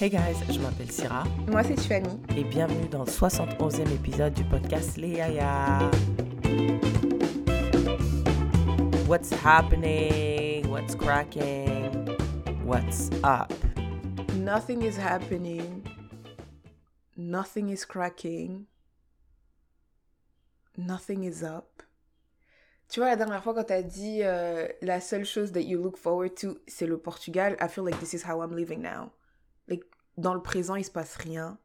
Hey guys, je m'appelle Syrah Moi, c'est Tiffany. et bienvenue dans le 71e épisode du podcast Les Yaya. What's happening? What's cracking? What's up? Nothing is happening. Nothing is cracking. Nothing is up. Tu vois, la dernière fois quand t'as dit euh, la seule chose that you look forward to, c'est le Portugal, I feel like this is how I'm living now. Dans le présent, il se passe rien.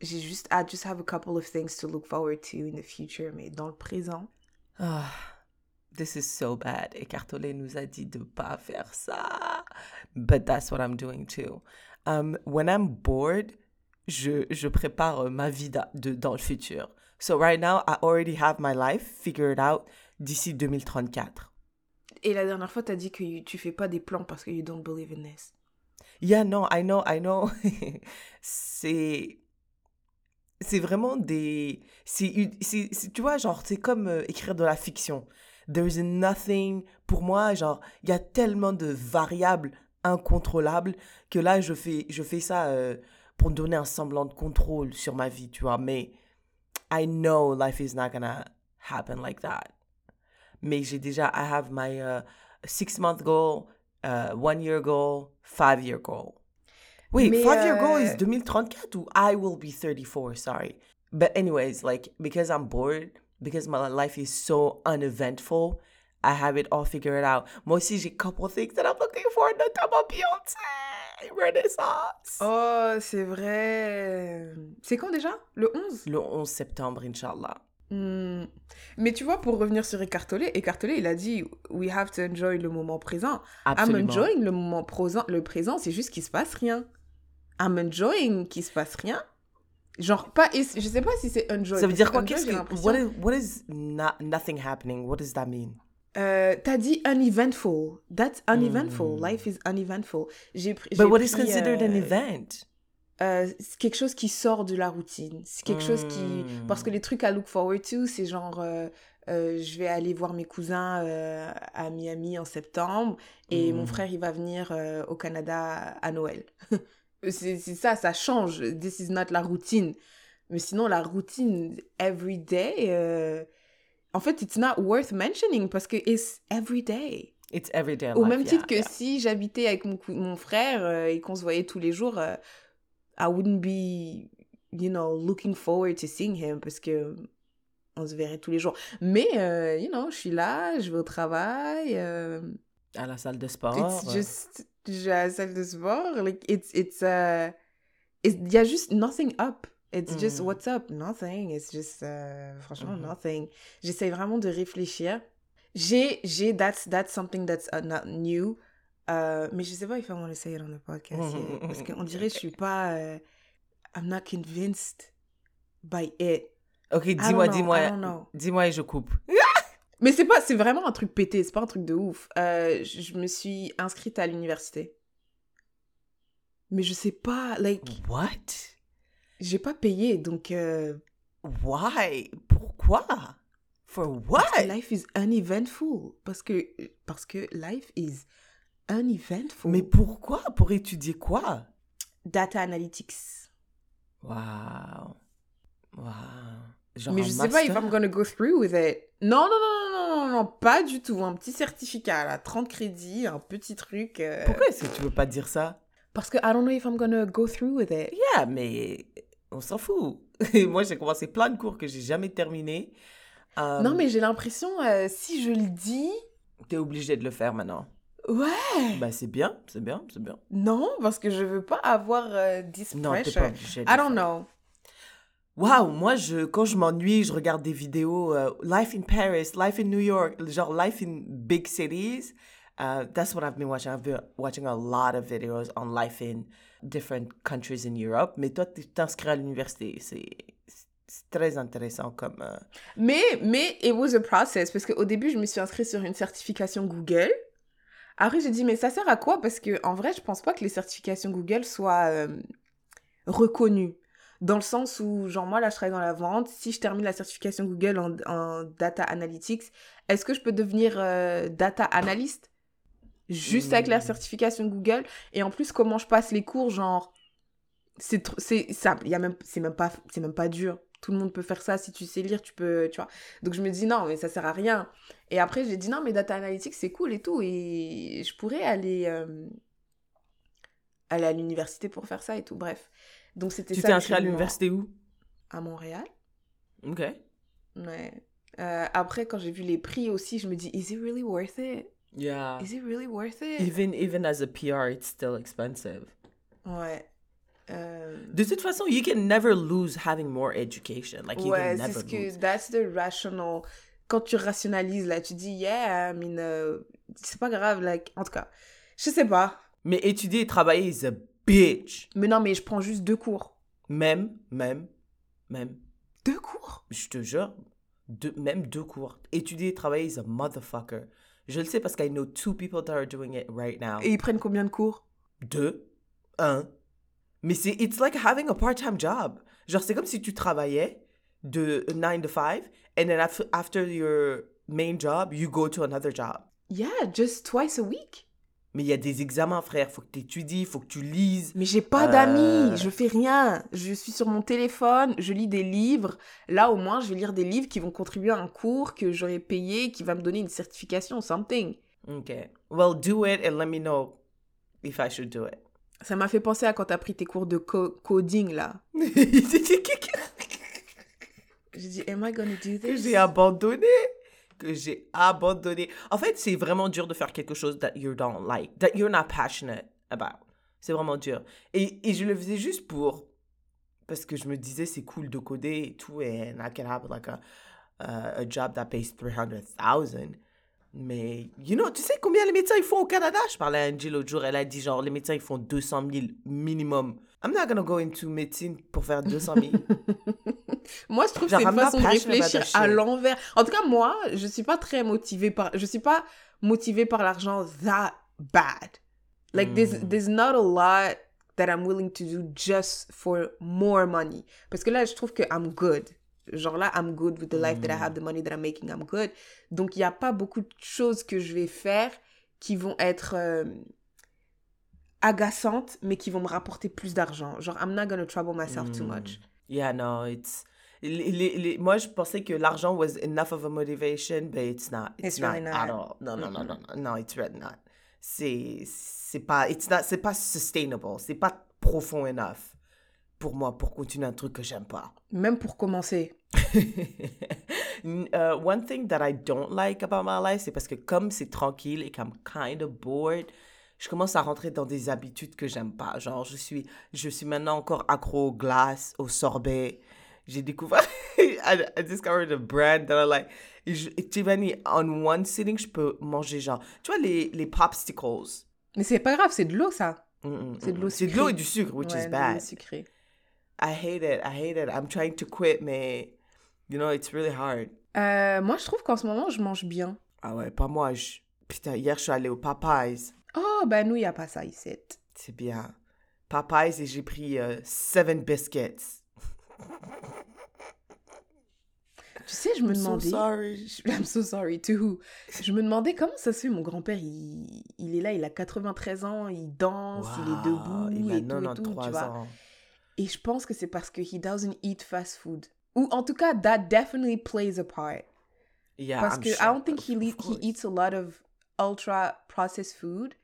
J'ai juste, I just have a couple of things to look forward to in the future, mais dans le présent, Ah, this is so bad. Et Cartolé nous a dit de pas faire ça. But that's what I'm doing too. Um, when I'm bored, je, je prépare euh, ma vie da- de, dans le futur. So right now, I already have my life figured out d'ici 2034. Et la dernière fois, t'as dit que tu fais pas des plans parce que you don't believe in this. Yeah, no, I know, I know. c'est. C'est vraiment des. C'est, tu vois, genre, c'est comme euh, écrire de la fiction. There's nothing. Pour moi, genre, il y a tellement de variables incontrôlables que là, je fais, je fais ça euh, pour donner un semblant de contrôle sur ma vie, tu vois. Mais I know life is not gonna happen like that. Mais j'ai déjà, I have my uh, six month goal, uh, one year goal, five year goal. Wait, Mais, five year goal is 2034 ou I will be 34, sorry. But anyways, like, because I'm bored, because my life is so uneventful, I have it all figured out. Moi aussi, j'ai couple things that I'm looking for, notamment Beyoncé, Renaissance. Oh, c'est vrai. C'est quand déjà Le 11 Le 11 septembre, Inch'Allah. Hmm. Mais tu vois, pour revenir sur Écartolé, Écartolé, il a dit We have to enjoy le moment présent. I'm enjoying le moment présent. Le présent, c'est juste qu'il se passe rien. I'm enjoying qu'il se passe rien. Genre, pas. Je sais pas si c'est enjoy. Ça veut dire quoi? Qu'est-ce que what is, what is not, nothing happening? What does that mean? Euh, T'as dit uneventful. That's uneventful. Life is uneventful. J'ai. Hmm. But what is pris, considered an euh, event? Euh, c'est quelque chose qui sort de la routine. C'est quelque chose qui... Mm. Parce que les trucs à look forward to, c'est genre, euh, euh, je vais aller voir mes cousins à Miami en septembre et mon Mm. frère, il va venir au Canada à Noël. c'est ça, ça change. This is not la routine. Mais sinon, la routine, every day, en fait, it's not worth mentioning parce que it's every day. It's everyday Au life, même yeah, titre que yeah. si j'habitais avec mon, mon frère euh, et qu'on se voyait tous les jours, euh, I wouldn't be, you know, looking forward to seeing him parce que on se verrait tous les jours. Mais, euh, you know, je suis là, je vais au travail. euh, À la salle de sport. it's euh, just, je à la salle de sport. Like, it's, it's, uh, il y a juste nothing up. It's just Mm. what's up, nothing. It's just, euh, franchement, Mhm. nothing. J'essaie vraiment de réfléchir. J'ai, j'ai, that's, that's something that's uh, not new. Euh, mais je sais pas if I want to say it on the podcast yet. Parce qu'on dirait que je suis pas, euh, I'm not convinced by it. Ok, dis-moi, dis-moi. Dis-moi et je coupe. Mais c'est pas, c'est vraiment un truc pété, c'est pas un truc de ouf. Euh, je je me suis inscrite à l'université. Mais je sais pas, like, What? j'ai pas payé, donc euh, Why? Pourquoi? For what? parce que life is uneventful. Parce que, parce que life is uneventful. Mais pourquoi? Pour étudier quoi? Data analytics. Wow. Wow. Genre Mais je sais pas if? I'm gonna go through with it. Non, non, non, non, non, non, non, pas du tout. Un petit certificat, là, 30 crédits, un petit truc. euh, Pourquoi est-ce que tu veux pas dire ça? Parce que I don't know if I'm gonna go through with it. Yeah, mais on s'en fout. Moi, j'ai commencé plein de cours que j'ai jamais terminés. Euh, Non, mais j'ai l'impression, euh, si je le dis, T'es obligé de le faire maintenant. Ouais. Bah, c'est bien, c'est bien, c'est bien. Non, parce que je veux pas avoir euh, this Non, pressure. pas de I don't faire. know. Waouh, moi, je, quand je m'ennuie, je regarde des vidéos euh, Life in Paris, Life in New York, genre Life in big cities. Uh, that's what I've been watching. I've been watching a lot of videos on life in different countries in Europe. Mais toi, tu t'inscris à l'université. C'est c'est très intéressant comme... euh, Mais, mais, it was a process. Parce qu'au début, je me suis inscrite sur une certification Google. Après, j'ai dit, mais ça sert à quoi? Parce que en vrai, je pense pas que les certifications Google soient euh, reconnues. Dans le sens où, genre, moi, là, je travaille dans la vente. Si je termine la certification Google en, en data analytics, est-ce que je peux devenir euh, data analyst? Juste avec la Mm. certification Google. Et en plus, comment je passe les cours, genre, c'est y a même, c'est même pas, c'est même pas dur. Tout le monde peut faire ça. Si tu sais lire, tu peux, tu vois. Donc je me dis non, mais ça sert à rien. Et après, j'ai dit non, mais data analytics, c'est cool et tout. Et je pourrais aller, euh, aller à l'université pour faire ça et tout. Bref. Donc c'était Tu t'es inscrit à l'université où? À Montréal. Ok. Ouais. Euh, après, quand j'ai vu les prix aussi, je me dis, is it really worth it? Yeah. Is it really worth it? Even, even as a PR, it's still expensive. Ouais. Euh, De toute façon, you can never lose having more education. Like, you ouais, can never que, lose. that's the rational. Quand tu rationalises, là, tu dis, yeah, I mean, euh, c'est pas grave, like, en tout cas, je sais pas. Mais étudier et travailler is a bitch. Mais non, mais je prends juste deux cours. Même, même, même. Deux cours? Je te jure, deux, même deux cours. Étudier et travailler is a motherfucker. Je le sais parce que I know two people that are doing it right now. Et ils prennent combien de cours? Deux, un. Mais c'est, it's like having a part-time job. Genre, c'est comme si tu travaillais de 9 to 5, and then after, your main job, you go to another job. Yeah, just twice a week. Mais il y a des examens, frère. Faut que tu étudies, faut que tu lises. Mais j'ai pas Euh. d'amis, je fais rien. Je suis sur mon téléphone, je lis des livres. Là, au moins, je vais lire des livres qui vont contribuer à un cours que j'aurais payé, qui va me donner une certification, something. Ok. Well, do it and let me know if I should do it. Ça m'a fait penser à quand t'as pris tes cours de co- coding, là. J'ai dit, am I gonna do que this? j'ai abandonné. Que j'ai abandonné. En fait, c'est vraiment dur de faire quelque chose that you don't like, that you're not passionate about. C'est vraiment dur. Et, et je le faisais juste pour. Parce que je me disais, c'est cool de coder et tout, and I can have like a, uh, a job that pays 300,000. Mais, you know, tu sais combien les médecins ils font au Canada? Je parlais à Angie l'autre jour, elle a dit genre, les médecins ils font 200 000 minimum. I'm not gonna go into médecine pour faire 200 000. Moi, je trouve que Genre, c'est une façon de réfléchir à l'envers. En tout cas, moi, je suis pas très motivée par... Je suis pas motivée par l'argent that bad. Like, there's, Mm. there's not a lot that I'm willing to do just for more money. Parce que là, je trouve que I'm good. Genre là, I'm good with the life that I Mm. have, the money that I'm making, I'm good. Donc, il n'y a pas beaucoup de choses que je vais faire qui vont être euh, agaçantes, mais qui vont me rapporter plus d'argent. Genre, I'm not gonna trouble myself too Mm. much. Yeah, no, it's. les- les- les- moi, je pensais que l'argent was enough of a motivation, but it's not. It's, It's not, really at not. all. No, no, no, no, no, no, it's really not. C'est, c'est pas, it's not, c'est pas sustainable. C'est pas profond enough pour moi pour continuer un truc que j'aime pas. Même pour commencer. Uh, one thing that I don't like about my life, c'est parce que comme c'est tranquille et I'm kind of bored, je commence à rentrer dans des habitudes que j'aime pas. Genre, je suis, je suis maintenant encore accro aux glaces, au sorbet. J'ai découvert, I, I discovered a brand that I like. Et je- Tiffany, on one sitting, je peux manger genre, tu vois, les, les popsicles. Mais c'est pas grave, c'est de l'eau, ça. Mm, mm, C'est de l'eau C'est de l'eau et du sucre, which Ouais, is de bad. sucrée. I hate it, I hate it. I'm trying to quit, mais, you know, it's really hard. Euh, moi, je trouve qu'en ce moment, je mange bien. Ah ouais, pas moi. Je... Putain, hier, je suis allée au Popeyes. Oh, bah nous, il n'y a pas ça ici. C'est bien. Popeyes et j'ai pris euh, seven biscuits. Tu sais, je me I'm so demandais... sorry. I'm so sorry, to who? Je me demandais comment ça se fait, mon grand-père, il... il est là, il a 93 ans, il danse, il est debout il a et tout, et tout, 93 tu vois. ans. Et je pense que c'est parce que he doesn't eat fast food. Ou en tout cas, that definitely plays a part. Yeah, Parce I'm que sure, I don't think he, he eats a lot of ultra processed food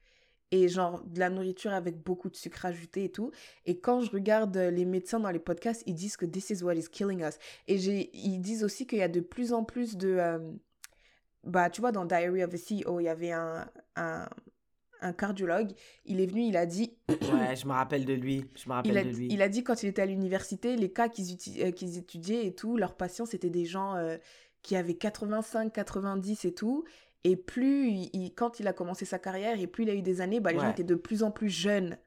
et genre de la nourriture avec beaucoup de sucre ajouté et tout. Et quand je regarde euh, les médecins dans les podcasts, ils disent que this is what is killing us. Et j'ai, ils disent aussi qu'il y a de plus en plus de... euh, bah, tu vois, dans Diary of a CEO, il y avait un, un, un cardiologue. Il est venu, il a dit... Ouais, je me rappelle de lui. Je me rappelle Il a, de lui. il a dit quand il était à l'université, les cas qu'ils euh, qu'ils étudiaient et tout, leurs patients, c'était des gens euh, qui avaient 85, 90 et tout. Et plus, il, il- quand il a commencé sa carrière et plus il a eu des années, bah, les gens étaient de plus en plus jeunes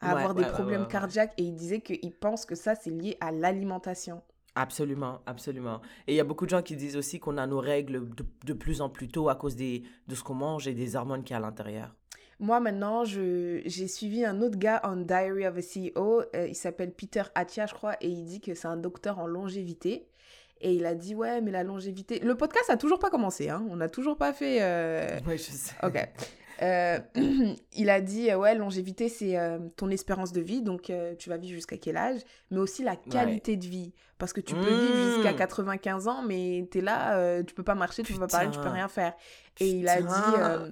à Ouais, avoir des ouais, problèmes cardiaques. Et il disait qu'il pense que ça, c'est lié à l'alimentation. Absolument, absolument. Et il y a beaucoup de gens qui disent aussi qu'on a nos règles de, de plus en plus tôt à cause des, de ce qu'on mange et des hormones qu'il y a à l'intérieur. Moi, maintenant, je, j'ai suivi un autre gars en Diary of a CEO. euh, il s'appelle Peter Attia, je crois, et il dit que c'est un docteur en longévité. Et il a dit, ouais, mais la longévité... Le podcast a toujours pas commencé, hein. On n'a toujours pas fait... euh, Ouais, je sais. Ok. Euh, il a dit, euh, ouais, longévité, c'est euh, ton espérance de vie, donc euh, tu vas vivre jusqu'à quel âge, mais aussi la qualité de vie. Parce que tu peux vivre jusqu'à Mm. 95 ans, mais t'es là, tu peux pas marcher, tu peux pas parler, tu peux Putain. rien faire. Et il a dit, Putain.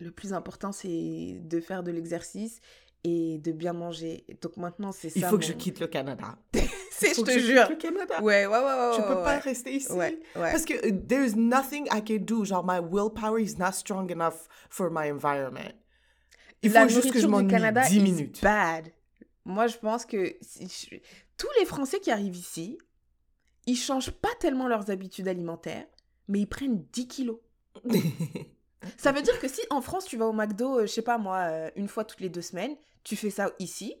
Le plus important, c'est de faire de l'exercice et de bien manger. Donc maintenant, c'est ça. Il faut que je quitte le Canada. C'est, je te jure. quitte le Canada. Ouais, ouais, ouais, ouais. Je ouais, peux pas ouais. rester ici. Parce que uh, there's nothing I can do. Genre, my willpower is not strong enough for my environment. Il la faut juste que je m'ennuie Canada 10 is minutes. bad. Moi, je pense que si je- tous les Français qui arrivent ici, ils changent pas tellement leurs habitudes alimentaires, mais ils prennent 10 kilos. Ça veut dire que si en France, tu vas au McDo, euh, je sais pas moi, euh, une fois toutes les deux semaines, tu fais ça ici,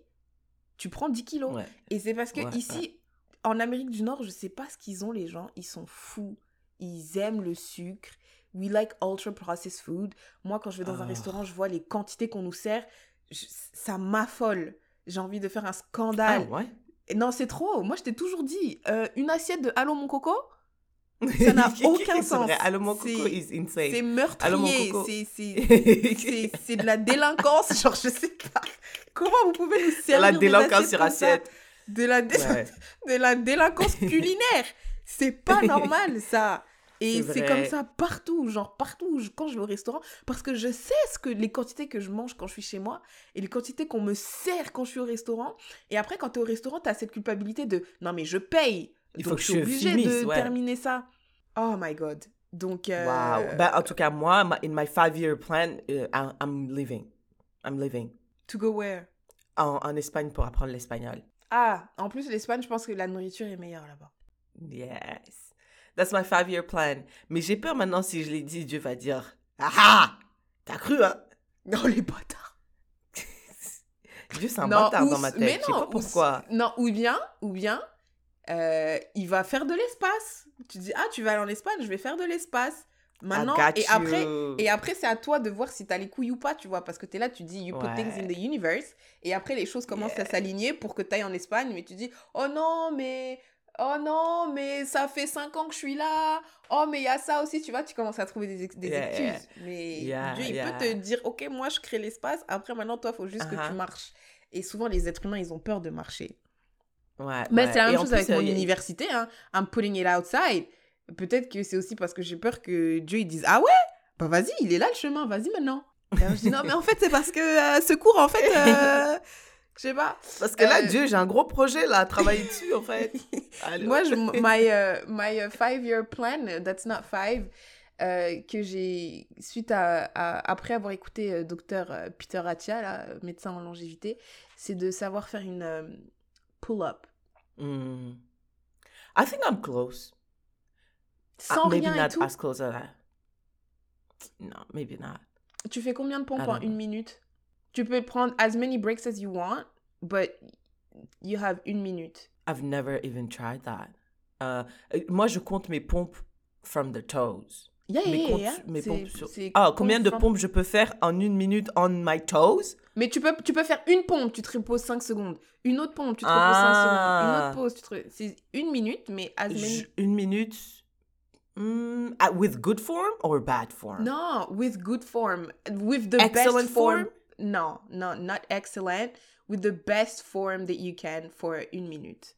tu prends 10 kilos. ouais. Et c'est parce que Ouais, ici, ouais. en Amérique du Nord, je sais pas ce qu'ils ont, les gens. Ils sont fous. Ils aiment le sucre. We like ultra processed food. Moi, quand je vais dans un Ah. restaurant, je vois les quantités qu'on nous sert. je- ça m'affole. J'ai envie de faire un Ah, scandale. ouais? Et Non, c'est trop. Moi, je t'ai toujours dit, euh, une assiette de Allô mon coco, ça n'a aucun sens. C'est- is c'est insane. meurtrier. C'est- de la délinquance. Genre, je sais pas. Comment vous pouvez nous servir La délinquance sur assiette. de la, dé- Ouais. de la délinquance culinaire. C'est pas normal, ça. Et C'est comme ça partout, genre partout quand je vais au restaurant, parce que je sais ce que les quantités que je mange quand je suis chez moi et les quantités qu'on me sert quand je suis au restaurant. Et après, quand tu es au restaurant, tu as cette culpabilité de non, mais je paye. Il donc faut que je suis obligée finisse, de ouais. terminer ça. Oh my god. Donc, euh, Wow. Ben, en tout cas, moi, my- in my five-year plan, uh, I'm living. I'm living. to go where? En, en Espagne pour apprendre l'espagnol. Ah, en plus, l'Espagne, je pense que la nourriture est meilleure là-bas. Yes. That's my five-year plan. Mais j'ai peur maintenant, si je l'ai dit, Dieu va dire Ah ah T'as cru, hein? Non, les bâtards. Dieu, c'est un Non, bâtard ou dans ma tête. mais je sais non, pas ou pourquoi. Non, ou bien, ou bien, euh, il va faire de l'espace. Tu dis, ah, tu vas aller en Espagne, je vais faire de l'espace. Maintenant, et après, you. et après c'est à toi de voir si t'as les couilles ou pas, tu vois, parce que t'es là, tu dis, you put things in Ouais. the universe, et après les choses commencent à s'aligner pour que t'ailles en Espagne, mais tu dis, oh non, mais, oh non, mais ça fait cinq ans que je suis là, oh mais il y a ça aussi, tu vois, tu commences à trouver des, des Yeah, excuses. yeah. Mais Yeah, Dieu, il peut te dire, ok, moi je crée l'espace, après maintenant, toi, faut juste que Uh-huh. tu marches. Et souvent, les êtres humains, ils ont peur de marcher. Ouais, Mais ouais. c'est la Et même en chose plus, avec euh, mon a- université. Hein. I'm putting it outside. Peut-être que c'est aussi parce que j'ai peur que Dieu il dise Ah ouais? Bah vas-y, il est là le chemin, vas-y maintenant. Et alors, je dis Non, mais en fait, c'est parce que euh, ce cours, en fait, euh, je sais pas. Parce que là, Euh, Dieu, j'ai un gros projet là, à travailler dessus en fait. Moi, je, my, euh, my uh, five-year plan, uh, that's not five, euh, que j'ai, suite à, à- après avoir écouté euh, docteur euh, Peter Attia, là, euh, médecin en longévité, c'est de savoir faire une euh, pull-up. Hmm. I think I'm close. Ah, Sans maybe rien et not tout. as close as that. No, maybe not. Tu fais combien de pompes I en une minute Tu peux prendre as many breaks as you want, but you have une minute. I've never even tried that. Euh, euh, moi, je compte mes pompes from the toes. Yeah, mes, yeah, comptes- yeah. mes C'est- pompes sur- c'est Ah, combien de pompes je peux faire en une minute on my toes? Mais tu peux, tu peux faire une pompe, tu te reposes 5 secondes. Une autre pompe, tu te reposes 5 secondes. Une Ah. autre pause, tu te... C'est une minute, mais as many... Une minute. Hmm, ah, with good form or bad form? Non, with good form. With the Excellent best form? form? No, no, not excellent. With the best form that you can for une minute.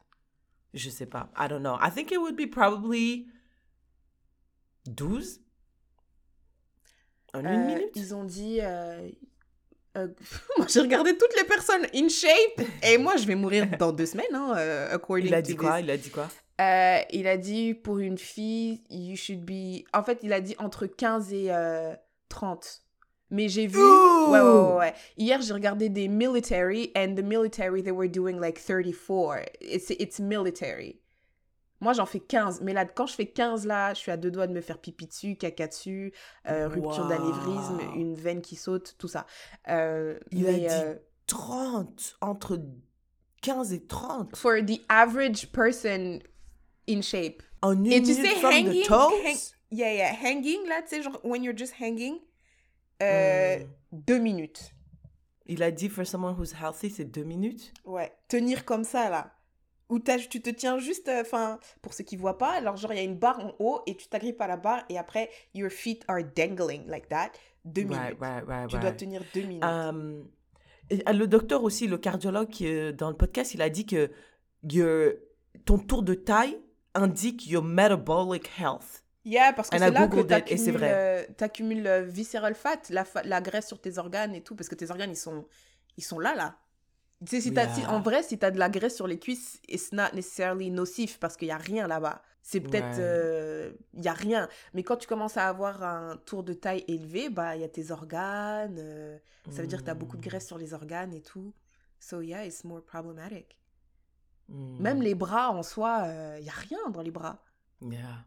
Je sais pas. I don't know. I think it would be probably 12 en une Euh, minute? Ils ont dit... euh, euh, moi, j'ai regardé toutes les personnes in shape. Et moi, je vais mourir dans deux semaines, hein, according Il a to dit quoi? Il a dit quoi? Il a dit pour une fille, you should be. En fait, il a dit entre 15 et euh, 30. Mais j'ai vu. Ouais, ouais, ouais. Hier, j'ai regardé des military, and the military, they were doing like 34. It's, it's military. Moi, j'en fais 15. Mais là, quand je fais 15, là, je suis à deux doigts de me faire pipi dessus, caca dessus, euh, rupture Wow. d'anévrisme, une veine qui saute, tout ça. Euh, Il a dit euh, 30, entre 15 et 30. for the average person in shape. En une Et tu minute sais, from hanging, the toes? hang- yeah, yeah, hanging, là, tu sais, genre, when you're just hanging, euh, Hmm. deux minutes. Il a dit for someone who's healthy, c'est deux minutes? Ouais, tenir comme ça, là. Où tu te tiens juste, enfin, pour ceux qui voient pas, alors genre, il y a une barre en haut et tu t'agrippes à la barre et après, your feet are dangling like that. deux minutes. right, right, Tu dois tenir deux minutes. Um, et, euh, le docteur aussi, le cardiologue, euh, dans le podcast, il a dit que your- ton tour de taille indique your metabolic health. Yeah, parce que c'est là que tu accumules le visceral fat, la, fa- la graisse sur tes organes et tout, parce que tes organes, ils sont, ils sont là, là. Tu sais, si t'as- si- Yeah. en vrai, si tu as de la graisse sur les cuisses, it's not necessarily nocif, parce qu'il n'y a rien là-bas. C'est peut-être... Ouais. euh, Il n'y a rien. Mais quand tu commences à avoir un tour de taille élevé, bah, il y a tes organes, euh, ça veut dire que tu as beaucoup de graisse sur les organes et tout. So yeah, it's more problematic. Mm. Même les bras en soi, il n'y a rien dans les bras. Yeah.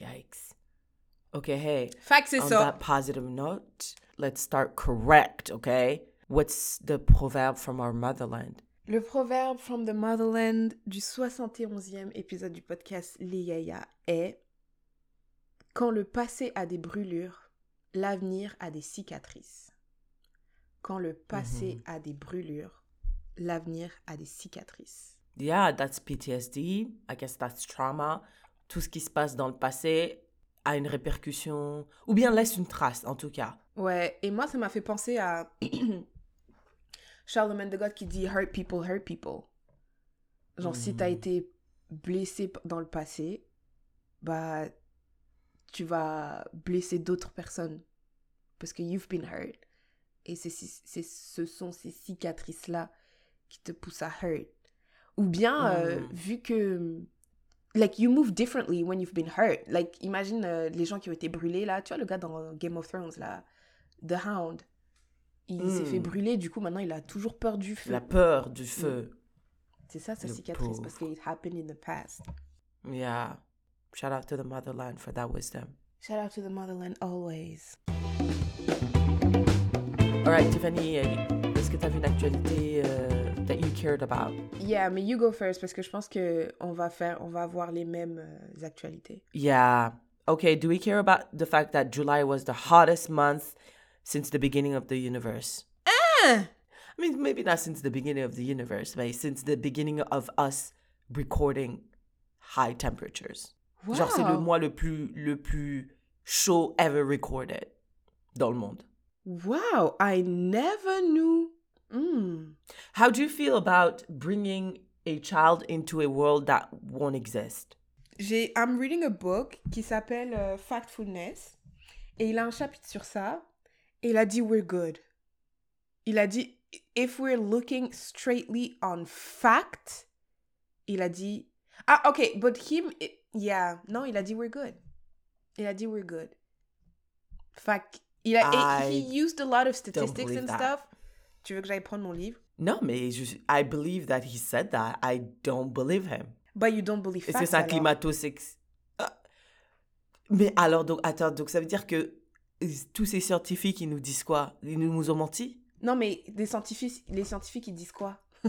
Yikes. Okay, hey. Que c'est On ça. that positive note, let's start correct, okay? What's the proverb from our motherland? Le proverbe from the motherland du 71e épisode du podcast Les Yaya est Quand le passé a des brûlures, l'avenir a des cicatrices. Quand le passé Mhm. a des brûlures, l'avenir a des cicatrices. Yeah, that's PTSD. I guess that's trauma. Tout ce qui se passe dans le passé a une répercussion, ou bien laisse une trace, en tout cas. Ouais, et moi ça m'a fait penser à Charlemagne de God qui dit Hurt people, hurt people. Genre si t'as Mhm. été blessé dans le passé, bah tu vas blesser d'autres personnes parce que you've been hurt. Et c'est- ce sont ces cicatrices-là qui te poussent à hurt. Ou bien, euh, Mhm. vu que, like, you move differently when you've been hurt. Like, imagine euh, les gens qui ont été brûlés, là. Tu vois, le gars dans Game of Thrones, là, The Hound. Il s'est fait Mm. brûler, du coup, maintenant, il a toujours peur du feu. La peur du feu. C'est ça, sa Le cicatrice, pauvre. parce que it happened in the past. Yeah. Shout out to the motherland for that wisdom. Shout out to the motherland always. All right, Tiffany, est-ce que tu as vu une actualité euh, that you cared about? Yeah, mais you go first, parce que je pense que on va faire, on va avoir les mêmes euh, actualités. Yeah. Okay, do we care about the fact that July was the hottest month since the beginning of the universe? Ah! I mean, maybe not since the beginning of the universe, but since the beginning of us recording high temperatures. Wow. Genre, c'est le mois le plus, le plus chaud ever recorded dans le monde. Wow, I never knew. Mm. How do you feel about bringing a child into a world that won't exist? J'ai, I'm reading a book qui s'appelle euh, Factfulness et il a un chapitre sur ça il a dit we're good. Il a dit if we're looking straightly on fact, il a dit ah ok but him i- yeah non il a dit we're good. Il a dit we're good. Fact il a et he I used a lot of statistics and that. stuff. Tu veux que j'aille prendre mon livre? Non, mais je, I believe that he said that. I don't believe him. But you don't believe Est-ce que facts c'est un climato-sex... Ah. Mais alors, donc, attends, donc ça veut dire que tous ces scientifiques, ils nous disent quoi? Ils nous, ont menti? Non, mais les scientifiques, les scientifiques, ils disent quoi?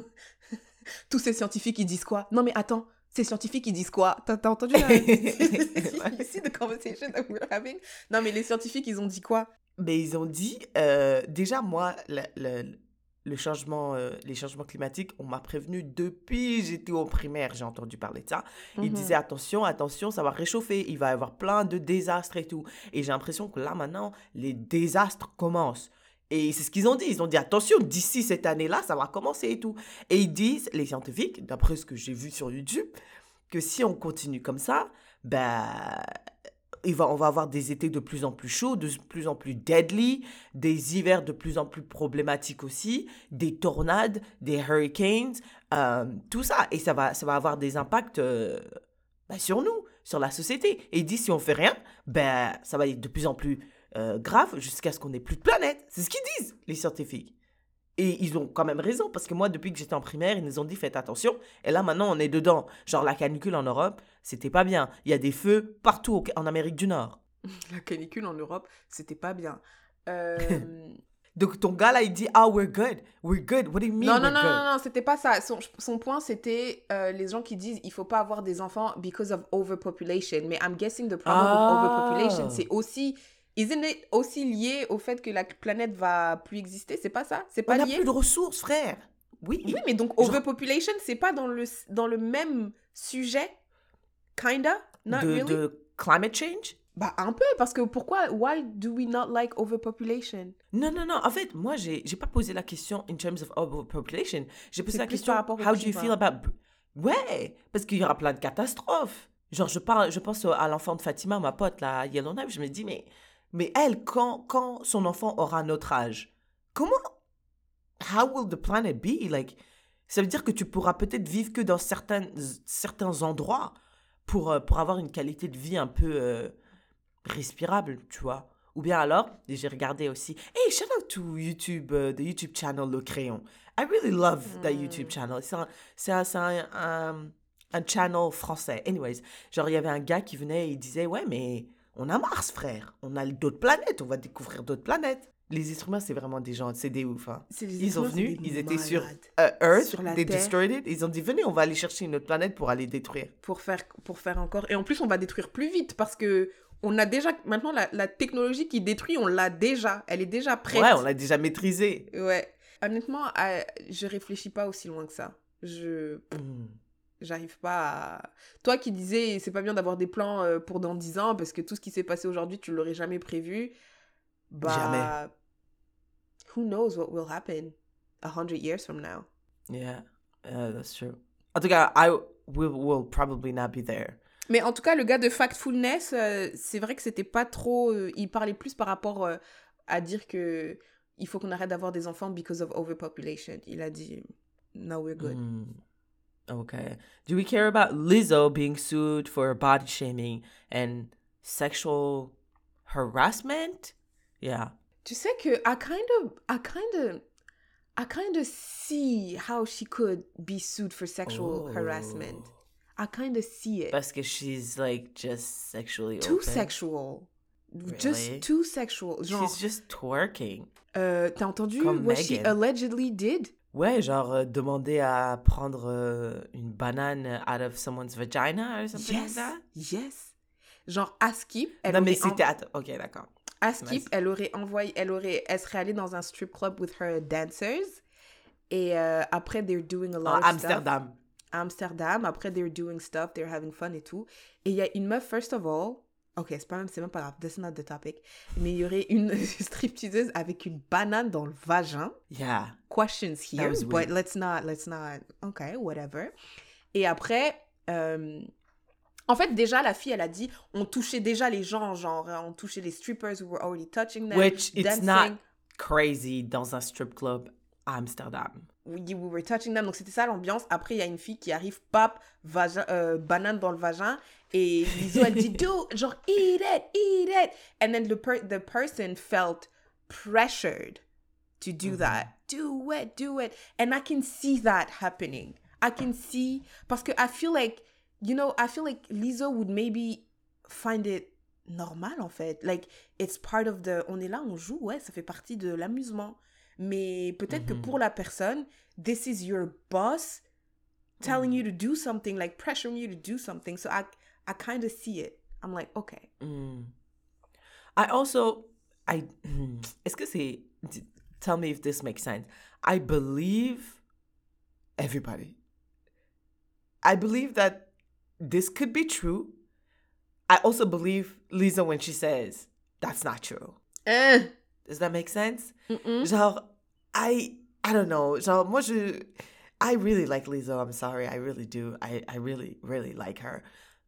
Tous ces scientifiques, ils disent quoi? Non, mais attends, ces scientifiques, ils disent quoi? T'as entendu la... You see the conversation that we're having Non, mais les scientifiques, ils ont dit quoi? Mais ils ont dit, euh, déjà, moi, le, le- le changement, euh, les changements climatiques, on m'a prévenu depuis j'étais au primaire, j'ai entendu parler de ça. Ils Mhm. disaient, attention, attention, ça va réchauffer, il va y avoir plein de désastres et tout. Et j'ai l'impression que là, maintenant, les désastres commencent. Et c'est ce qu'ils ont dit. Ils ont dit, attention, d'ici cette année-là, ça va commencer et tout. Et ils disent, les scientifiques, d'après ce que j'ai vu sur YouTube, que si on continue comme ça, ben, il va, on va avoir des étés de plus en plus chauds, de plus en plus deadly, des hivers de plus en plus problématiques aussi, des tornades, des hurricanes, euh, tout ça. Et ça va, ça va avoir des impacts euh, ben, sur nous, sur la société. Et ils disent, si on fait rien, ben, ça va être de plus en plus euh, grave jusqu'à ce qu'on n'ait plus de planète. C'est ce qu'ils disent, les scientifiques. Et ils ont quand même raison, parce que moi, depuis que j'étais en primaire, ils nous ont dit faites attention. Et là, maintenant, on est dedans. Genre, la canicule en Europe, c'était pas bien. Il y a des feux partout en Amérique du Nord. La canicule en Europe, c'était pas bien. Euh, Donc, ton gars là, il dit Ah, we're good. We're good. What do you mean? non, non, we're non, good? non, non, c'était pas ça. Son, son point, c'était euh, les gens qui disent il faut pas avoir des enfants because of overpopulation. Mais I'm guessing the problem Ah. with overpopulation, c'est aussi. Isn't it aussi lié au fait que la planète va plus exister? C'est pas ça? C'est On pas n'a lié? plus de ressources, frère. Oui. Oui, mais donc Genre- overpopulation, c'est pas dans le, dans le même sujet Kinda? Not de, really? de climate change? Bah, un peu, parce que pourquoi, why do we not like overpopulation? Non, non, non. En fait, moi, j'ai j'ai pas posé la question in terms of overpopulation. J'ai posé la question, par how do you feel about... Ouais, parce qu'il y aura plein de catastrophes. Genre, je, parle, je pense à l'enfant de Fatima, ma pote, à Yellowknife. Je me dis, mais, mais elle, quand, quand son enfant aura notre âge, comment... How will the planet be? Like, ça veut dire que tu pourras peut-être vivre que dans certains, certains endroits pour, euh, pour avoir une qualité de vie un peu euh, respirable, tu vois. Ou bien alors, j'ai regardé aussi. Hey, shout out to YouTube, uh, the YouTube channel Le Crayon. I really love that YouTube channel. C'est un, c'est un, un, un, un channel français. Anyways, genre, il y avait un gars qui venait et il disait Ouais, mais on a Mars, frère. On a d'autres planètes. On va découvrir d'autres planètes. Les êtres humains, c'est vraiment des gens, c'est des ouf. hein. Ils sont venus, ils étaient sur euh, Earth, Sur la they Terre. destroyed it. Ils ont dit Venez, on va aller chercher une autre planète pour aller détruire. pour faire, pour faire encore. Et en plus, on va détruire plus vite parce que on a déjà. Maintenant, la, la technologie qui détruit, on l'a déjà. Elle est déjà prête. Ouais, on l'a déjà maîtrisé. Ouais. Honnêtement, euh, je réfléchis pas aussi loin que ça. Je. Mm. J'arrive pas à. Toi qui disais, c'est pas bien d'avoir des plans euh, pour dans 10 ans parce que tout ce qui s'est passé aujourd'hui, tu l'aurais jamais prévu. Bah. Jamais. Who knows what will happen a hundred years from now? Yeah, uh, that's true. En tout cas, I will, will probably not be there. Mais en tout cas, le gars de Factfulness, euh, c'est vrai que c'était pas trop. euh, il parlait plus par rapport euh, à dire que il faut qu'on arrête d'avoir des enfants because of overpopulation. Il a dit no, we're good. Mm. Okay. Do we care about Lizzo being sued for body shaming and sexual harassment? Yeah. Tu sais que I kind of, I kind of, I kind of see how she could be sued for sexual harassment. Oh. I kind of see it. Parce que she's like just sexually too open? sexual. Just too sexual. Genre, She's just twerking. euh, t'as entendu Comme what she allegedly did? Ouais, genre euh, demander à prendre euh, une banane out of someone's vagina or something like Yes. that? Yes. Genre, Askip, elle non, mais en- c'était... Ok, d'accord. À Skip, elle aurait envoyé, elle aurait, elle serait allée dans un strip club with her dancers. Et euh, après, they're doing a lot En of stuff. Amsterdam. À Amsterdam. Après, they're doing stuff, they're having fun et tout. Et il y a une meuf, first of all. Ok, c'est pas même, c'est même pas grave. That's not the topic. Mais il y aurait une stripteaseuse avec une banane dans le vagin. Yeah. Questions here, but let's not, let's not. Ok, whatever. Et après, euh, en fait, déjà, la fille, elle a dit, on touchait déjà les gens, genre, on touchait les strippers, we were already touching them. Which it's dancing. not crazy dans un strip club à Amsterdam. we, we were touching them. Donc, c'était ça l'ambiance. Après, il y a une fille qui arrive, pap, vagin, euh, banane dans le vagin. Et Lizzo, elle dit, do, genre, eat it, eat it. And then the, per the person felt pressured to do that. Do it, do it. And I can see that happening. I can see, parce que I feel like, you know, I feel like Lizzo would maybe find it normal, en fait. Like, it's part of the, on est là, on joue, ouais, ça fait partie de l'amusement. Mais peut-être que pour la personne, this is your boss telling you to do something, like pressuring you to do something. So I, I kind of see it. I'm like, okay. Mm. I also, I, est-ce que c'est, tell me if this makes sense. I believe everybody. I believe that this could be true. I also believe Lisa when she says that's not true. Eh, Does that make sense? mm-mm. Genre, I, I don't know. Genre, moi, je, I really like Lizzo. I'm sorry. I really do. I, I really, really like her.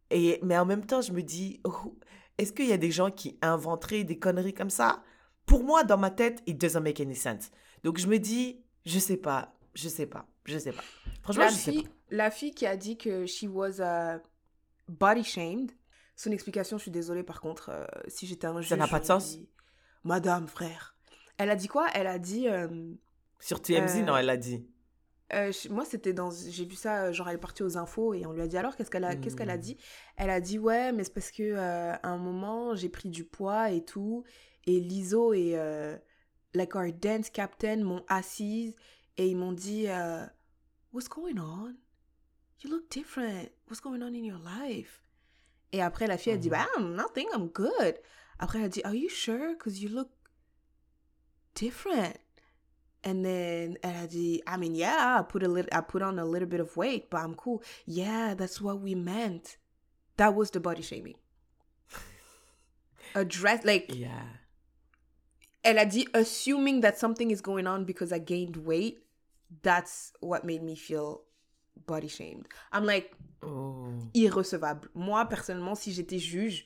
Et, mais en même temps, je me dis, oh, est-ce qu'il y a des gens qui inventeraient des conneries comme ça? Pour moi, dans ma tête, it doesn't make any sense. Donc, je me dis, je sais pas, je sais pas, je sais pas. Franchement, La je sais fille, pas. la fille qui a dit que she was uh, body shamed, son explication, je suis désolée par contre, euh, si j'étais un juge. n'a pas de sens. dit, Madame, frère. Elle a dit quoi? Elle a dit. euh, Sur TMZ, Euh, non, elle a dit. euh, moi, c'était dans. J'ai vu ça, euh, genre, elle est partie aux infos et on lui a dit alors, qu'est-ce qu'elle a, qu'est-ce qu'elle a Hmm. dit? Elle a dit, ouais, mais c'est parce que euh, à un moment, j'ai pris du poids et tout. Et Liso et. euh, like, our dance captain m'ont assise et ils m'ont dit, euh, What's going on You look different. What's going on in your life Et après, la fille, elle dit, Mhm. bah, I'm nothing, I'm good. Après, elle dit, Are you sure Because you look different. And then elle a dit, I mean, yeah, I put a little, I put on a little bit of weight, but I'm cool. Yeah, that's what we meant. That was the body shaming. address, like, Yeah. elle a dit, assuming that something is going on because I gained weight, that's what made me feel body shamed. I'm like, Oh. irrecevable. Moi, personnellement, si j'étais juge,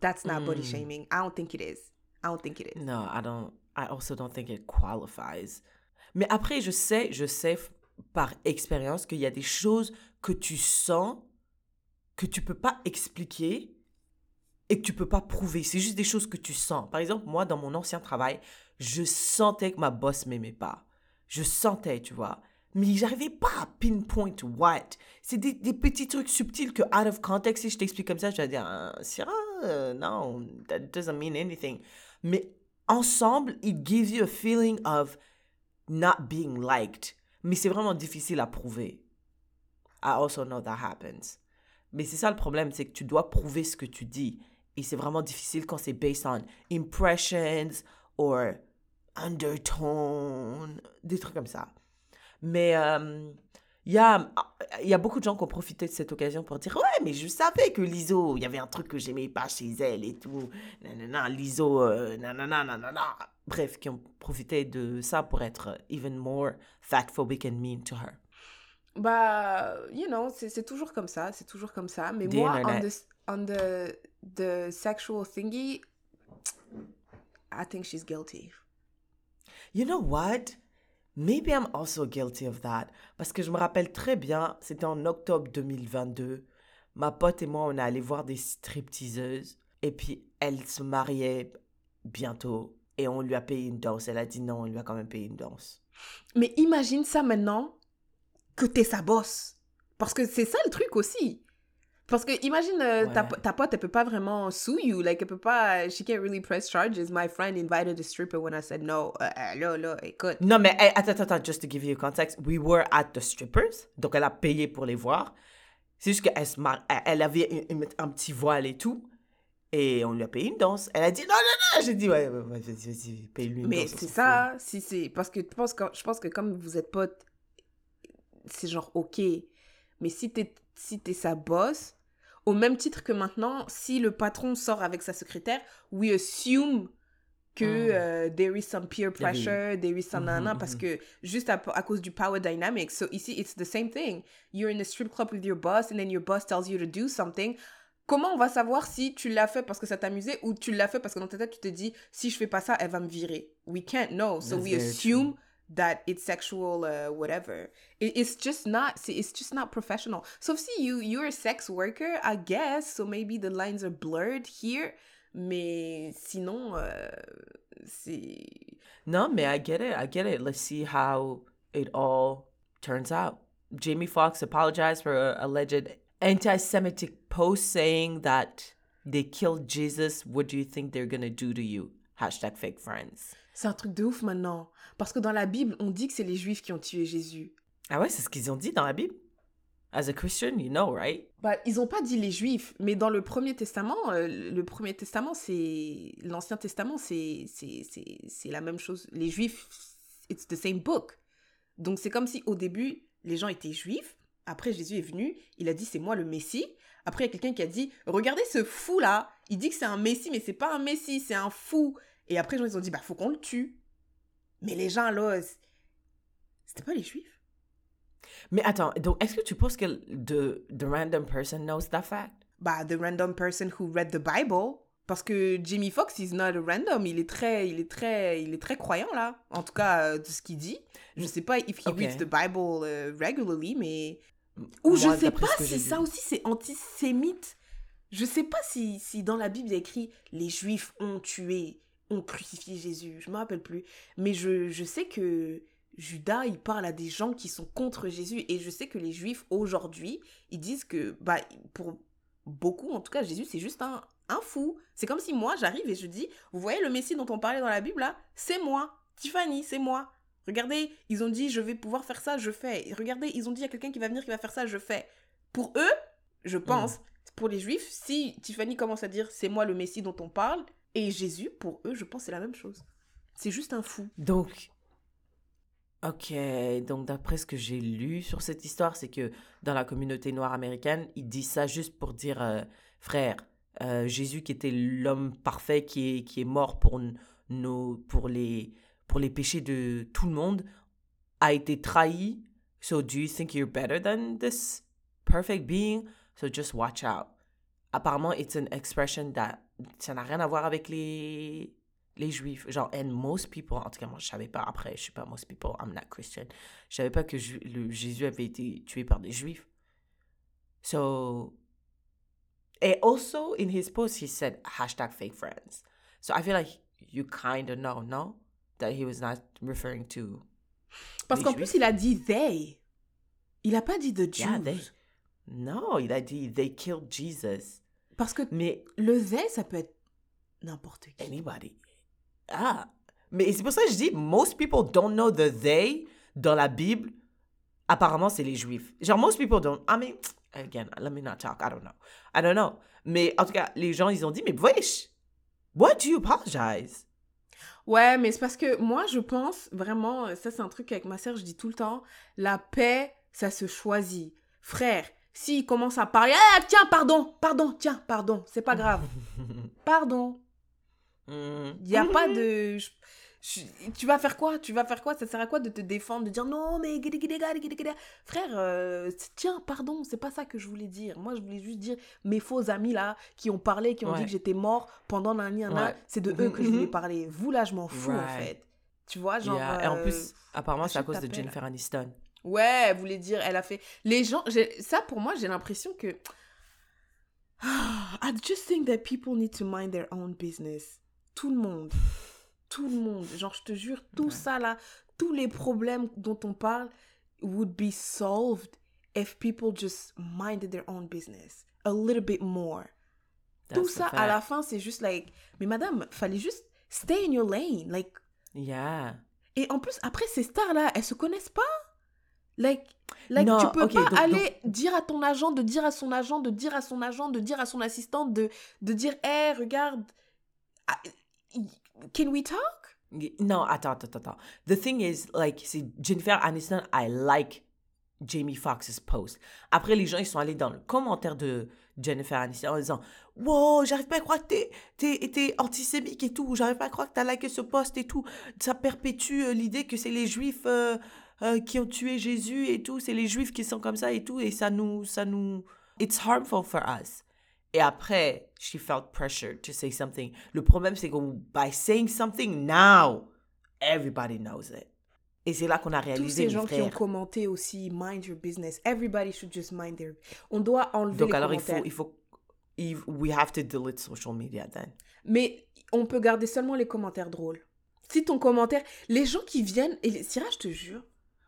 that's not body Mm. shaming. I don't think it is. I don't think it is. No, I don't. I also don't think it qualifies. Mais après, je sais, je sais par expérience qu'il y a des choses que tu sens que tu peux pas expliquer et que tu peux pas prouver. C'est juste des choses que tu sens. Par exemple, moi, dans mon ancien travail, je sentais que ma boss m'aimait pas. Je sentais, tu vois. Mais j'arrivais pas à pinpoint what. C'est des, petits trucs subtils que, out of context, si je t'explique comme ça, je vais dire, Ah, Syrah, euh, non, that doesn't mean anything. Mais ensemble, it gives you a feeling of not being liked. Mais c'est vraiment difficile à prouver. I also know that happens. Mais c'est ça le problème, c'est que tu dois prouver ce que tu dis. Et c'est vraiment difficile quand c'est based on impressions or undertone, des trucs comme ça. Mais euh, il y, a, y a beaucoup de gens qui ont profité de cette occasion pour dire Ouais, mais je savais que Liso, il y avait un truc que j'aimais pas chez elle et tout. Nanana, Liso, euh, nanana, nanana. Bref, qui ont profité de ça pour être even more fatphobic and mean to her. Bah, you know, c'est toujours comme ça, c'est toujours comme ça. Mais The moi, on internet. the, on the, the sexual thingy, I think she's guilty. You know what? Maybe I'm also guilty of that. Parce que je me rappelle très bien, c'était en octobre 2022. Ma pote et moi, on est allé voir des stripteaseuses. Et puis, elle se mariait bientôt. Et on lui a payé une danse. Elle a dit non, on lui a quand même payé une danse. Mais imagine ça maintenant que t'es sa boss. Parce que c'est ça le truc aussi. Parce que imagine euh, ta, Ouais. ta pote, elle peut pas vraiment sue you. Like, elle peut pas. She can't really press charges. My friend invited a stripper when I said no. Euh, euh, là, là, écoute. Non, mais hey, attends, attends, just to give you context. We were at the strippers. Donc, elle a payé pour les voir. C'est juste qu'elle se mar- elle- avait une- une- un petit voile et tout. Et on lui a payé une danse. Elle a dit non, non, non. J'ai dit ouais, ouais, ouais, vas-y, paye-lui une Mais danse. c'est ça, si c'est. Parce que je pense, que je pense que comme vous êtes potes, c'est genre ok. Mais si t'es si t'es sa boss, au même titre que maintenant, si le patron sort avec sa secrétaire, we assume que Mm. euh, there is some peer pressure, there is some Mhm, nana, parce mhm. que juste à, à cause du power dynamic. So ici, it's the same thing. You're in a strip club with your boss, and then your boss tells you to do something. Comment on va savoir si tu l'as fait parce que ça t'amusait ou tu l'as fait parce que dans ta tête, tu te dis, si je fais pas ça, elle va me virer. We can't know. So That's we assume that it's sexual, uh, whatever. It, it's just not, c'est- it's just not professional. so see you, you're a sex worker, I guess. So maybe the lines are blurred here. Mais sinon, euh, c'est... No, mais I get it. I get it. Let's see how it all turns out. Jamie Foxx apologized for a alleged anti Semitic post saying that they killed Jesus. What do you think they're to do to you? Hashtag fake friends. C'est un truc de ouf maintenant. Parce que dans la Bible, on dit que c'est les Juifs qui ont tué Jésus. Ah ouais, c'est ce qu'ils ont dit dans la Bible. As a Christian, you know, right? Bah, ils n'ont pas dit les Juifs, mais dans le Premier Testament, euh, le Premier Testament, c'est... L'Ancien Testament, c'est... c'est- C'est c'est la même chose. Les Juifs, it's the same book. Donc c'est comme si au début, les gens étaient Juifs. Après, Jésus est venu, il a dit c'est moi le Messie. Après, il y a quelqu'un qui a dit regardez ce fou là, il dit que c'est un Messie, mais c'est pas un Messie, c'est un fou. Et après, ils ont dit bah faut qu'on le tue. Mais les gens là, c'était pas les Juifs. Mais attends, donc est-ce que tu penses que the, the random person knows that fact? bah, the random person who read the Bible. Parce que Jamie Foxx is not a random. Il est très, il est très, il est très croyant là. En tout cas, euh, de ce qu'il dit. Je sais pas if he Ok. reads the Bible euh, regularly, mais ou je Moi, sais d'après pas si lu- ça aussi c'est antisémite. Je sais pas si, si dans la Bible il y a écrit les Juifs ont tué, ont crucifié Jésus. Je me rappelle plus. Mais je, je sais que Judas il parle à des gens qui sont contre Jésus et je sais que les Juifs aujourd'hui ils disent que bah pour beaucoup en tout cas Jésus c'est juste un un fou. C'est comme si moi j'arrive et je dis vous voyez le Messie dont on parlait dans la Bible là, c'est moi, Tiffany, c'est moi. Regardez, ils ont dit je vais pouvoir faire ça, je fais. Regardez, ils ont dit il y a quelqu'un qui va venir qui va faire ça, je fais. Pour eux, je pense, pour les juifs, si Tiffany commence à dire c'est moi le Messie dont on parle, et Jésus, pour eux, je pense c'est la même chose. C'est juste un fou. Donc, ok, donc d'après ce que j'ai lu sur cette histoire, c'est que dans la communauté noire américaine, ils disent ça juste pour dire, euh, frère, euh, Jésus qui était l'homme parfait qui est, qui est mort pour, nos, pour, les, pour les péchés de tout le monde, a été trahi. So do you think you're better than this perfect being? So just watch out. Apparemment, it's an expression that ça n'a rien à voir avec les, les juifs. Genre, and most people, en tout cas, moi, je savais pas. Après, je suis pas most people, I'm not Christian. Je savais pas que Ju- le Jésus avait été tué par des juifs. So, and also in his post, he said hashtag fake friends. So I feel like you kind of know, no? That he was not referring to. Parce qu'en plus, il a dit they. Il a pas dit the Jews. Yeah, they. No, il a dit they killed Jesus. Parce que Mais le they, ça peut être n'importe qui. anybody. Ah. Mais c'est pour ça que je dis, most people don't know the they dans la Bible. Apparemment, c'est les Juifs. Genre, most people don't. I mean, again, let me not talk. I don't know. I don't know. Mais en tout cas, les gens, ils ont dit, mais wesh, what do you apologize? Ouais, mais c'est parce que moi, je pense vraiment, ça c'est un truc avec ma sœur, je dis tout le temps, la paix, ça se choisit. Frère, s'il commence à parler, ah tiens, pardon, pardon, tiens, pardon, c'est pas grave. Pardon. Il n'y a pas de... je- je- tu vas faire quoi? Tu vas faire quoi? Ça sert à quoi de te défendre, de dire non, mais... Frère, euh, tiens, pardon, c'est pas ça que je voulais dire. Moi, je voulais juste dire mes faux amis là, qui ont parlé, qui ont dit que j'étais mort pendant l'année, Ouais. c'est de eux que je voulais Mhm. parler. Vous là, je m'en fous en fait. Tu vois, genre. Yeah. Et en euh, plus, apparemment, c'est à cause de Jennifer Aniston. Ouais, elle voulait dire, elle a fait. Les gens, ça pour moi, j'ai l'impression que. I just think that people need to mind their own business. Tout le monde. Tout le monde. Genre, je te jure, tout Ouais. ça là, tous les problèmes dont on parle would be solved if people just minded their own business. A little bit more. tout ça, à la fin, c'est juste like. Mais madame, fallait juste stay in your lane. Like. Yeah. Et en plus, après, ces stars-là, elles se connaissent pas. Like, like Non, tu peux pas donc- aller dire à ton agent, de dire à son agent, de dire à son agent, de dire à son assistante, de, de dire, hé, regarde, ah, can we talk? Non, attends, attends, attends. The thing is, like, c'est Jennifer Aniston, I like Jamie Foxx's post. Après, les gens, ils sont allés dans le commentaire de Jennifer Aniston en disant Wow, j'arrive pas à croire que t'es, antisémite et tout. J'arrive pas à croire que t'as liké ce post et tout. Ça perpétue euh, l'idée que c'est les juifs euh, euh, qui ont tué Jésus et tout. C'est les juifs qui sont comme ça et tout. Et ça nous. Ça nous... It's harmful for us. Et après, she felt pressure to say something. Le problème, c'est que by saying something now, everybody knows it. Et c'est là qu'on a Tous réalisé, ces mes gens qui ont commenté aussi, mind your business. Everybody should just mind their... On doit enlever Donc les alors, il commentaires. faut, il faut, il- we have to delete social media then. Mais on peut garder seulement les commentaires drôles. Si ton commentaire... Les gens qui viennent... Et les- Syrah, je te jure,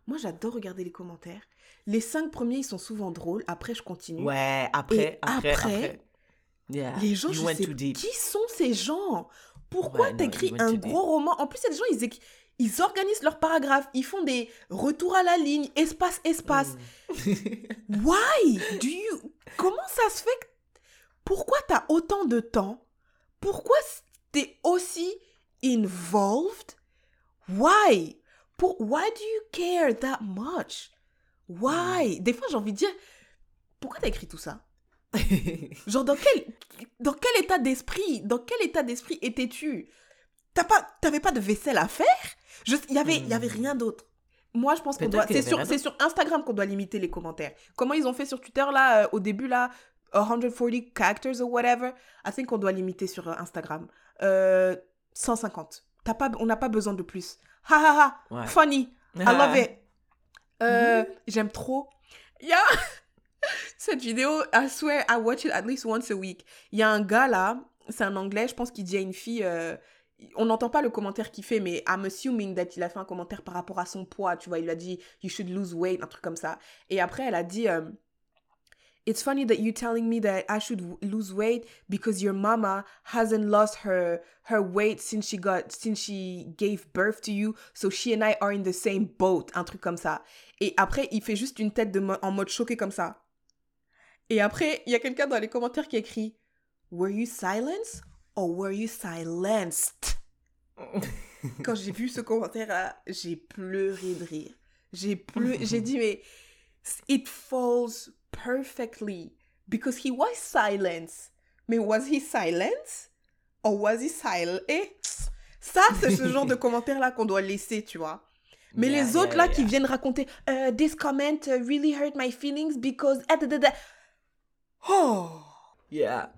moi j'adore regarder les commentaires. Les cinq premiers, ils sont souvent drôles. Après, je continue. Ouais, après, après, après, après. Yeah, Les gens, you je sais qui sont ces gens? Pourquoi Ouais, t'écris un gros roman? En plus, il y a des gens, ils, ils organisent leurs paragraphes, ils font des retours à la ligne, espace, espace. Mm. Why? Do you... Comment ça se fait que... Pourquoi t'as autant de temps? Pourquoi t'es aussi involved? Why? Pour... Why do you care that much? Why? Des fois, j'ai envie de dire, pourquoi t'as écrit tout ça? Genre, dans quel, dans quel état d'esprit, dans quel état d'esprit étais-tu? T'as pas, t'avais pas de vaisselle à faire? Il y avait, il y avait Hmm. rien d'autre. Moi, je pense qu'on doit. C'est sur, sur Instagram qu'on doit limiter les commentaires. Comment ils ont fait sur Twitter là, euh, au début là, 140 characters or whatever. I think qu'on doit limiter sur euh, Instagram. Euh, 150. T'as pas, on n'a pas besoin de plus. Ha ha ha. Ouais. Funny. I love it. Euh, J'aime trop. Il y a cette vidéo, I swear I watch it at least once a week. Il y a un gars là, c'est un anglais, je pense qu'il dit à une fille, euh, on n'entend pas le commentaire qu'il fait, mais I'm assuming that il a fait un commentaire par rapport à son poids, tu vois, il lui a dit you should lose weight, un truc comme ça. Et après, elle a dit euh, It's funny that you telling me that I should lose weight because your mama hasn't lost her her weight since she got since she gave birth to you, so she and I are in the same boat, un truc comme ça. Et après, il fait juste une tête de en mode choqué comme ça. Et après, il y a quelqu'un dans les commentaires qui écrit Were you silenced or were you silenced? Quand j'ai vu ce commentaire-là, j'ai pleuré de rire. J'ai pleu... j'ai dit mais it falls perfectly because he was silenced. mais was he silent? Or was he silent? Et ça, c'est ce genre de commentaire-là qu'on doit laisser, tu vois. Mais Yeah, les autres yeah, là qui yeah. viennent raconter euh, This comment uh, really hurt my feelings because. da. Oh! Yeah.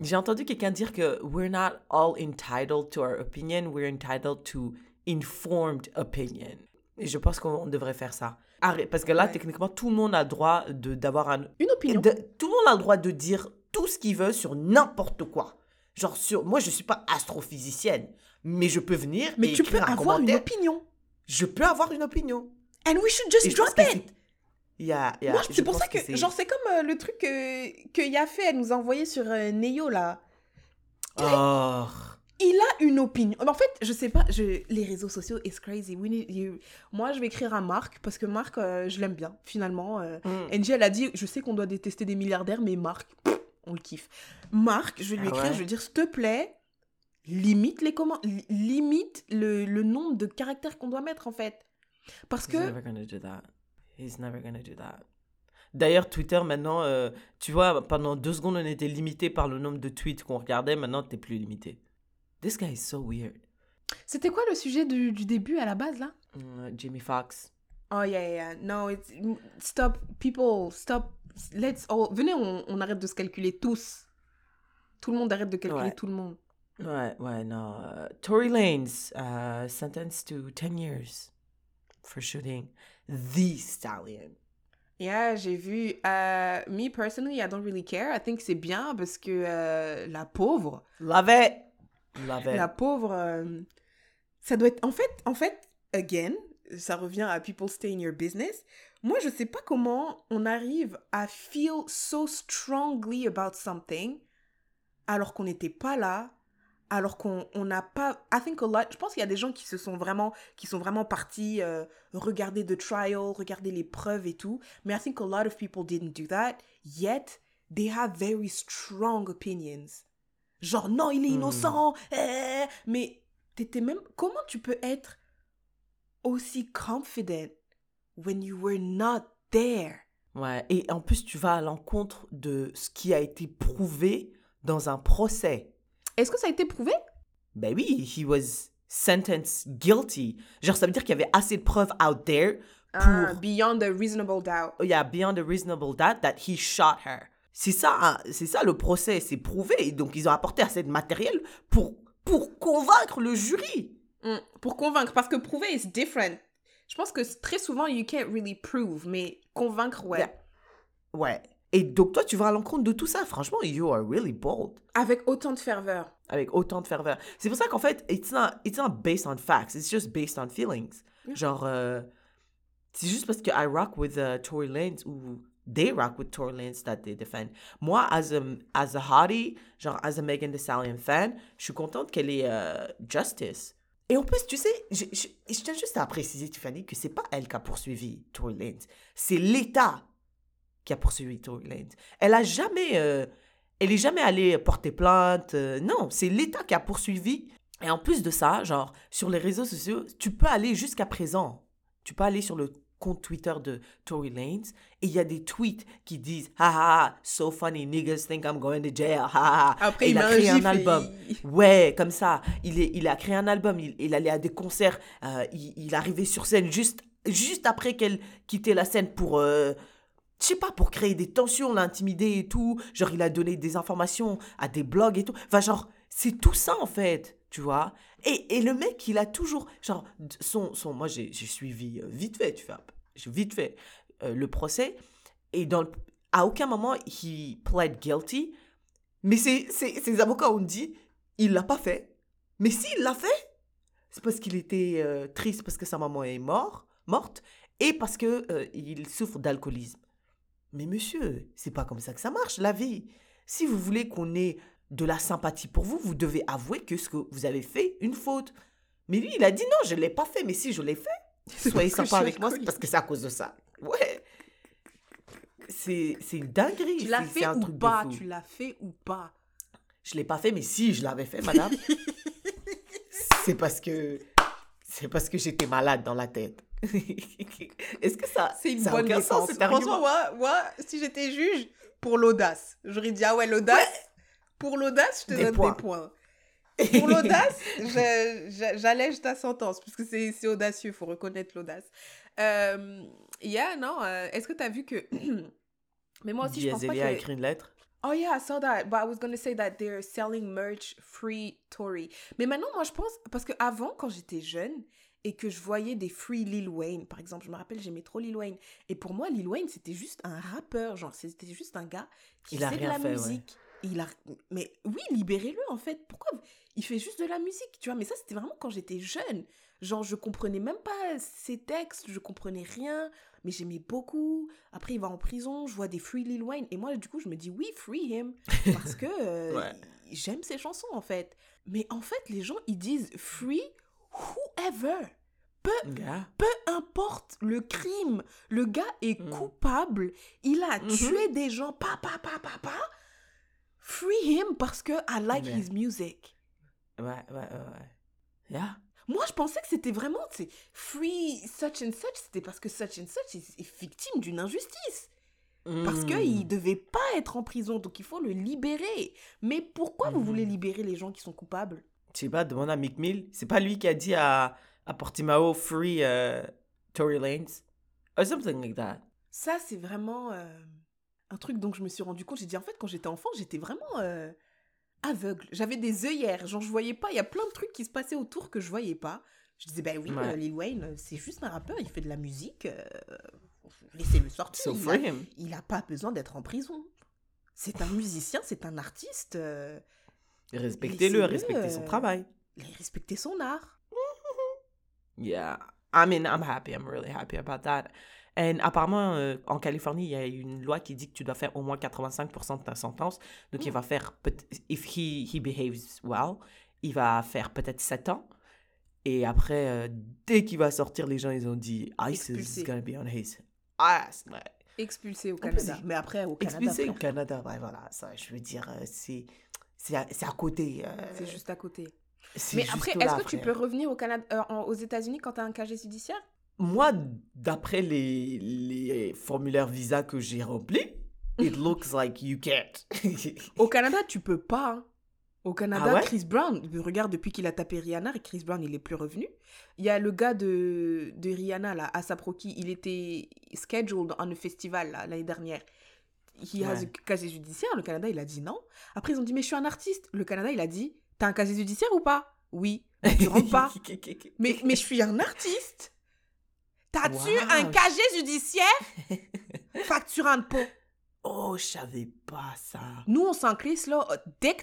J'ai entendu quelqu'un dire que we're not all entitled to our opinion, we're entitled to informed opinion. Et je pense qu'on devrait faire ça. Arrête, parce que là, Ouais. techniquement, tout le monde a le droit d'avoir un... Une opinion. de- tout le monde a le droit de dire tout ce qu'il veut sur n'importe quoi. Genre sur... Moi, je suis pas astrophysicienne, mais je peux venir Mais et tu peux un avoir une opinion. Je peux avoir une opinion. And we should Et just pense drop it. c'est- Yeah, c'est pour ça que, genre, c'est comme euh, le truc que, que Yafé, elle nous a envoyé sur euh, Neo, là. Oh. Il a une opinion. En fait, je sais pas, je... les réseaux sociaux, it's crazy. We need you- Moi, je vais écrire à Marc, parce que Marc, euh, je l'aime bien, finalement. euh. Mm. NG, elle a dit, je sais qu'on doit détester des milliardaires, mais Marc, pff, on le kiffe. Marc, je vais lui Ah écrire, ouais je vais dire, s'il te plaît, limite les comment li- limite le, le nombre de caractères qu'on doit mettre, en fait. Parce He's que... never gonna do that. He's never gonna do that. D'ailleurs, Twitter, maintenant, euh, tu vois, pendant deux secondes, on était limité par le nombre de tweets qu'on regardait. Maintenant, t'es plus limité. This guy is so weird. C'était quoi le sujet du, du début, à la base, là? Mm, Jamie Foxx. Oh yeah, yeah, yeah. No, it's stop, people, stop. Let's all. Venez, on, on arrête de se calculer tous. Tout le monde arrête de calculer Ouais. tout le monde. Ouais, ouais, non. euh, Tory Lanez, uh, sentenced to 10 years for shooting the stallion. Yeah, j'ai vu. euh, me personally, I don't really care. I think c'est bien parce que euh, la pauvre, Love it. La pauvre, euh, ça doit être. En fait, en fait, again, ça revient à people stay in your business. Moi, je sais pas comment on arrive à feel so strongly about something alors qu'on n'était pas là, alors qu'on on n'a pas. I think a lot. Je pense qu'il y a des gens qui se sont vraiment, qui sont vraiment partis euh, regarder the trial, regarder les preuves et tout. Mais I think a lot of people didn't do that. Yet they have very strong opinions. Genre non, il est Hmm. innocent. eh, Mais t'étais même. Comment tu peux être aussi confident when you were not there? Ouais, et en plus, tu vas à l'encontre de ce qui a été prouvé dans un procès. Est-ce que ça a été prouvé? Ben oui, he was sentenced guilty. Genre, ça veut dire qu'il y avait assez de preuves out there pour, Ah, beyond a reasonable doubt. yeah, beyond a reasonable doubt that he shot her. C'est ça, hein, c'est ça le procès, c'est prouvé. Donc, ils ont apporté assez de matériel pour, pour convaincre le jury. Mm, Pour convaincre, parce que prouver is different. Je pense que très souvent, you can't really prove, mais convaincre, ouais. Yeah. Ouais. Et donc, toi, tu vas à l'encontre de tout ça. Franchement, you are really bold. Avec autant de ferveur. avec autant de ferveur. C'est pour ça qu'en fait, it's not, it's not based on facts, it's just based on feelings. Yeah. Genre, euh, c'est juste parce que I rock with uh, Tory Lanez ou they rock with Tory Lanez that they defend. Moi, as a, as a hottie, genre as a Megan Thee Stallion fan, je suis contente qu'elle ait euh, justice. Et en plus, tu sais, je tiens juste à préciser, Tiffany, que c'est pas elle qui a poursuivi Tory Lanez. C'est l'État qui a poursuivi Tory Lanez. Elle a jamais... euh, elle est jamais allée porter plainte. euh, non, c'est l'État qui a poursuivi. Et en plus de ça, genre, sur les réseaux sociaux, tu peux aller jusqu'à présent. Tu peux aller sur le compte Twitter de Tory Lanez et il y a des tweets qui disent « Ha ha, ha, so funny, niggas think I'm going to jail, ha. Après, Et il il a créé un et album. Ouais, comme ça. Il, est, il a créé un album, il, il allait à des concerts, euh, il, il arrivait sur scène juste, juste après qu'elle quittait la scène pour, euh, je sais pas, pour créer des tensions, l'intimider et tout. Genre, il a donné des informations à des blogs et tout. Enfin, genre, c'est tout ça en fait, tu vois. Et, et le mec, il a toujours, genre, son, son moi j'ai suivi euh, vite fait, tu vois, vite fait euh, le procès. Et dans à aucun moment, il pled guilty. Mais c'est, c'est, ses avocats ont dit, il l'a pas fait. Mais s'il l'a fait, c'est parce qu'il était euh, triste parce que sa maman est mort, morte et parce que euh, il souffre d'alcoolisme. Mais monsieur, c'est pas comme ça que ça marche la vie. Si vous voulez qu'on ait de la sympathie pour vous, vous devez avouer que ce que vous avez fait une faute. Mais lui, il a dit non, je l'ai pas fait. Mais si je l'ai fait, soyez sympa avec moi, c'est parce que c'est à cause de ça. Ouais. C'est une dinguerie. Tu l'as fait un ou truc pas? Tu l'as fait ou pas? Je l'ai pas fait, mais si je l'avais fait, madame, c'est parce que c'est parce que j'étais malade dans la tête. Est-ce que ça C'est une ça a bonne réponse. Franchement, moi, moi, si j'étais juge, pour l'audace, j'aurais dit, ah ouais, l'audace, Pour l'audace, je te Des donne points. des points. Pour l'audace, j'allège ta sentence, parce que c'est audacieux, il faut reconnaître l'audace. Euh, yeah, non, euh, est-ce que tu as vu que... Mais moi aussi, je pense pas Diazelia a que... écrit une lettre. Oh yeah, I saw that, but I was gonna say that they're selling merch free Tory. Mais maintenant, moi, je pense... Parce que avant, quand j'étais jeune, et que je voyais des free Lil Wayne, par exemple, je me rappelle, j'aimais trop Lil Wayne. Et pour moi, Lil Wayne, c'était juste un rappeur, genre, c'était juste un gars qui Il faisait de la fait, ouais. Il a... Mais oui, libérez-le, en fait. Pourquoi Il fait juste de la musique, tu vois? Mais ça, c'était vraiment quand j'étais jeune. Genre, je comprenais même pas ses textes, je comprenais rien, mais j'aimais beaucoup. Après, il va en prison, je vois des Free Lil Wayne. Et moi, du coup, je me dis, oui, free him. Parce que euh, Ouais. j'aime ses chansons, en fait. Mais en fait, les gens, ils disent free whoever. Yeah. Peu importe le crime, le gars est Mm. coupable, il a Mhm. tué des gens, pa, pa, pa, pa, pa. Free him parce que I like Ouais. his music. Ouais, ouais, ouais, ouais. Yeah. Moi, je pensais que c'était vraiment, c'est free such and such, c'était parce que such and such est, est victime d'une injustice. Parce qu'il devait pas être en prison, donc il faut le libérer. Mais pourquoi vous voulez libérer les gens qui sont coupables? Je sais pas, demande à Mick Mill. C'est pas lui qui a dit à, à Portimao free euh, Tory Lanez? Or something like that. Ça, c'est vraiment euh, un truc dont je me suis rendu compte. J'ai dit, en fait, quand j'étais enfant, j'étais vraiment euh, aveugle. J'avais des œillères. Genre, je voyais pas. Il y a plein de trucs qui se passaient autour que je voyais pas. Je disais, ben oui, Ouais. euh, Lil Wayne, euh, c'est juste un rappeur. Il fait de la musique. euh, Laissez-le sortir. So il, a, him. il a pas besoin d'être en prison. C'est un musicien, c'est un artiste. Respectez-le, respectez son travail. respectez son art. Yeah. I mean, I'm happy. I'm really happy about that. And apparemment, euh, en Californie, il y a une loi qui dit que tu dois faire au moins 85% de ta sentence. Donc, il va faire, if he, he behaves well, il va faire peut-être 7 ans. Et après, euh, dès qu'il va sortir, les gens, ils ont dit, ISIS Expulsé. is gonna be on his ass. Ouais. Expulsé au Canada. Mais après, au Canada. Expulsé au Canada, ouais, voilà. Ça, je veux dire, euh, c'est, c'est, à, à côté. euh, C'est juste à côté. Mais après, est-ce que tu frère. peux revenir au Canada, euh, aux États-Unis quand tu as un casier judiciaire? Moi, d'après les, les formulaires visa que j'ai remplis, it looks like you can't. Au Canada, tu peux pas. hein. Au Canada, Ah ouais? Chris Brown, regarde, depuis qu'il a tapé Rihanna, Chris Brown, il est plus revenu. Il y a le gars de, de Rihanna, là, Asap Rocky, il était scheduled on a festival l'année dernière. Il a un casier judiciaire, le Canada, il a dit non. Après, ils ont dit, mais je suis un artiste. Le Canada, il a dit, t'as un casier judiciaire ou pas? Oui. Tu rentres pas. mais, mais je suis un artiste. T'as-tu Wow. un casier judiciaire? Facture un pot. Oh, je savais pas ça. Nous, on s'en crisse, là. Dès que.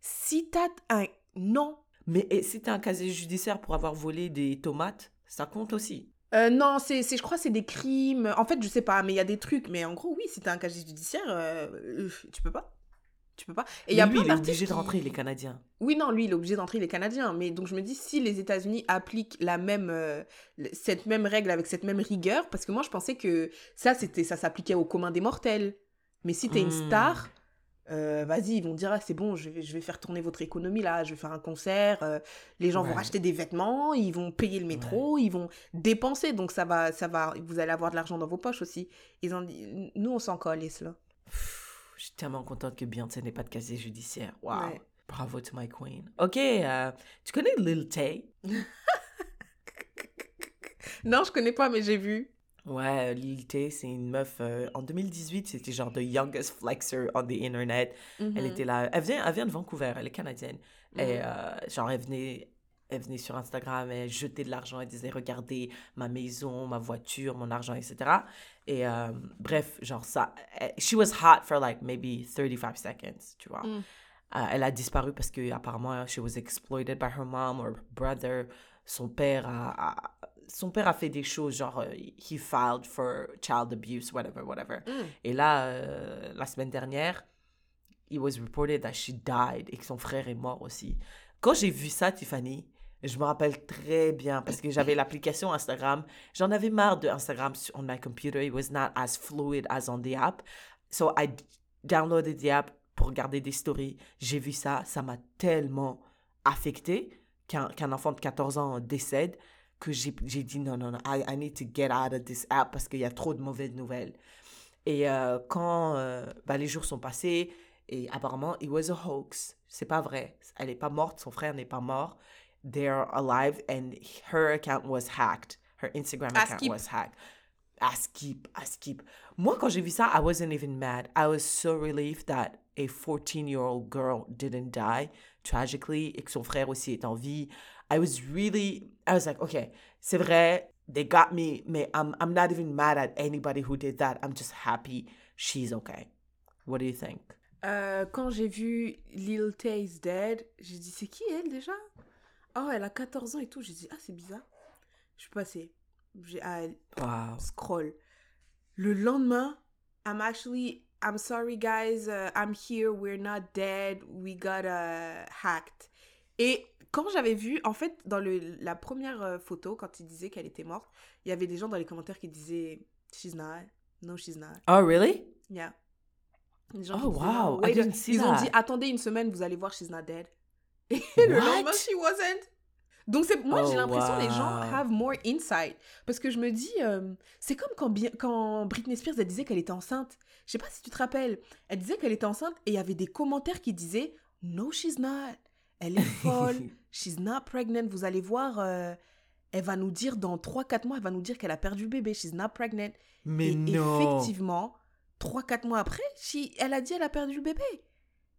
Si t'as un. Non. Mais et si t'as un casier judiciaire pour avoir volé des tomates, ça compte aussi? Euh, non, c'est, je crois que c'est des crimes. En fait, je sais pas, mais il y a des trucs. Mais en gros, oui, si t'as un casier judiciaire, euh, euh, tu peux pas. Tu peux pas. Et il y a lui, plein il est obligé de rentrer, les Canadiens. Oui, non, lui, il est obligé d'entrer les Canadiens. Mais donc, je me dis, si les États-Unis appliquent la même, euh, cette même règle avec cette même rigueur, parce que moi, je pensais que ça, c'était, ça s'appliquait au commun des mortels. Mais si t'es une Hmm. star, euh, vas-y, ils vont dire, ah, c'est bon, je vais, je vais faire tourner votre économie là, je vais faire un concert, euh, les gens vont Ouais. racheter des vêtements, ils vont payer le métro, ils vont dépenser, donc ça va, ça va, vous allez avoir de l'argent dans vos poches aussi. Ils ont dit, nous, on s'en colle, là. Pff, Je suis tellement contente que Beyoncé n'ait pas de casier judiciaire. Wow. Ouais. Bravo to my queen. Ok, euh, tu connais Lil Tay? Non, je connais pas, mais j'ai vu. Ouais, Lil Tay, c'est une meuf. euh, en 2018, c'était genre the youngest flexer on the internet. Elle Mhm. était là. Elle vient, elle vient de Vancouver, elle est canadienne. Et Mhm. euh, genre, elle venait, elle venait sur Instagram, elle jetait de l'argent, elle disait Regardez ma maison, ma voiture, mon argent, etc. Et euh, bref, genre ça. elle- She was hot for like maybe 35 seconds, tu vois. Mm. Euh, elle a disparu parce que apparemment she was exploited by her mom or brother. Son père a, a- son père a fait des choses genre euh, he filed for child abuse whatever whatever. Mm. Et là euh, la semaine dernière it was reported that she died et que son frère est mort aussi. Quand j'ai vu ça Tiffany, je me rappelle très bien parce que j'avais l'application Instagram. J'en avais marre de Instagram sur- on my computer. It was not as fluid as on the app. So I downloaded the app pour regarder des stories. J'ai vu ça, ça m'a tellement affecté qu'un enfant de 14 ans décède que j'ai j'ai dit non, non, non, I, I need to get out of this app parce qu'il y a trop de mauvaises nouvelles. Et euh, quand euh, bah, les jours sont passés Et apparemment, it was a hoax. C'est pas vrai. Elle n'est pas morte, son frère n'est pas mort. They're alive and her account was hacked. Her Instagram account Askip. was hacked. Askip, Askip. Moi, quand j'ai vu ça, I wasn't even mad. I was so relieved that a 14-year-old girl didn't die tragically et que son frère aussi est en vie. I was really, I was like, okay, c'est vrai, they got me, mais I'm, I'm not even mad at anybody who did that. I'm just happy she's okay. What do you think? Euh, quand j'ai vu Lil Tay is dead, j'ai dit c'est qui elle déjà Oh, elle a 14 ans et tout. J'ai dit ah, c'est bizarre. Je suis passée. J'ai ah, Wow. scroll. Le lendemain, I'm actually I'm sorry guys, uh, I'm here, we're not dead, we got uh, hacked. Et quand j'avais vu, en fait, dans le, la première euh, photo, quand il disait qu'elle était morte, il y avait des gens dans les commentaires qui disaient She's not, no she's not, Oh, really? yeah. Des gens Oh, disaient, wow, "No, I wait a-" didn't see Ils ont dit attendez une semaine, vous allez voir she's not dead. Et le What? lendemain, she wasn't. Donc c'est moi j'ai Oh, l'impression les gens wow. have more insight parce que je me dis euh, c'est comme quand quand Britney Spears elle disait qu'elle était enceinte. Je sais pas si tu te rappelles. Elle disait qu'elle était enceinte et il y avait des commentaires qui disaient no she's not. Elle est folle. she's not pregnant. Vous allez voir euh, elle va nous dire dans 3 4 mois elle va nous dire qu'elle a perdu le bébé. She's not pregnant. Mais et non. effectivement 3 4 mois après, she- elle a dit elle a perdu le bébé.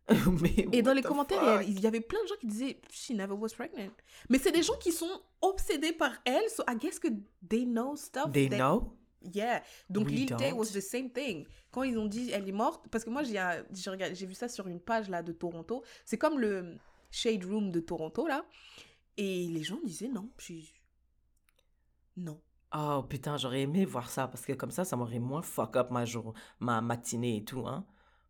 Mais Et dans les the commentaires, il y avait plein de gens qui disaient She never was pregnant. Mais c'est des gens qui sont obsédés par elle, so I guess que they know stuff. They that- know? Yeah. Donc Lil Tay was the same thing. Quand ils ont dit elle est morte, parce que moi j'ai j'ai vu ça sur une page là de Toronto. C'est comme le Shade Room de Toronto là. Et les gens disaient non. je- Non. Oh putain, j'aurais aimé voir ça parce que comme ça, ça m'aurait moins fuck up ma jour, ma matinée et tout, hein.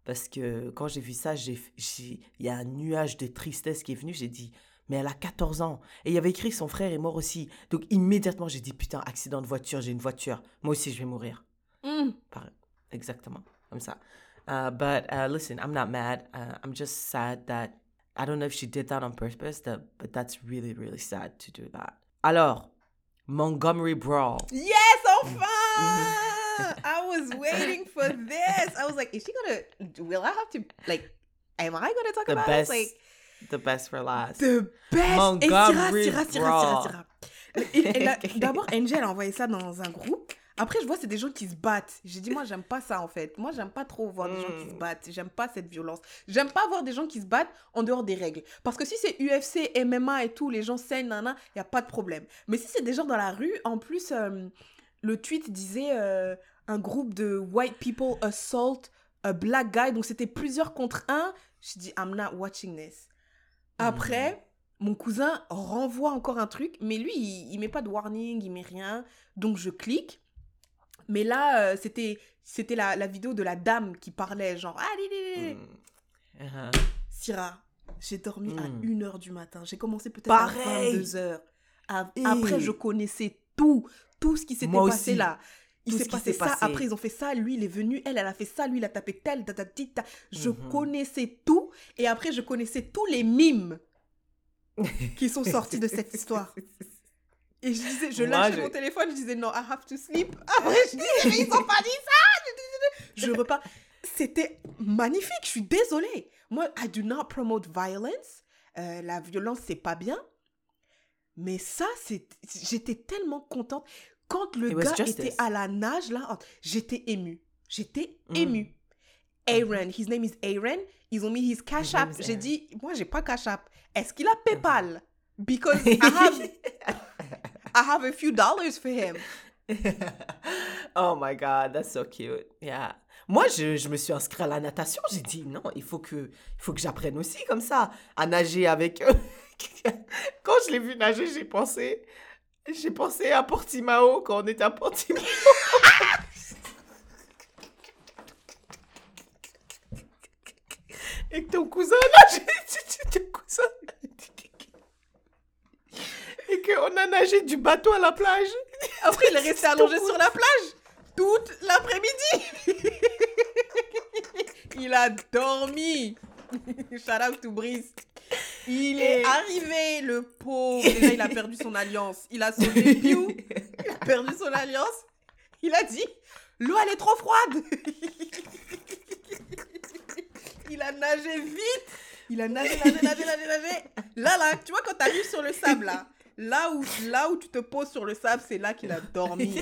Parce que quand j'ai vu ça, il y a un nuage de tristesse qui est venu. J'ai dit, mais elle a 14 ans. Et il y avait écrit que son frère est mort aussi. Donc immédiatement, j'ai dit, putain, accident de voiture, j'ai une voiture. Moi aussi, je vais mourir. Pareil. Exactement, comme ça. Uh, but uh, listen, I'm not mad. Uh, I'm just sad that I don't know if she did that on purpose, but that's really, really sad to do that. Alors, Montgomery Brawl. Yes, enfin! I was waiting for this. I was like, is she gonna? Will I have to like? Am I gonna talk The about best, this? Like the best for last. the best. Montgomery et. Syrah, Syrah. Et- et là, D'abord, Angel a envoyé ça dans un groupe. Après, je vois, c'est des gens qui se battent. J'ai dit, moi, j'aime pas ça, en fait. Moi, j'aime pas trop voir des gens qui se Mm. battent. J'aime pas cette violence. J'aime pas voir des gens qui se battent en dehors des règles. Parce que si c'est UFC, MMA et tout, les gens saignent, nana, il y a pas de problème. Mais si c'est des gens dans la rue, en plus, euh, le tweet disait euh, un groupe de white people assault a black guy. Donc, c'était plusieurs contre un. Je dis, I'm not watching this. Après, mon cousin renvoie encore un truc, mais lui, il, il met pas de warning, il met rien. Donc je clique. Mais là, euh, c'était c'était la, la vidéo de la dame qui parlait, genre, ah, li, li, li, li. Mm. Uh-huh. Syrah, j'ai dormi à Mm. 1h du matin. J'ai commencé peut-être à 22h. Eh. Après, je connaissais tout, tout ce qui s'était passé aussi. là. Il s'est passé ça, passé. après ils ont fait ça, lui il est venu, elle elle a fait ça, lui il a tapé tel, ta, ta, ta. Je Mhm. connaissais tout et après je connaissais tous les mimes qui sont sortis de cette histoire. Et je disais, je Moi, lâchais je- mon téléphone, je disais non, I have to sleep. Après, je disais, mais ils ont pas dit ça. Je repars. C'était magnifique, je suis désolée. Moi, I do not promote violence. Euh, la violence, c'est pas bien. Mais ça, c'est, j'étais tellement contente. Quand le It gars était à la nage, là, j'étais émue. J'étais Mm. émue. Aaron, his name is Aaron. Ils ont mis his cash app. J'ai dit, moi, j'ai pas cash app. Est-ce qu'il a PayPal? Because I have, I have a few dollars for him. oh my god, that's so cute. Yeah. Moi, je, je me suis inscrit à la natation. J'ai dit non, il faut que, il faut que j'apprenne aussi comme ça à nager avec eux. quand je l'ai vu nager, j'ai pensé, j'ai pensé à Portimao quand on était à Portimao. Et que ton cousin nageait, ton cousin. Et qu'on a nagé du bateau à la plage. Après, il est resté allongé sur la plage toute l'après-midi. il a dormi. Shout out to Brice. Il est arrivé, le pauvre. Déjà, il a perdu son alliance. Il a sauté Pew. Il a perdu son alliance. Il a dit L'eau, elle est trop froide. Il a nagé vite. Il a nagé, nagé, nagé, nagé, nagé. Là, là, tu vois, quand tu arrives sur le sable, là, là où, là où tu te poses sur le sable, c'est là qu'il a dormi.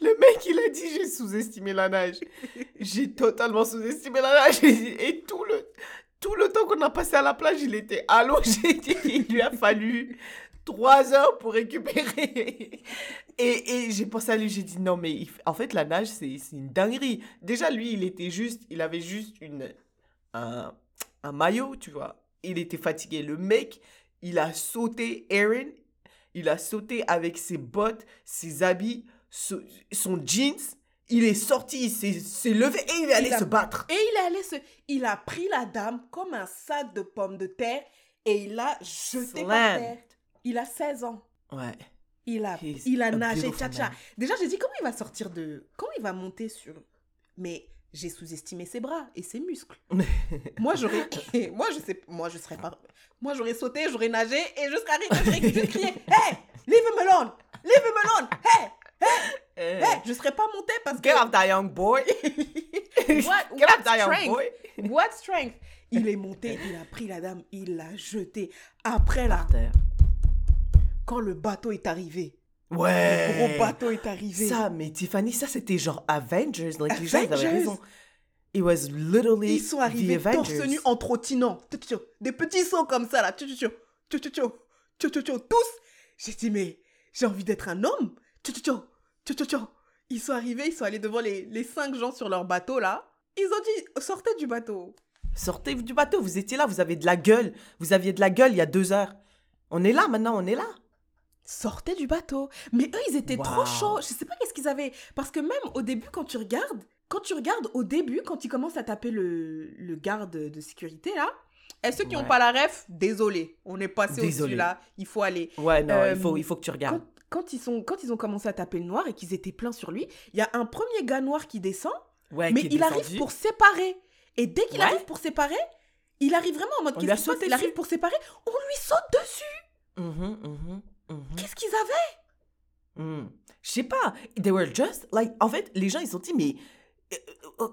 Le mec, il a dit j'ai sous-estimé la nage. J'ai totalement sous-estimé la nage. Et tout le, tout le temps qu'on a passé à la plage, il était allongé. Il lui a fallu trois heures pour récupérer. Et, et j'ai pensé à lui, j'ai dit non, mais en fait, la nage, c'est c'est une dinguerie. Déjà, lui, il était juste, il avait juste une, un, un maillot, tu vois. Il était fatigué. Le mec, il a sauté, Aaron, il a sauté avec ses bottes, ses habits, ce- son jeans. Il est sorti, il s'est levé et il est allé a- se battre. Et il est allé se... Il a pris la dame comme un sac de pommes de terre et il l'a jeté par terre. Il a 16 ans. Ouais. Il a, He's il a nagé man. Déjà, j'ai dit comment il va sortir de... Comment il va monter sur... Mais j'ai sous-estimé ses bras et ses muscles. moi, j'aurais... moi, je sais... Moi, je serais pas... Moi, j'aurais sauté, j'aurais nagé et je serais j'aurais crié « Hey! Leave him alone! Leave him alone! Hey! Eh, Hey! » Je serais pas montée parce que... Get off that young boy. What, Get what off that young strength? boy. What strength? Il est monté, il a pris la dame, il l'a jetée. Après, là, quand le bateau est arrivé, le Ouais. gros bateau est arrivé. Ça, mais Tiffany, ça c'était genre Avengers. Like, les gens ils avaient Avengers. raison. It was literally Ils sont the arrivés torse Avengers. nu en trottinant. Des petits sauts comme ça, là. Tous. J'ai dit, mais j'ai envie d'être un homme. Tchou, tchou, tchou. Tchou, tchou, tchou. Ils sont arrivés, ils sont allés devant les, les cinq gens sur leur bateau, là. Ils ont dit, sortez du bateau. Sortez du bateau, vous étiez là, vous avez de la gueule. Vous aviez de la gueule il y a deux heures. On est là maintenant, on est là. Sortez du bateau. Mais eux, ils étaient trop chauds. Je sais pas qu'est-ce qu'ils avaient. Parce que même au début, quand tu regardes, quand tu regardes au début, quand ils commencent à taper le, le garde de sécurité, là, et ceux qui n'ont Ouais. pas la ref, désolé. On est passé au-dessus, là. Il faut aller. Ouais, non, Euh, il, faut, il faut que tu regardes. Quand, quand ils sont, quand ils ont commencé à taper le noir et qu'ils étaient pleins sur lui, il y a un premier gars noir qui descend, Ouais, mais qui il arrive pour séparer. Et dès qu'il Ouais. arrive pour séparer, il arrive vraiment en mode qu'est-ce a qui se passe? Sauté Il arrive pour séparer, on lui saute dessus. Mhm, mhm, mhm. Qu'est-ce qu'ils avaient? Hmm. Je sais pas. They were just like. En fait, les gens ils ont dit mais euh, euh,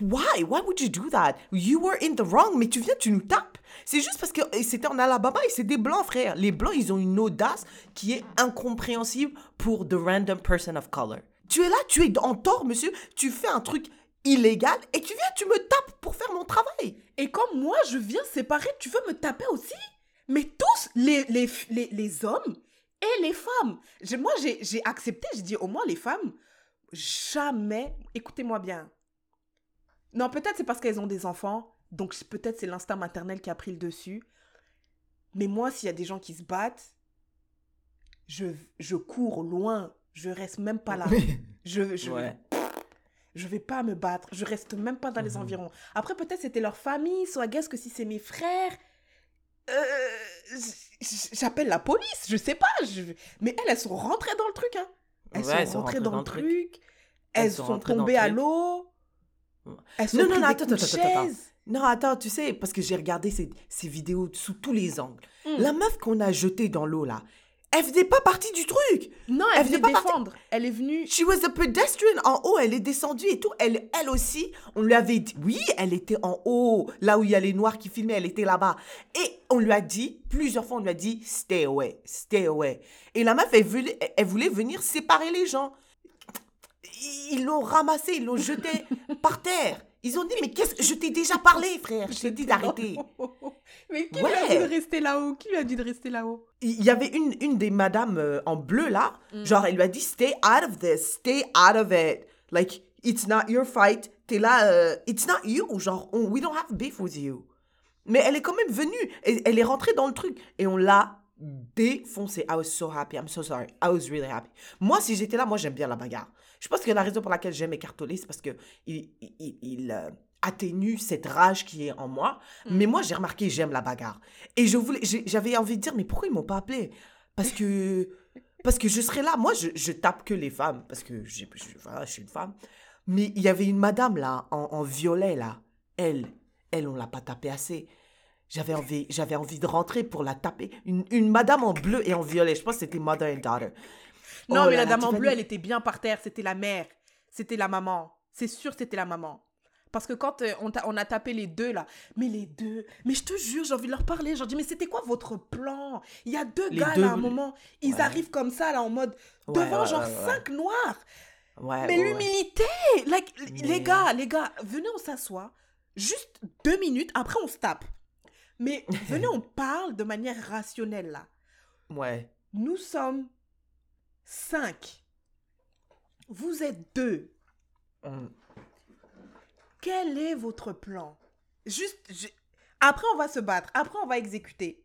why? Why would you do that? You were in the wrong. Mais tu viens tu nous tapes. C'est juste parce que c'était en Alabama et c'est des blancs frère. Les blancs ils ont une audace qui est incompréhensible pour the random person of color. Tu es là, tu es en tort monsieur. Tu fais un truc illégal et tu viens tu me tapes pour faire mon travail. Et comme moi, je viens séparer, tu veux me taper aussi? Mais tous, les, les, les, les hommes et les femmes. Moi, j'ai accepté, j'ai dit au moins les femmes, jamais, écoutez-moi bien. Non, peut-être c'est parce qu'elles ont des enfants, donc peut-être c'est l'instinct maternel qui a pris le dessus. Mais moi, s'il y a des gens qui se battent, je, je cours loin, je reste même pas là. Je, je, Ouais. je vais pas me battre, je reste même pas dans les Mhm. environs. Après, peut-être c'était leur famille, soit guess que si c'est mes frères, euh, j'appelle la police, je sais pas. je- Mais elles, elles sont rentrées dans le truc. Hein. Elles Ouais, sont rentrées dans, le truc. Elles, Elles sont tombées à l'eau. Ouais. Elles sont Non, non, non, attends, attends, attends. Non, attends, tu sais, parce que j'ai regardé ces, ces vidéos sous tous les angles. Mm. La meuf qu'on a jetée dans l'eau, là, elle faisait pas partie du truc. Non, Elle elle faisait venait pas partie- défendre. Elle est venue. She was a pedestrian en haut, elle est descendue et tout. Elle, elle aussi, on lui avait dit, oui, elle était en haut, là où il y a les noirs qui filmaient, elle était là-bas. Et on lui a dit, plusieurs fois, on lui a dit, stay away, stay away. Et la meuf, elle voulait, elle voulait venir séparer les gens. Ils l'ont ramassé, ils l'ont jeté par terre. Ils ont dit, mais qu'est-ce que. Je t'ai déjà parlé, frère. Je t'ai dit d'arrêter. Mais qui lui a dit de rester là-haut? Qui lui a dit de rester là-haut? Il y avait une, une des madames euh, en bleu là, Mm. genre elle lui a dit stay out of this, stay out of it. Like it's not your fight. T'es là, euh, it's not you. Genre on- we don't have beef with you. Mais elle est quand même venue, elle, elle est rentrée dans le truc et on l'a défoncé. I was so happy. I'm so sorry. I was really happy. Moi si j'étais là, moi j'aime bien la bagarre. Je pense que la raison pour laquelle j'aime écarteler, c'est parce que il, il, il- il, euh, atténue cette rage qui est en moi. Mais moi, j'ai remarqué, j'aime la bagarre. Et je voulais, j'avais envie de dire, mais pourquoi ils m'ont pas appelé? Parce que, parce que je serais là. Moi, je, je tape que les femmes parce que je, voilà, je suis une femme. Mais il y avait une madame là, en, en violet là. Elle, elle, on l'a pas tapée assez. J'avais envie, j'avais envie de rentrer pour la taper. Une, une madame en bleu et en violet. Je pense que c'était mother and daughter. Non, Oh mais là la dame en bleu, elle était bien par terre. C'était la mère. C'était la maman. C'est sûr, c'était la maman. Parce que quand euh, on, a tapé les deux là, mais les deux, mais je te jure, j'ai envie de leur parler. J'ai dit, mais c'était quoi votre plan? Il y a deux Les gars deux- là à un moment, ils Ouais. arrivent comme ça là en mode Ouais, devant ouais, genre cinq noirs. Ouais, Mais l'humilité like, Les Mais- gars, les gars, venez, on s'assoit. Juste deux minutes, après on se tape. Mais venez, on parle de manière rationnelle là. Ouais. Nous sommes cinq. Vous êtes deux. Quel est votre plan? Juste, je- après on va se battre, après on va exécuter.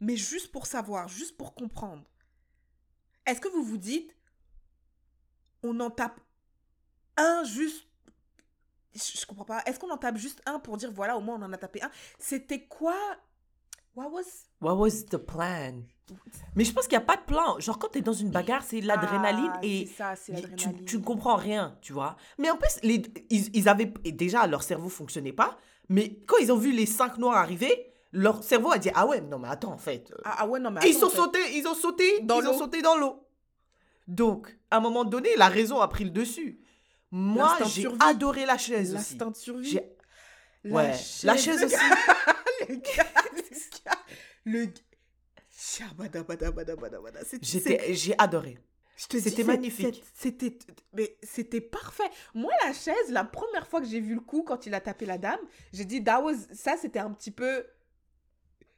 Mais juste pour savoir, juste pour comprendre. Est-ce que vous vous dites, on en tape un juste... Je, je comprends pas. Est-ce qu'on en tape juste un pour dire, voilà, au moins on en a tapé un? C'était quoi? What was... What was the plan? Mais je pense qu'il n'y a pas de plan. Genre, quand tu es dans une bagarre, c'est l'adrénaline Ah, et ça, tu, ne comprends rien, tu vois. Mais en plus, les, ils, ils avaient. déjà, leur cerveau fonctionnait pas. Mais quand ils ont vu les cinq noirs arriver, leur cerveau a dit Ah ouais, non, mais attends, en fait. Ah, ah ouais, non, mais Et ils attends, sont en fait. sautés, ils ont sauté, Dans ils ont l'eau. sauté dans l'eau. Donc, à un moment donné, la raison a pris le dessus. Moi, j'ai adoré la chaise aussi. L'instinct de survie. J'ai- La Ouais, la chaise- chaise aussi. le gars, le gars, le gars. Shabadabadabadabada. C'est- c'est- J'étais, j'ai adoré. c'était magnifique. C'était, mais c'était parfait. Moi, la chaise, la première fois que j'ai vu le coup quand il a tapé la dame, j'ai dit, that was, ça, c'était un petit peu,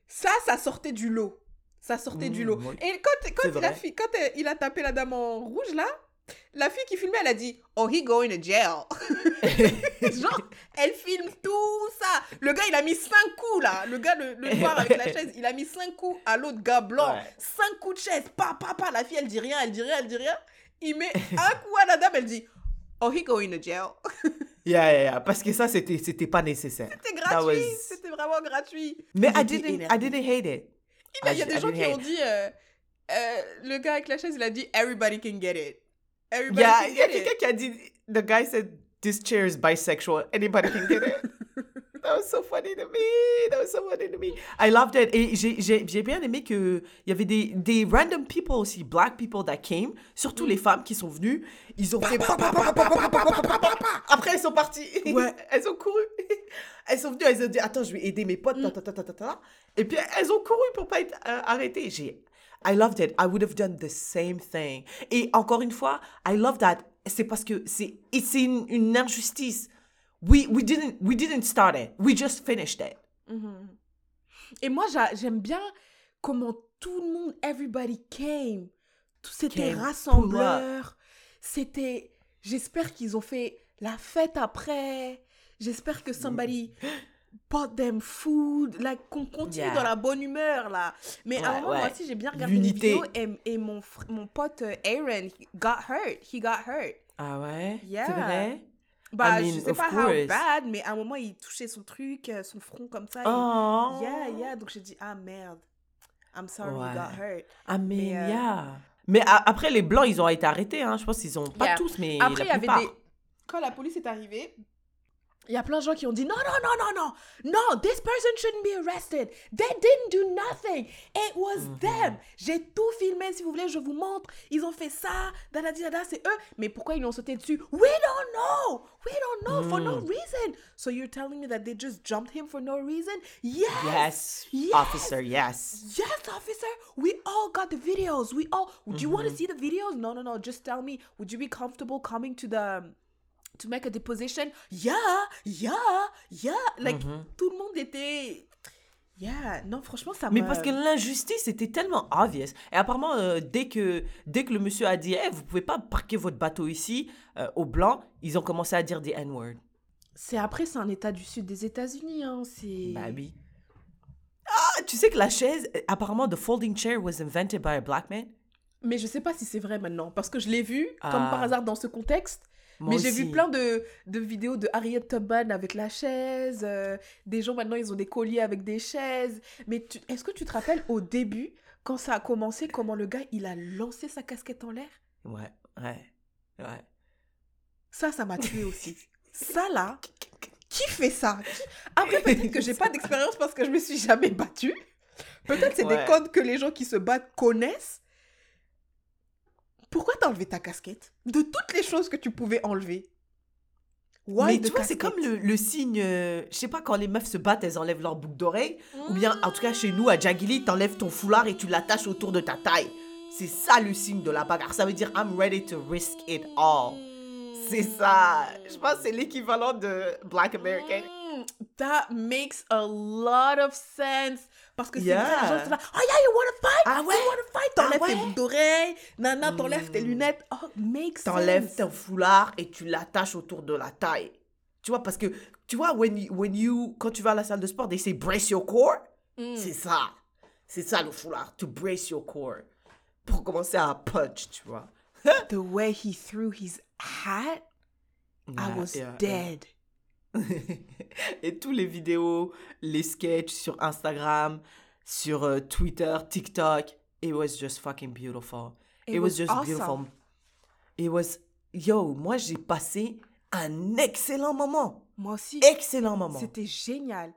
ça, ça sortait du lot. Ça sortait du Mmh, lot. oui. Et quand, quand, il a, quand euh, il a tapé la dame en rouge là, la fille qui filmait, elle a dit, oh, he going to jail. Genre, elle filme tout ça. Le gars, il a mis cinq coups, là. Le gars, le, le noir avec la chaise, il a mis cinq coups à l'autre gars blanc. Ouais. Cinq coups de chaise. Pa, pa, pa. La fille, elle dit rien, elle dit rien, elle dit rien. Il met un coup à la dame, elle dit, oh, he going to jail. Yeah, yeah, yeah, parce que ça, c'était, c'était pas nécessaire. C'était gratuit. was- C'était vraiment gratuit. Mais I didn't. I didn't hate it. Il y a- y des gens qui ont dit, euh, euh, le gars avec la chaise, il a dit, everybody can get it. Everybody yeah, can get it. I think the guy said, this chair is bisexual. Anybody can get it. that was so funny to me. That was so funny to me. I loved it. Et j'ai ai, bien aimé qu'il y avait des, des random people aussi, black people that came, surtout les mm. femmes qui sont venues. Ils ont fait. Après, elles sont parties. Ouais. Elles ont couru. Elles sont venues, elles ont dit Attends, je vais aider mes potes. Et puis, elles ont couru pour pas être euh, arrêtées. J'ai I loved it. I would have done the same thing. Et encore une fois, I love that. C'est parce que c'est, une, une injustice. We, we, didn't, we didn't start it. We just finished it. Mhm. Et moi, j'a- j'aime bien comment tout le monde, everybody came. Tout c'était rassembleur. C'était. J'espère qu'ils ont fait la fête après. J'espère que somebody bought them food. Like, qu'on continue Yeah. dans la bonne humeur, là. Mais à un Ouais, moment, moi ouais. aussi, j'ai bien regardé une L'unité. vidéo et, et mon, fr- mon pote euh, Aaron he got hurt. He got hurt. Ah ouais? Yeah. C'est vrai? Bah, I je sais pas how course. bad, mais à un moment, il touchait son truc, euh, son front comme ça. et- Oh. Yeah, yeah. Donc j'ai dit, ah merde. I'm sorry you Ouais. got hurt. I mean, Mais, euh, yeah. Mais a- après, les blancs, ils ont été arrêtés. Hein. Je pense qu'ils ont. Pas Yeah. tous, mais. Après, il y avait des. Quand la police est arrivée, il y a plein de gens qui ont dit non, non, non, non, non, non, this person shouldn't be arrested. They didn't do nothing. It was Mhm. them. J'ai tout filmé, si vous voulez, je vous montre. Ils ont fait ça, dada, dada, c'est eux. Mais pourquoi ils l'ont sauté dessus? We don't know. We don't know for no Mm. reason. So you're telling me that they just jumped him for no reason? Yes. Yes, Yes. officer, yes. Yes, officer. We all got the videos. We all. Do you Mm-hmm. want to see the videos? No, no, no. Just tell me. Would you be comfortable coming to the to make a deposition? Yeah, yeah, yeah. Like tout le monde était. Yeah. Non, franchement, ça. Mais parce que l'injustice était tellement obvious. Et apparemment, euh, dès, que, dès que le monsieur a dit, Eh, vous pouvez pas parquer votre bateau ici, euh, au blanc, ils ont commencé à dire des N-words. c'est après, c'est un État du sud des États-Unis. Hein. C'est. Bah oui. Ah, tu sais que la chaise, euh, apparemment, the folding chair was invented by a black man? Mais je sais pas si c'est vrai maintenant parce que je l'ai vu comme Ah. par hasard dans ce contexte. Moi Mais j'ai vu plein de, de vidéos de Harriet Tubman avec la chaise. euh, des gens maintenant, ils ont des colliers avec des chaises. Mais est-ce que tu te rappelles au début, quand ça a commencé, comment le gars, il a lancé sa casquette en l'air? Ouais, ouais, ouais. Ça, ça m'a tué aussi. ça là, qui fait ça? Après, peut-être que j'ai pas d'expérience parce que je me suis jamais battue. Peut-être c'est Ouais. des codes que les gens qui se battent connaissent. Pourquoi t'as enlevé ta casquette De toutes les choses que tu pouvais enlever, Why Mais tu vois, c'est comme le, le signe, euh, je sais pas, quand les meufs se battent, elles enlèvent leur boucle d'oreille. Ou bien, en tout cas, chez nous, à Jagili, t'enlèves ton foulard et tu l'attaches autour de ta taille. C'est ça le signe de la bagarre. Ça veut dire I'm ready to risk it all. C'est ça. Je pense que c'est l'équivalent de Black American. Mm, That makes a lot of sense. Parce que c'est vrai, Yeah. la gens sont là, oh yeah, you wanna fight? Ah ouais? You wanna fight? Ah T'enlèves tes ouais? boucles d'oreilles, nana, t'enlèves tes Mm. lunettes. Oh, makes T'enlèves sense. ton foulard et tu l'attaches autour de la taille. Tu vois, parce que, tu vois, when you, when you, quand tu vas à la salle de sport, they say brace your core? Mm. C'est ça. C'est ça le foulard. To brace your core. Pour commencer à punch, tu vois. The way he threw his hat, I Yeah, was yeah, yeah. dead. Et tous les vidéos, les sketchs sur Instagram, sur euh, Twitter, TikTok, it was just fucking beautiful. It, It was, was just awesome. beautiful. It was, yo, moi j'ai passé un excellent moment. Moi aussi, Excellent moment. c'était génial.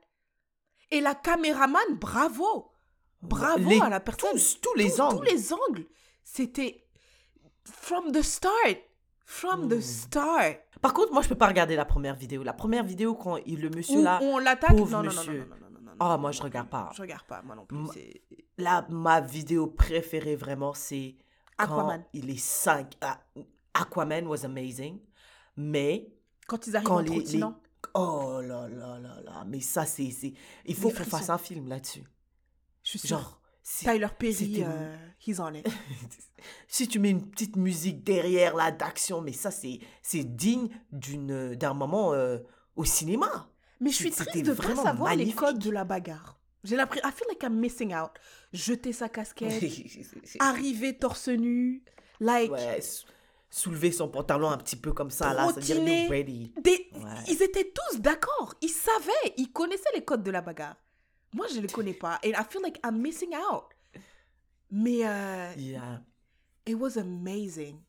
Et la caméraman, bravo. Bravo Les- à la personne. Tous, tous les Tous- angles. Tous les angles. C'était from the start. From the start. Par contre, moi je peux pas regarder la première vidéo. La première vidéo quand il, le monsieur Où là, on l'attaque? Non, non, non, non, Ah, non, moi, je non, regarde pas. Je regarde pas, moi non plus. Là, ma vidéo préférée vraiment, c'est Aquaman. quand il est 5. Aquaman was amazing. Mais Quand ils arrivent quand en les, les- trottinant. Oh là là là là. Mais ça, c'est. c'est- Il faut qu'on fasse un film là-dessus. Je suis. Genre. Tyler Perry, euh, he's on it. si tu mets une petite musique derrière là d'action, mais ça, c'est c'est digne d'une d'un moment euh, au cinéma. Mais je suis triste de pas vraiment savoir les codes de la bagarre. J'ai l'impression, I feel like I'm missing out. Jeter sa casquette, arriver torse nu, like, ouais, soulever son pantalon un petit peu comme ça, là, ça dire ready. des- Ouais. ils étaient tous d'accord. Ils savaient, ils connaissaient les codes de la bagarre. Moi, je les connais pas. Et I feel like I'm missing out. Mais euh, Yeah. it was amazing.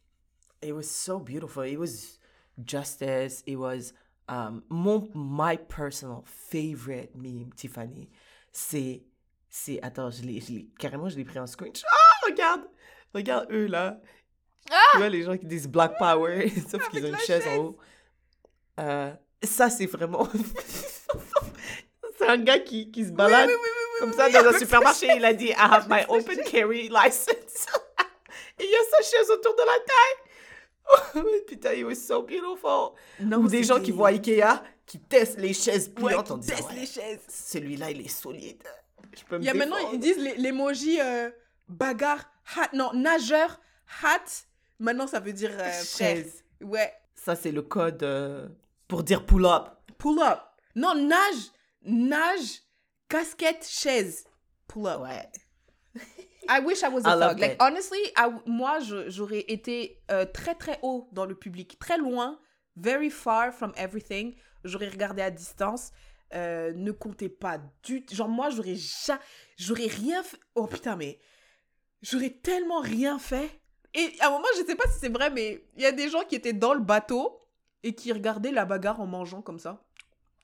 It was so beautiful. It was justice. It was um mon my personal favorite meme, Tiffany. C'est c'est attends, je l'ai je l'ai- carrément je l'ai pris en screenshot. Ah, regarde. Regarde eux là. Tu vois les gens qui disent Black Power sauf qu'ils ont une la chaise, en haut. Euh, ça c'est vraiment C'est un gars qui, qui se balade comme ça dans un supermarché, il a dit I have my open carry license. Et il y a sa chaise autour de la taille. Oh, putain, it was so beautiful. Non, Ou des gens qui à Ikea, qui testent les chaises Ouais, pliantes en qui disant testent ouais, les chaises. celui-là, il est solide. Je peux me Il y a maintenant, ils disent l'emoji euh, bagarre, hat, non, nageur, hat. Maintenant, ça veut dire euh. Chaise. Ouais. Ça, c'est le code euh, pour dire pull up. Pull up. Non, nage, nage, casquette, chaise. Pull up. Ouais. I wish I was I a thug. Like, honestly, I- moi, j'aurais été euh, très, très haut dans le public. Très loin. Very far from everything. J'aurais regardé à distance. Euh, ne comptez pas du... Genre, moi, j'aurais ja... J'aurais rien fait... Oh, putain, mais... J'aurais tellement rien fait. Et à un moment, je sais pas si c'est vrai, mais il y a des gens qui étaient dans le bateau et qui regardaient la bagarre en mangeant comme ça.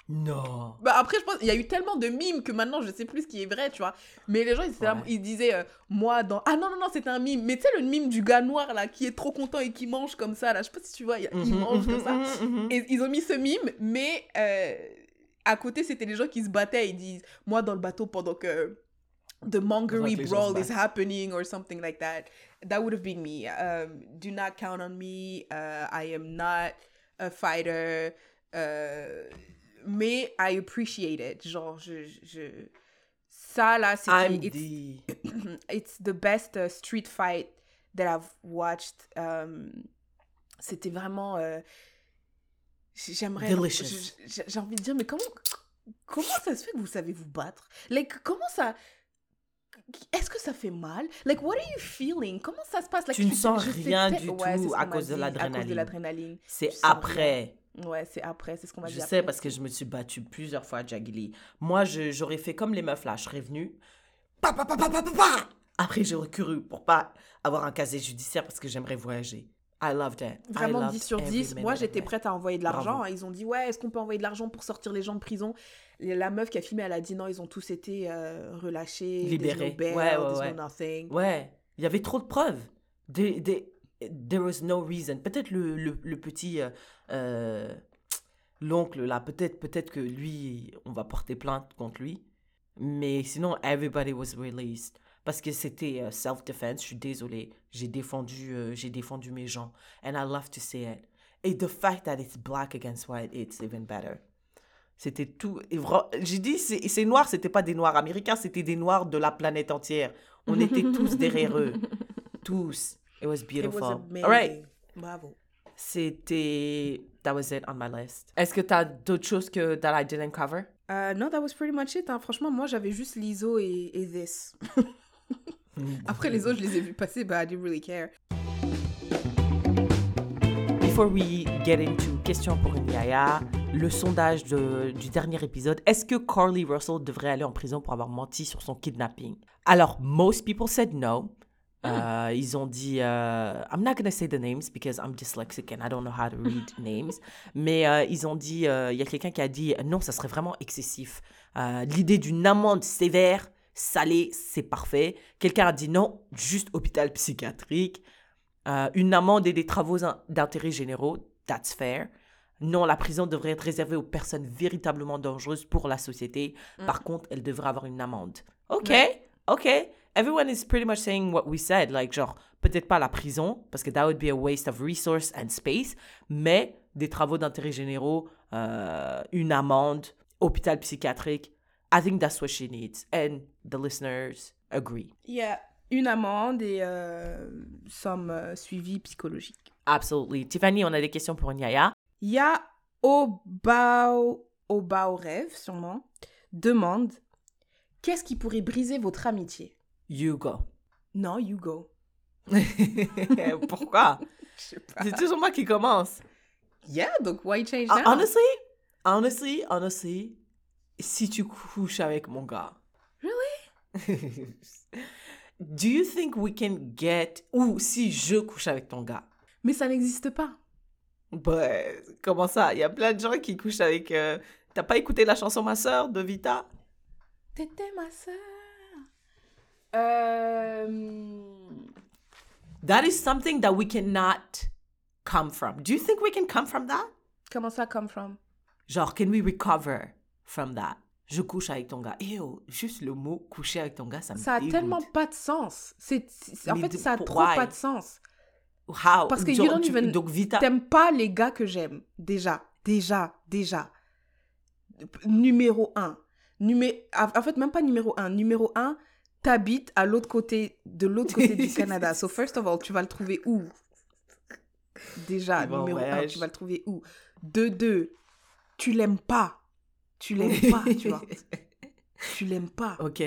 Non. Bah après, je pense il y a eu tellement de mimes que maintenant je sais plus ce qui est vrai, tu vois. Mais les gens, ils, étaient là, Ouais. ils disaient, euh, moi dans. Ah non, non, non, c'était un mime. Mais tu sais, le mime du gars noir là qui est trop content et qui mange comme ça là. Je sais pas si tu vois, il, il Mhm, mange comme mhm, ça. mhm. Et ils ont mis ce mime, mais euh, à côté, c'était les gens qui se battaient. Ils disent, moi dans le bateau pendant que. The mongery brawl is happening or something like that. That would have been me. Um, do not count on me. Uh, I am not a fighter. Uh, mais I appreciate it. Genre, je. je... Ça, là, c'était. It's, the... it's the best uh, street fight that I've watched. Um, c'était vraiment. euh, J'aimerais. J'ai envie de dire, mais comment. Comment ça se fait que vous savez vous battre? Like, comment ça. Est-ce que ça fait mal? Like, what are you feeling? Comment ça se passe? Like, Tu ne sens rien du c'est tout à cause de dit, À cause de l'adrénaline. C'est après. Ouais, c'est après, c'est ce qu'on m'a dit. Je après. sais parce que je me suis battue plusieurs fois à Jagili. Moi, j'aurais fait comme les meufs là. Je serais venue. Pa, pa, pa. Après, j'ai recouru pour pas avoir un casier judiciaire parce que j'aimerais voyager. I love that. I Vraiment loved 10 sur every 10. Moi, j'étais it. prête à envoyer de l'argent. Hein. Ils ont dit, ouais, est-ce qu'on peut envoyer de l'argent pour sortir les gens de prison? La meuf qui a filmé, elle a dit, non, ils ont tous été euh, relâchés. Libérés. No Ouais, ouais, ouais. no nothing. Ouais, il y avait trop de preuves. Des- des- there was no reason. Peut-être le, le, le petit. euh, l'oncle là, peut-être peut-être que lui, on va porter plainte contre lui. Mais sinon, everybody was released. Parce que c'était euh, self-defense, je suis désolée. J'ai défendu, euh, j'ai défendu mes gens. And I love to say it. Et the fact that it's black against white, it's even better. C'était tout. J'ai dit, c'est c'est noir, c'était pas des noirs américains, c'était des noirs de la planète entière. On était tous derrière eux. Tous. It was It beautiful. was. All right. Bravo. C'était. That was it on my list. Est-ce que t'as d'autres choses que that I didn't cover? Euh, no, that was pretty much it. hein. Franchement, moi, j'avais juste l'ISO et, et this. Après, les autres, je les ai vus passer, but I didn't really care. Before we get into question pour une yaya, le sondage de- du dernier épisode, est-ce que Carly Russell devrait aller en prison pour avoir menti sur son kidnapping? Alors, most people said no. Euh, ils ont dit, euh, I'm not going to say the names because I'm dyslexic and I don't know how to read names. Mais euh, ils ont dit, il y a quelqu'un qui a dit, non, ça serait vraiment excessif. L'idée d'une amende sévère, salée, c'est parfait. Quelqu'un a dit non, juste hôpital psychiatrique. Une amende et des travaux in- d'intérêt généraux, that's fair. Non, la prison devrait être réservée aux personnes véritablement dangereuses pour la société. Par contre, elle devrait avoir une amende. OK, OK. Everyone is pretty much saying what we said. Like, genre, peut-être pas la prison, parce que that would be a waste of resource and space, mais des travaux d'intérêt généraux, euh, une amende, hôpital psychiatrique. I think that's what she needs. And the listeners agree. Yeah. Une amende et euh, somme euh, suivi psychologique. Absolutely. Tiffany, on a des questions pour Nyaya. Il y a Obao, Obao Rêve, sûrement, demande Qu'est-ce qui pourrait briser votre amitié? You go. Non, you go. Pourquoi? Je sais pas. C'est toujours moi qui commence. Yeah, donc why change Ah, now? honestly, honestly, honestly, si tu couches avec mon gars. Really? Do you think we can get... Ou si je couche avec ton gars? Mais ça n'existe pas. Bah, comment ça? Il y a plein de gens qui couchent avec... euh, T'as pas écouté la chanson Ma sœur de Vita? T'étais ma sœur. Euh... That is something that we cannot come from. Do you think we can come from that? Comment ça come from? Genre, can we recover from that? Je couche avec ton gars. Ew, juste le mot coucher avec ton gars, ça me Ça a dégoûte. tellement pas de sens. C'est, en Mais fait, de- ça a trop why? pas de sens. How? Parce que Genre, you don't tu- even- Donc, Vita... T'aimes pas les gars que j'aime. Déjà, déjà, déjà. Numéro un. Numé... En fait, même pas numéro un. Numéro un, t'habites à l'autre côté, de l'autre côté du Canada. So first of all, tu vas le trouver où? Déjà, numéro un, voyage. tu vas le trouver où? De deux, tu l'aimes pas. Tu l'aimes pas, tu vois. Tu l'aimes pas. Ok.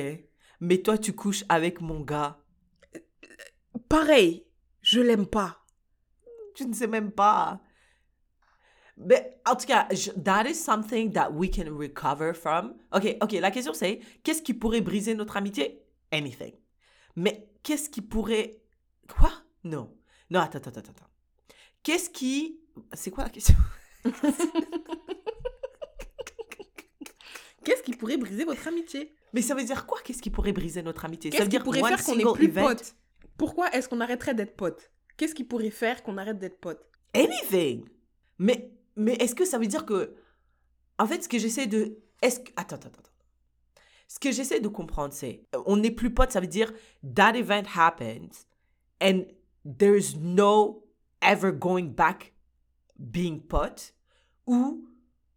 Mais toi, tu couches avec mon gars. Pareil, je l'aime pas. Tu ne sais même pas. Mais en tout cas, je- that is something that we can recover from. Ok, ok. La question c'est, qu'est-ce qui pourrait briser notre amitié? Anything. Mais qu'est-ce qui pourrait... Quoi? Non. Non, attends, attends, attends. attends. Qu'est-ce qui... C'est quoi la question? Qu'est-ce qui pourrait briser votre amitié? Mais ça veut dire quoi? Qu'est-ce qui pourrait briser notre amitié? Ça Qu'est-ce veut qui dire pourrait faire qu'on n'est plus event? potes? Pourquoi est-ce qu'on arrêterait d'être potes? Qu'est-ce qui pourrait faire qu'on arrête d'être potes? Anything. Mais, mais est-ce que ça veut dire que. En fait, ce que j'essaie de. Est-ce que. Attends, attends, attends. Ce que j'essaie de comprendre, c'est. euh, On n'est plus potes, ça veut dire. That event happens. And there's no ever going back being pot. Ou.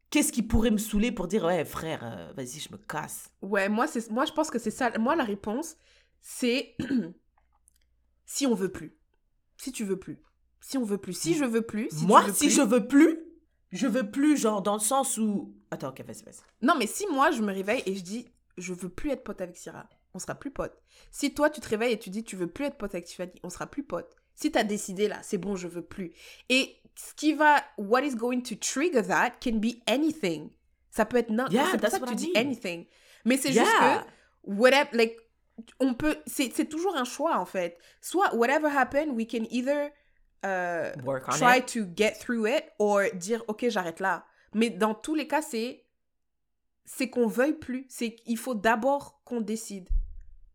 Qu'est-ce qui pourrait me saouler pour dire, ouais, frère, euh, vas-y, je me casse. Ouais, moi, c'est, moi je pense que c'est ça. Moi, la réponse, c'est si on veut plus. Si tu veux plus. Si on veut plus. Si je veux plus. Si tu Moi, veux si plus. je veux plus, je veux plus, genre, dans le sens où. Attends, ok, vas-y, vas-y. Non, mais si moi, je me réveille et je dis je veux plus être pote avec Syrah, on sera plus pote. Si toi, tu te réveilles et tu dis tu veux plus être pote avec Tiffany, on sera plus pote. Si t'as décidé là, c'est bon, je veux plus. Et ce qui va, what is going to trigger that can be anything. Ça peut être n'importe Yeah, c'est ça que tu dis anything. Mais c'est Yeah. juste que, whatever, like, on peut, c'est toujours un choix en fait. Soit, whatever happened, we can either euh, Work on try it. to get through it or dire, ok, j'arrête là. Mais dans tous les cas, c'est c'est qu'on veuille plus. C'est qu'il faut d'abord qu'on décide.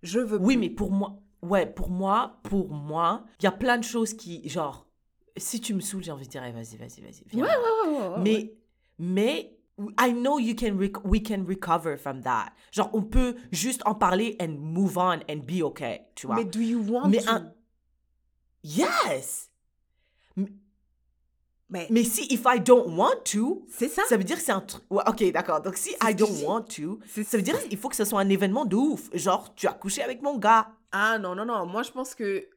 Je veux Oui, plus. mais pour moi, ouais, pour moi, pour moi, il y a plein de choses qui, genre, si tu me saoules, j'ai envie de dire, Eh, vas-y, vas-y, vas-y. viens. Ouais, ouais, ouais, ouais, ouais. Mais, mais I know you can rec- we can recover from that. Genre, on peut juste en parler and move on and be okay, tu vois. Mais do you want Mais to? un- Yes! Mais Mais si if I don't want to, c'est ça. ça veut dire que c'est un truc. Ouais, ok, d'accord. Donc si I don't want to, ça veut dire qu'il faut que ce soit un événement de ouf. Genre, tu as couché avec mon gars. Ah non, non, non. Moi, je pense que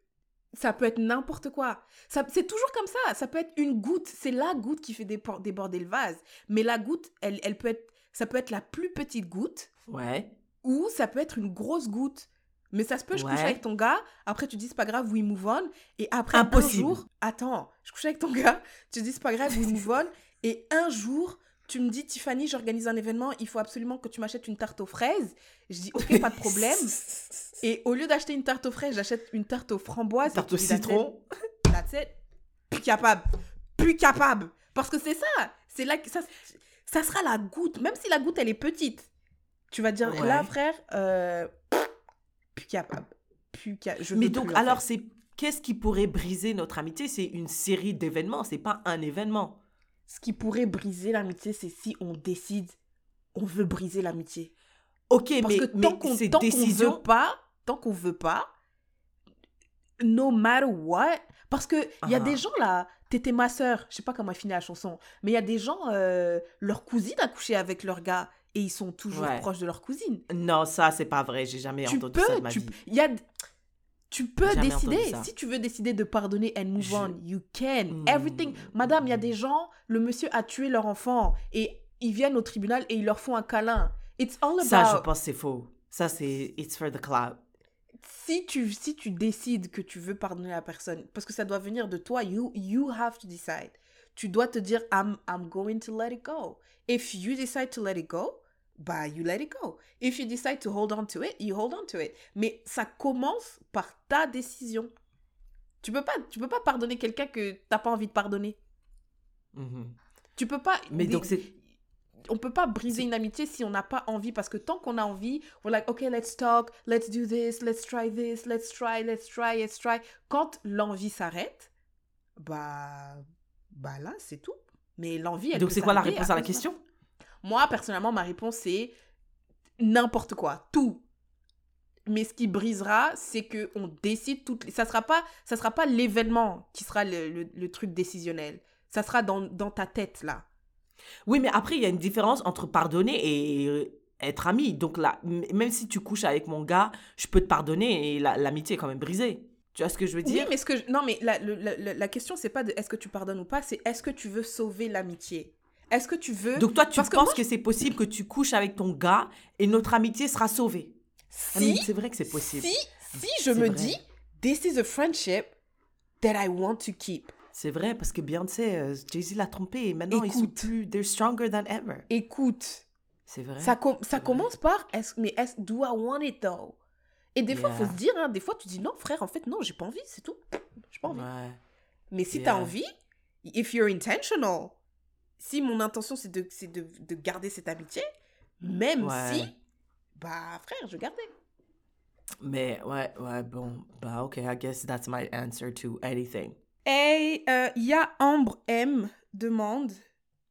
ça peut être n'importe quoi. Ça, c'est toujours comme ça. Ça peut être une goutte. C'est la goutte qui fait déborder le vase. Mais la goutte, elle, elle peut être, ça peut être la plus petite goutte Ouais. ou ça peut être une grosse goutte. Mais ça se peut, je couche Ouais. avec ton gars, après tu dis c'est pas grave, we move on. Et après Impossible. un jour, attends, je couche avec ton gars, tu dis c'est pas grave, we move on. Et un jour, tu me dis Tiffany, j'organise un événement, il faut absolument que tu m'achètes une tarte aux fraises. Je dis ok, pas de problème. Et au lieu d'acheter une tarte aux fraises, j'achète une tarte aux framboises. Tarte au citron. That's it. Plus capable. Plus capable. Parce que c'est ça. C'est là que ça, ça sera la goutte. Même si la goutte, elle est petite. Tu vas dire, Ouais. là, frère, euh, plus capable. Plus capable. Je Mais donc, plus alors, c'est qu'est-ce qui pourrait briser notre amitié? C'est une série d'événements, c'est pas un événement. Ce qui pourrait briser l'amitié, c'est si on décide, on veut briser l'amitié. Ok, Parce mais, que tant qu'on qu'on décisions. veut pas, tant qu'on veut pas, no matter what, parce que il y a Ah. des gens là, t'étais ma sœur, je sais pas comment elle finit la chanson, mais il y a des gens, euh, leur cousine a couché avec leur gars et ils sont toujours Ouais. proches de leur cousine. Non, ça, c'est pas vrai. J'ai jamais tu entendu ça de ma tu, vie. y a, tu peux décider. Si tu veux décider de pardonner and move Je- on, you can. Hmm. Everything. Madame, il y a des gens, le monsieur a tué leur enfant et ils viennent au tribunal et ils leur font un câlin. It's all about. Ça, je pense c'est faux. Ça, c'est it's for the cloud. si tu, si tu décides que tu veux pardonner la personne, parce que ça doit venir de toi, you, you have to decide. Tu dois te dire, I'm, I'm going to let it go. If you decide to let it go, bah, you let it go. If you decide to hold on to it, you hold on to it. Mais ça commence par ta décision. Tu peux pas, tu peux pas pardonner quelqu'un que t'as pas envie de pardonner. Mhm. Tu peux pas. Mais donc, c'est. on peut pas briser une amitié si on n'a pas envie parce que tant qu'on a envie we're like okay let's talk let's do this let's try this let's try let's try let's try quand l'envie s'arrête bah bah là c'est tout. Mais l'envie elle Donc, c'est quoi la réponse à la question moi personnellement ma réponse c'est n'importe quoi. Tout. Mais ce qui brisera c'est que on décide toutes les... ça sera pas ça sera pas l'événement qui sera le, le- le truc décisionnel. Ça sera dans, dans ta tête là. Oui, mais après, il y a une différence entre pardonner et euh, être ami. Donc là, même si tu couches avec mon gars, je peux te pardonner et la- l'amitié est quand même brisée. Tu vois ce que je veux Oui, dire mais ce que je- non, mais la, la, la- la question c'est pas de est-ce que tu pardonnes ou pas, c'est est-ce que tu veux sauver l'amitié? Est-ce que tu veux Donc toi, tu Parce que penses moi, que c'est possible que tu couches avec ton gars et notre amitié sera sauvée? Ah, si C'est vrai que c'est possible. si si je me vrai. dis this is a friendship that I want to keep. C'est vrai, parce que Beyoncé, euh, Jay-Z l'a trompé et maintenant ils sont Écoute. plus... They're stronger than ever. Écoute, C'est vrai. ça com- ça vrai. commence par est-ce mais est do I want it though? Et des fois, Yeah. faut se dire, hein, des fois, tu dis non, frère, en fait, non, j'ai pas envie, c'est tout. J'ai pas envie. Ouais. Mais si Yeah. t'as envie, if you're intentional, si mon intention c'est de, de, de garder cette amitié, même Ouais. si, bah frère, je gardais. Mais ouais, ouais, bon. Bah ok, I guess that's my answer to anything. Et euh, Ya Ambre M demande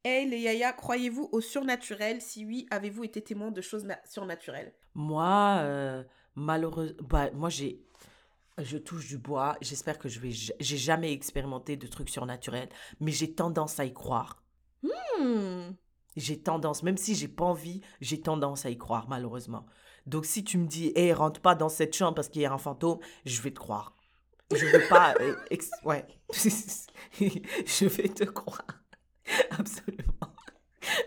Hey les Yaya, croyez-vous au surnaturel? Si oui, avez-vous été témoin de choses na- surnaturelles? Moi, euh, malheureusement, bah, moi j'ai, je touche du bois. J'espère que je vais, ja- j'ai jamais expérimenté de trucs surnaturels, mais j'ai tendance à y croire. Hmm. J'ai tendance, même si j'ai pas envie, j'ai tendance à y croire, malheureusement. Donc si tu me dis, hé, rentre pas dans cette chambre parce qu'il y a un fantôme, je vais te croire. Je veux pas, euh, ex- ouais, je vais te croire. Absolument.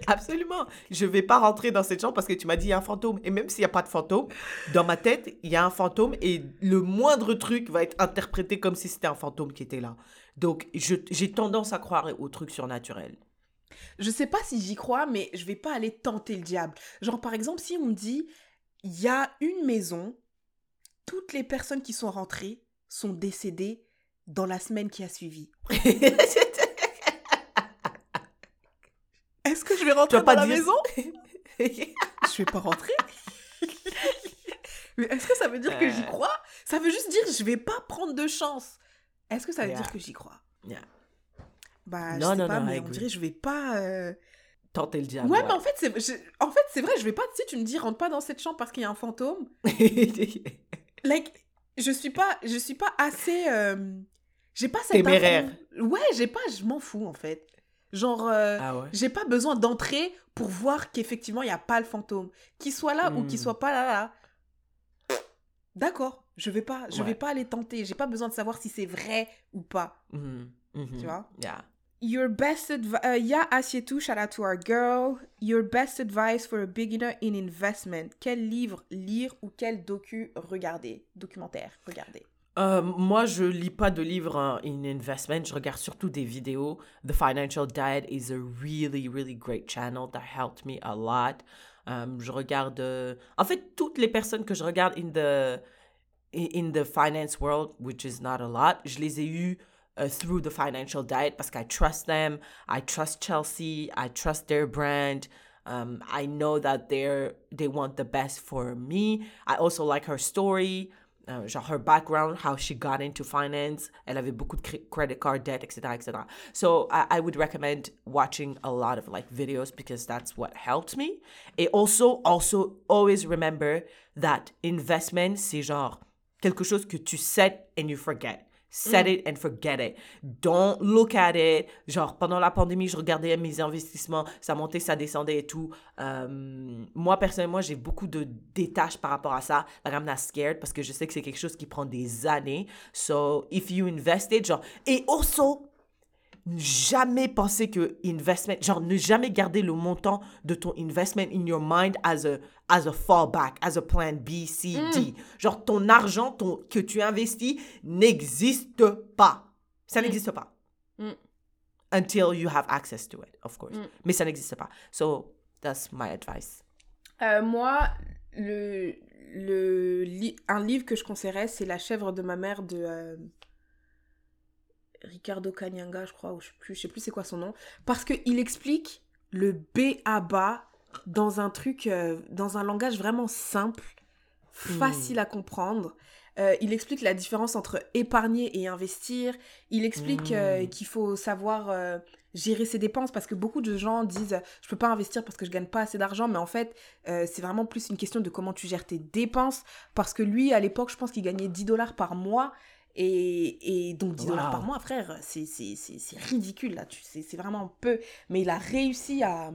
Absolument. Je vais pas rentrer dans cette chambre parce que tu m'as dit il y a un fantôme. Et même s'il n'y a pas de fantôme, dans ma tête, il y a un fantôme et le moindre truc va être interprété comme si c'était un fantôme qui était là. Donc, j'ai tendance à croire aux trucs surnaturels. Je sais pas si j'y crois, mais je vais pas aller tenter le diable. Genre, par exemple, si on me dit il y a une maison, toutes les personnes qui sont rentrées sont décédées dans la semaine qui a suivi. Est-ce que je vais rentrer vas pas dans la dire- maison? Je vais pas rentrer? Mais est-ce que ça veut dire que j'y Euh. crois? Ça veut juste dire je vais pas prendre de chance. Est-ce que ça veut Yeah. dire que j'y crois? Yeah. Bah, Non, je sais non, pas, non, mais on dirait je vais pas. euh, tenter le diable. Ouais, mais en fait, c'est je- en fait, c'est vrai, je vais pas, sais, tu me dis, rentre pas dans cette chambre parce qu'il y a un fantôme. Like, je suis pas, je suis pas assez. euh, j'ai pas cette. Téméraire. Ouais, j'ai pas, je m'en fous en fait. Genre, euh, ah ouais. j'ai pas besoin d'entrer pour voir qu'effectivement, il y a pas le fantôme. Qu'il soit là ou qu'il Hmm. soit pas là, là. D'accord, je vais pas, je Ouais. vais pas aller tenter. J'ai pas besoin de savoir si c'est vrai ou pas. Mhm, mhm. Tu vois? Yeah. Your best advice. Uh, yeah, Asietou, shout out to our girl. Your best advice for a beginner in investment. Quel livre lire ou quel docu regarder? Documentaire, regarder. Euh, moi, je lis pas de livres en in investment. Je regarde surtout des vidéos. The Financial Diet is a really, really great channel that helped me a lot. Euh, je regarde. euh, En fait, toutes les personnes que je regarde in the in the finance world, which is not a lot, je les ai eues uh, through the Financial Diet parce I trust them. I trust Chelsea. I trust their brand. Um, I know that they're they want the best for me. I also like her story. Euh, genre her background, how she got into finance. Elle avait beaucoup de cre- credit card debt, etc., etc. So I, I would recommend watching a lot of like videos because that's what helped me. Et also, also always remember that investment, c'est genre quelque chose que tu set and you forget. Set it and forget it. Don't look at it. Genre, pendant la pandémie, je regardais mes investissements, ça montait, ça descendait et tout. Euh, moi, personnellement, j'ai beaucoup de détaches par rapport à ça. Like, I'm not scared parce que je sais que c'est quelque chose qui prend des années. So, if you invested, genre... Et also, jamais penser que investment, genre ne jamais garder le montant de ton investment in your mind as a, as a fallback, as a plan B, C, D. Genre ton argent ton, que tu investis n'existe pas. Ça n'existe pas. Mm. Until you have access to it, of course. Mais ça n'existe pas. So, that's my advice. Euh, moi, le, le li- un livre que je conseillerais, c'est La chèvre de ma mère de euh, Ricardo Kanyanga, je crois, ou je sais plus, je sais plus c'est quoi son nom, parce que il explique le B à bas dans un truc, euh, dans un langage vraiment simple, facile à comprendre. Euh, il explique la différence entre épargner et investir. Il explique euh, Mm. qu'il faut savoir gérer ses dépenses parce que beaucoup de gens disent je peux pas investir parce que je gagne pas assez d'argent, mais en fait euh, c'est vraiment plus une question de comment tu gères tes dépenses parce que lui à l'époque je pense qu'il gagnait 10 dollars par mois et, et donc 10 dollars Wow. par mois frère c'est ridicule là c'est vraiment peu mais il a réussi à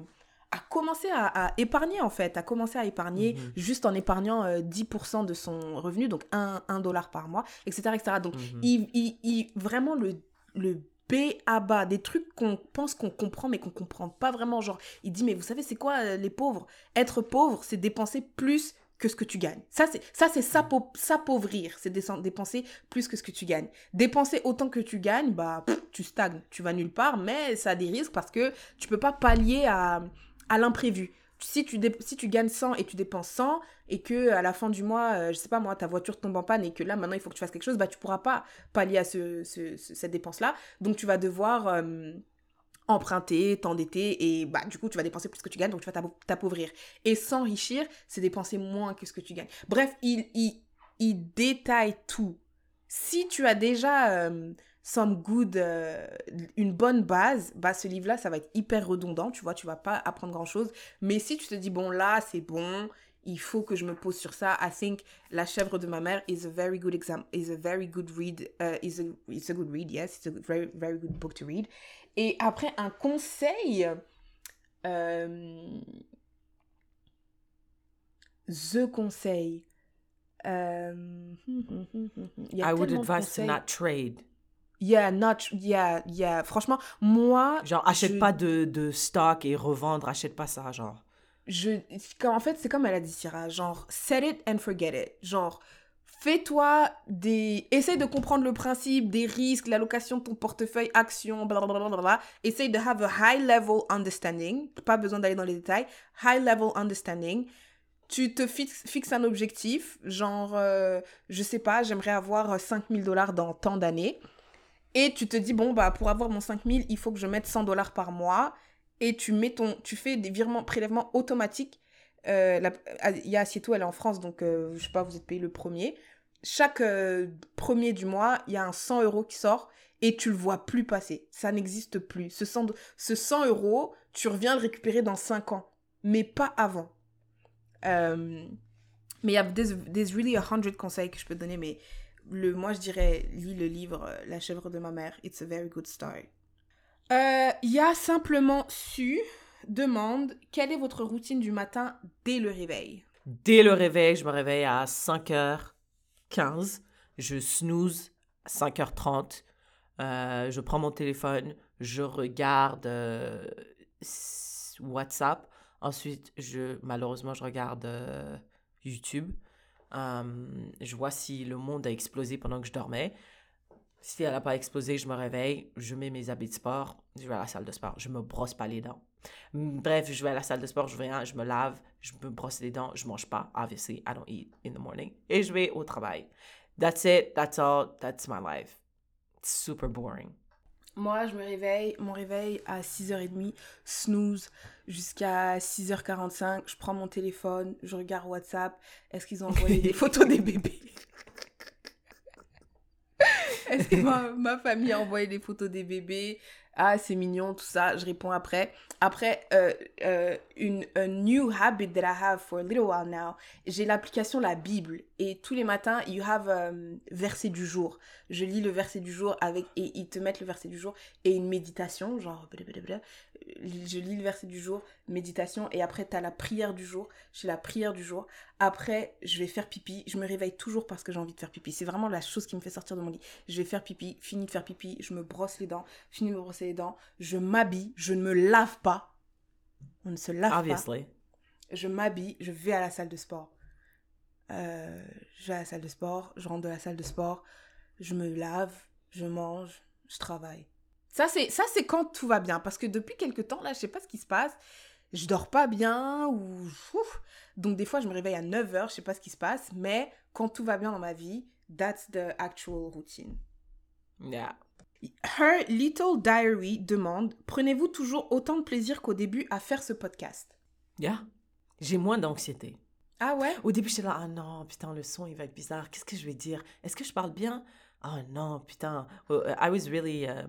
à commencer à, à épargner en fait, à commencer à épargner Mhm. juste en épargnant euh, 10% de son revenu, donc 1, dollar par mois, etc. etc. Donc Mhm. il, il- il- vraiment le, le B à bas, des trucs qu'on pense qu'on comprend mais qu'on comprend pas vraiment. Genre, il dit, mais vous savez, c'est quoi euh, les pauvres? Être pauvre, c'est dépenser plus que ce que tu gagnes. Ça, c'est ça c'est s'appau- s'appauvrir, c'est dépenser plus que ce que tu gagnes. Dépenser autant que tu gagnes, bah, tu stagnes, tu vas nulle part, mais ça a des risques parce que tu peux pas pallier à, à l'imprévu. Si tu, si tu gagnes 100 et tu dépenses 100 et que à la fin du mois, euh, je sais pas moi, ta voiture tombe en panne et que là maintenant il faut que tu fasses quelque chose, bah tu pourras pas pallier à ce, ce- ce- cette dépense-là. Donc tu vas devoir euh, emprunter, t'endetter et bah du coup tu vas dépenser plus que tu gagnes, donc tu vas t'appauvrir. Et s'enrichir, c'est dépenser moins que ce que tu gagnes. Bref, il, il, il détaille tout. Si tu as déjà euh, some good, euh, une bonne base, bah ce livre-là, ça va être hyper redondant, tu vois, tu vas pas apprendre grand-chose. Mais si tu te dis, bon là, c'est bon, il faut que je me pose sur ça, I think La chèvre de ma mère is a very good exam, is a very good read, uh, is a, it's a good read, yes, it's a very, very good book to read. Et après, un conseil, euh, The conseil. Euh, il y a I would advise to not trade. Yeah, not, yeah, yeah. Franchement, moi, Genre, achète Je- pas de, de stock et revendre, achète pas ça, genre. je, en fait, c'est comme elle a dit Syrah, genre, set it and forget it. Genre, fais-toi des... Essaye de comprendre le principe des risques, l'allocation de ton portefeuille, actions, blablabla. Essaye de have a high level understanding. Pas besoin d'aller dans les détails. High level understanding. Tu te fixes, un objectif, genre, euh, je sais pas, j'aimerais avoir 5000 dollars dans tant d'années. Et tu te dis, bon, bah, pour avoir mon 5000, il faut que je mette 100 dollars par mois. Et tu, mets ton, tu fais des virements, prélèvements automatiques. Euh, la- il y a Assieto, elle est en France, donc euh, je sais pas, vous êtes payé le premier. Chaque euh, premier du mois, il y a un 100 euros qui sort. et tu le vois plus passer. Ça n'existe plus. Ce 100, ce 100 euros, tu reviens le récupérer dans 5 ans, mais pas avant. Euh, mais il y a des there's really a hundred conseils que je peux te donner, mais le, moi je dirais, lis le livre euh, La chèvre de ma mère. It's a very good. Euh, Il y a simplement su demande quelle est votre routine du matin dès le réveil? Dès le réveil, je me réveille à 5h15. Je snooze à 5h30. Euh, je prends mon téléphone. Je regarde euh, WhatsApp. Ensuite, je, malheureusement, je regarde euh, YouTube. Euh, je vois si le monde a explosé pendant que je dormais. Si elle n'a pas explosé, je me réveille, je mets mes habits de sport, je vais à la salle de sport, je me brosse pas les dents. Bref, je vais à la salle de sport, je viens, je me lave, je me brosse les dents, je mange pas, obviously, I don't eat in the morning. Et je vais au travail. That's it, that's all, that's my life. It's super boring. Moi, je me réveille, mon réveil à 6h30, snooze jusqu'à 6h45. Je prends mon téléphone, je regarde WhatsApp. Est-ce qu'ils ont envoyé des photos des bébés? Est-ce que ma, ma famille a envoyé des photos des bébés? Ah, c'est mignon, tout ça. Je réponds après. Après, euh, euh, une a new habit that I have for a little while now, j'ai l'application La Bible. Et tous les matins, you have um, verset du jour. Je lis le verset du jour avec et ils te mettent le verset du jour et une méditation, genre je lis le verset du jour, méditation et après tu as la prière du jour, j'ai la prière du jour. Après, je vais faire pipi, je me réveille toujours parce que j'ai envie de faire pipi. C'est vraiment la chose qui me fait sortir de mon lit. Je vais faire pipi, fini de faire pipi, je me brosse les dents, fini de me brosser les dents, je m'habille, je ne me lave pas. On ne se lave pas je m'habille, je vais à la salle de sport. Euh, je vais à la salle de sport, je rentre de la salle de sport, je me lave, je mange, je travaille. Ça c'est ça c'est quand tout va bien parce que depuis quelque temps là, je sais pas ce qui se passe, je dors pas bien ou ouf. donc des fois je me réveille à 9h, je sais pas ce qui se passe, mais quand tout va bien dans ma vie, that's the actual routine. Yeah. Her Little Diary demande Prenez-vous toujours autant de plaisir qu'au début à faire ce podcast? Yeah. J'ai moins d'anxiété. Ah ouais? Au début, j'étais là, ah non, putain, le son, il va être bizarre. Qu'est-ce que je vais dire? Est-ce que je parle bien? Ah non, putain. I was really uh,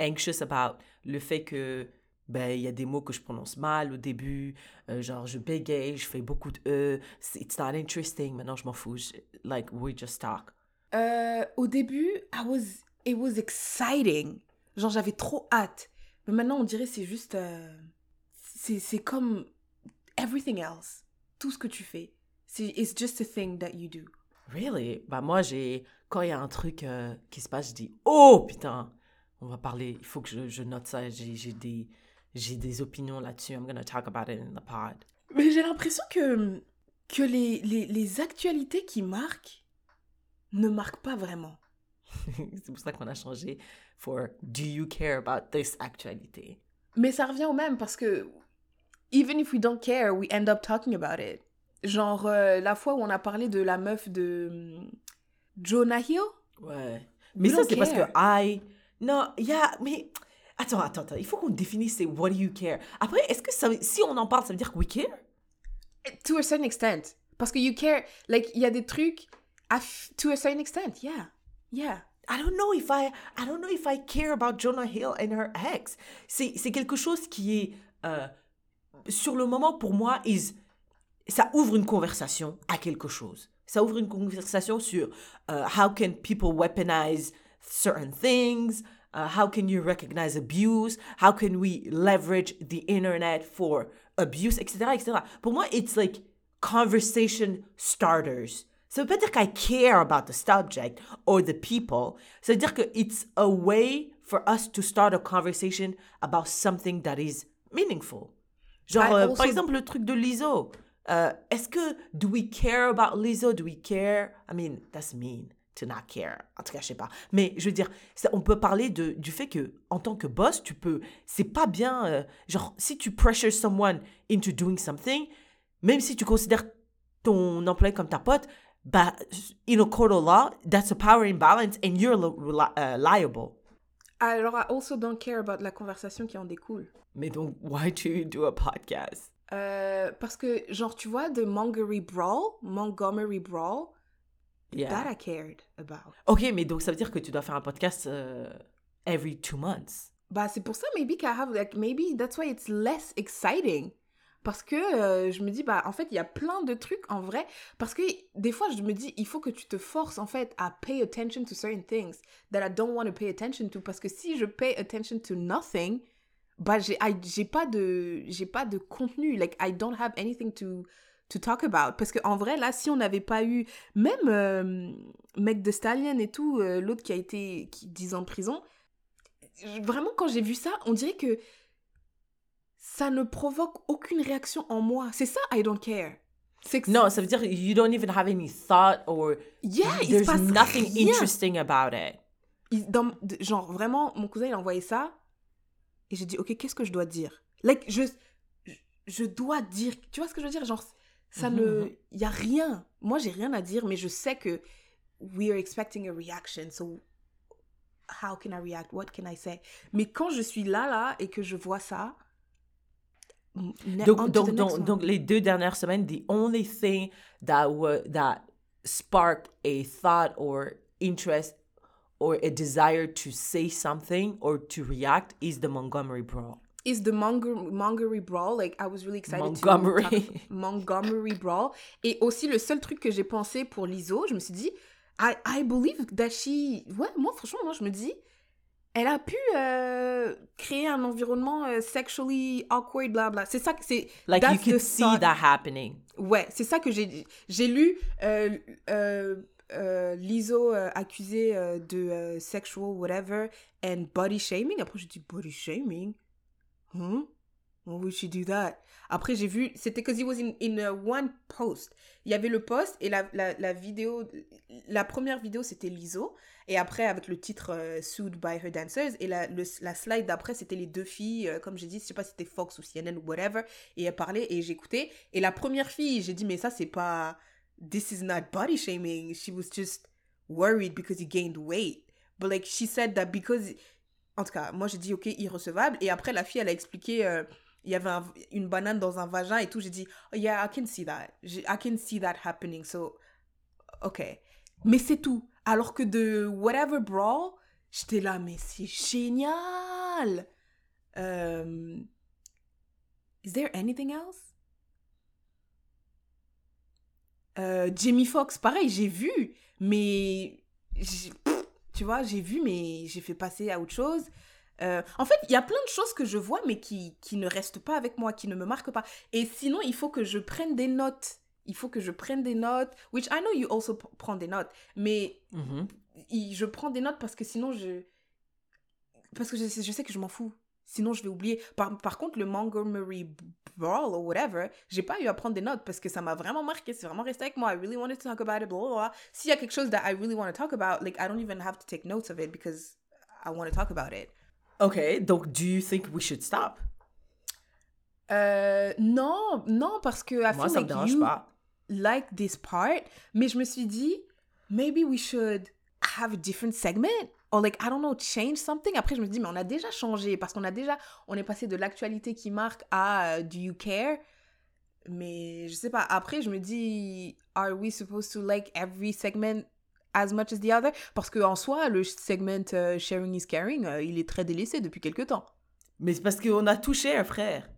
anxious about le fait que, ben, il y a des mots que je prononce mal au début. Euh, genre, je bégaye, je fais beaucoup de E. It's not interesting. Maintenant, je m'en fous. Je- like, we just talk. Euh, au début, I was, it was exciting. Genre, j'avais trop hâte. Mais maintenant, on dirait c'est juste... euh, c'est comme everything else. Tout ce que tu fais. C'est It's just a thing that you do. Really? Bah, moi, j'ai. Quand il y a un truc euh, qui se passe, je dis, oh putain, on va parler. Il faut que je, je note ça. J'ai des, des opinions là-dessus. I'm gonna talk about it in the pod. Mais j'ai l'impression que, que les, les, les actualités qui marquent ne marquent pas vraiment. c'est pour ça qu'on a changé for Do you care about this actualité? Mais ça revient au même parce que even if we don't care, we end up talking about it. Genre euh, la fois où on a parlé de la meuf de hum, Jonah Hill? Ouais. Mais We ça, c'est parce que. I. Non, yeah, mais. Attends, attends, attends. Il faut qu'on définisse c'est what do you care? Après, est-ce que ça, si on en parle, ça veut dire que we care? To a certain extent. Parce que you care, like, il y a des trucs, to a certain extent, yeah. Yeah. I don't know if I, I don't know if I care about Jonah Hill and her ex. C'est, quelque chose qui est, euh, sur le moment, pour moi, is, ça ouvre une conversation à quelque chose. Ça ouvre une conversation sur euh, how can people weaponize certain things, uh, how can you recognize abuse, how can we leverage the internet for abuse, etc., etc. Pour moi, it's like conversation starters. Ça veut pas dire qu'I care about the subject or the people. Ça veut dire que it's a way for us to start a conversation about something that is meaningful. Genre, I euh, also- par exemple, le truc de Lizzo. Euh, Est-ce que, do we care about Lizzo? Do we care? I mean, that's mean to not care. En tout cas, je sais pas. Mais je veux dire, ça- on peut parler de, du fait que, en tant que boss, tu peux. C'est pas bien. euh, genre, si tu pressure someone into doing something, même si tu considères ton employé comme ta pote, bah, in a court of law, that's a power imbalance and you're li- uh, liable. Alors, I also don't care about la conversation qui en découle. Mais donc, why do you do a podcast? Euh, parce que, genre, tu vois, de Montgomery Brawl, Montgomery Brawl, Yeah. that I cared about. Ok, mais donc ça veut dire que tu dois faire un podcast euh, every two months. Bah, c'est pour ça, maybe, qu'à have, like, maybe that's why it's less exciting. Parce que euh, je me dis, bah, en fait, il y a plein de trucs en vrai. Parce que des fois, je me dis, il faut que tu te forces, en fait, à pay attention to certain things that I don't want to pay attention to. Parce que si je pay attention to nothing, bah, j'ai j'ai pas, de- j'ai pas de contenu. Like, I don't have anything to, to talk about. Parce qu'en vrai, là, si on n'avait pas eu, même euh, Meg de Stallion et tout, euh, l'autre qui a été qui, 10 ans en prison, vraiment, quand j'ai vu ça, on dirait que ça ne provoque aucune réaction en moi. C'est ça, I don't care. Non, ça veut dire you don't even have any thought or yeah, il se there's passe nothing rien. interesting about it. Il- dans- genre, vraiment, mon cousin, il a envoyé ça. Et j'ai dit, OK, qu'est-ce que je dois dire? Like, je, je, dois dire. Tu vois ce que je veux dire? Genre, ça Mhm, ne. mhm. Il y a rien. Moi, j'ai rien à dire, mais je sais que we are expecting a reaction. So, how can I react? What can I say? Mais quand je suis là, là, et que je vois ça. Donc, to the donc, donc, donc, les deux dernières semaines, the only thing that wa- that sparked a thought or interest or a desire to say something or to react is the Montgomery brawl. is the Montgomery Brawl. Like, I was really excited to Montgomery. talk- Montgomery Brawl. Et aussi, le seul truc que j'ai pensé pour l'ISO, je me suis dit, I, I believe that she... Ouais, moi, franchement, moi, je me dis, elle a pu euh, créer un environnement euh, sexually awkward, bla bla. C'est ça que c'est... Like you could see thought- that happening. Ouais, c'est ça que j'ai j'ai lu. Euh, euh, Lizzo accusée de sexual whatever and body shaming. Après, j'ai dit body shaming? Hmm? Why would she do that? Après, j'ai vu, c'était because he was in, in uh, one post. Il y avait le post et la, la, la vidéo, la première vidéo c'était Lizzo. Et après, avec le titre euh, Sued by her dancers. Et la, le- la slide d'après, c'était les deux filles, euh, comme j'ai dit, je sais pas si c'était Fox ou CNN ou whatever. Et elle parlait et j'écoutais. Et la première fille, j'ai dit, mais ça, c'est pas. This is not body shaming. She was just worried because he gained weight. But like, she said that because. En tout cas, moi, j'ai dit, ok, irrecevable. Et après, la fille, elle a expliqué. euh, il y avait un- une banane dans un vagin et tout. J'ai dit, oh, yeah, I can see that. I can see that happening. So, ok. Mais c'est tout. Alors que de Whatever Brawl, j'étais là, mais c'est génial. Euh, Is there anything else? Euh, Jamie Foxx, pareil, j'ai vu, mais tu vois, j'ai vu, mais j'ai fait passer à autre chose. Euh, en fait, il y a plein de choses que je vois, mais qui, qui ne restent pas avec moi, qui ne me marquent pas. Et sinon, il faut que je prenne des notes. Il faut que je prenne des notes, which I know you also prends des notes, mais Mhm. il- je prends des notes parce que sinon je parce que je, sais- je sais que je m'en fous sinon je vais oublier par, par contre le Montgomery Brawl ou whatever j'ai pas eu à prendre des notes parce que ça m'a vraiment marqué c'est vraiment resté avec moi I really wanted to talk about it blah, blah, blah. s'il y a quelque chose that I really want to talk about like I don't even have to take notes of it because I want to talk about it Okay, donc do you think we should stop? Euh, non non parce que I Moi, feel ça me like dérange you pas. like this part, mais je me suis dit, maybe we should have a different segment. Or like, I don't know, change something. Après, je me dis, mais on a déjà changé parce qu'on a déjà, on est passé de l'actualité qui marque à euh, do you care? Mais je sais pas. Après, je me dis, are we supposed to like every segment as much as the other? Parce que en soi, le segment euh, sharing is caring, euh, il est très délaissé depuis quelques temps. Mais c'est parce qu'on a tout cher, frère.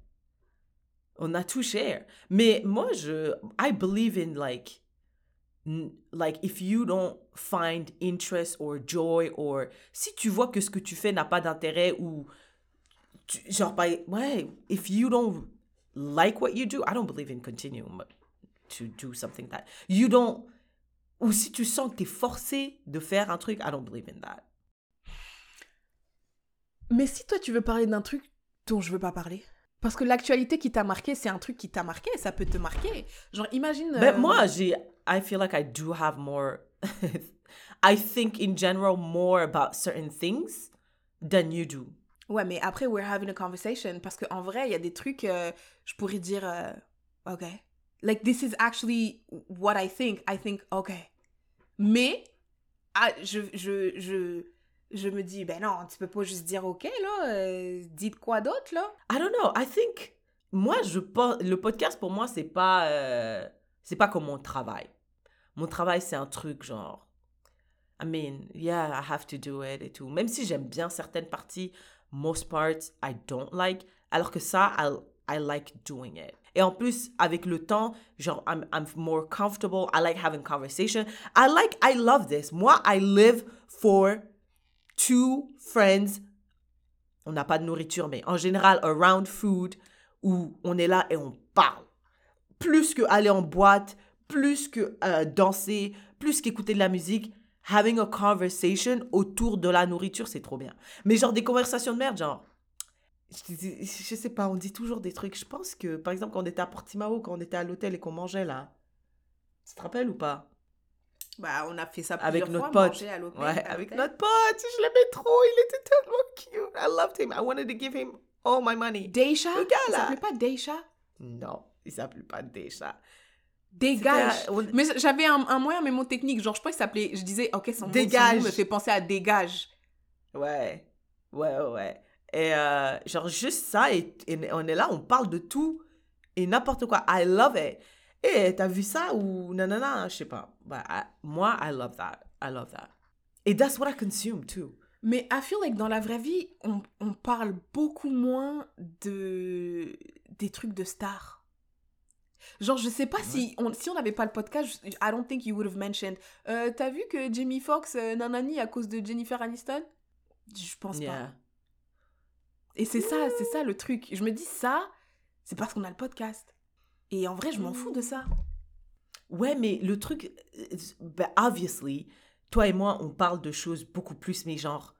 On a tout cher. Mais moi, je... I believe in, like... Like, if you don't find interest or joy or... Si tu vois que ce que tu fais n'a pas d'intérêt ou... genre, par- ouais, if you don't like what you do, I don't believe in continuing to do something that... You don't... Ou si tu sens que tu es forcé de faire un truc, I don't believe in that. Mais si toi tu veux parler d'un truc dont je veux pas parler, parce que l'actualité qui t'a marqué, c'est un truc qui t'a marqué, ça peut te marquer. Genre imagine. Ben, euh, moi, j'ai, I feel like I do have more, I think in general more about certain things than you do. Ouais, mais après we're having a conversation parce qu'en vrai il y a des trucs, euh, je pourrais dire, euh, ok, like this is actually what I think. I think ok, mais ah, je je je je me dis ben non, tu peux pas juste dire ok là, euh, dites quoi d'autre là. I don't know, I think, moi, je le podcast pour moi, c'est pas, euh, c'est pas comme mon travail. Mon travail, c'est un truc genre, I mean, yeah, I have to do it et tout. Même si j'aime bien certaines parties, most parts I don't like. Alors que ça, I, I like doing it. Et en plus, avec le temps, genre, I'm, more comfortable. I like having conversation. I like, I love this. Moi, I live for two friends. On n'a pas de nourriture, mais en général, around food, où on est là et on parle. Plus que aller en boîte, plus que euh, danser, plus qu'écouter de la musique. Having a conversation autour de la nourriture, c'est trop bien. Mais genre des conversations de merde, genre, je, je sais pas, on dit toujours des trucs. Je pense que, par exemple, quand on était à Portimao, quand on était à l'hôtel et qu'on mangeait là, tu te rappelles ou pas? Bah, on a fait ça Avec notre fois, pote. à. Ouais, avec notre pote. Je l'aimais trop. Il était tellement cute. I loved him. I wanted to give him all my money. Deisha? Le gars, Il là. s'appelait pas Deisha? Non, il s'appelle pas Desha. Dégage on- Mais j'avais un, un moyen, mais mon technique, genre, je pense qu'il s'appelait... Je disais, ok, son Dégage. nom me fait penser à Dégage. Ouais, ouais, ouais. Et euh, genre juste ça, et, et on est là, on parle de tout et n'importe quoi. I love it. Et t'as vu ça ou nanana, je sais pas. Bah, I- moi, I love that. I love that. Et that's what I consume too. Mais I feel like dans la vraie vie, on, on parle beaucoup moins de des trucs de stars. Genre, je sais pas si on si on n'avait pas le podcast, I don't think you would have mentioned. Euh, T'as vu que Jamie Foxx euh, nanani à cause de Jennifer Aniston? Je pense pas. Et c'est ça, c'est ça le truc. Je me dis ça, c'est parce qu'on a le podcast. Et en vrai, je m'en fous de ça. Ouais, mais le truc, bah, obviously, toi et moi, on parle de choses beaucoup plus, mais genre,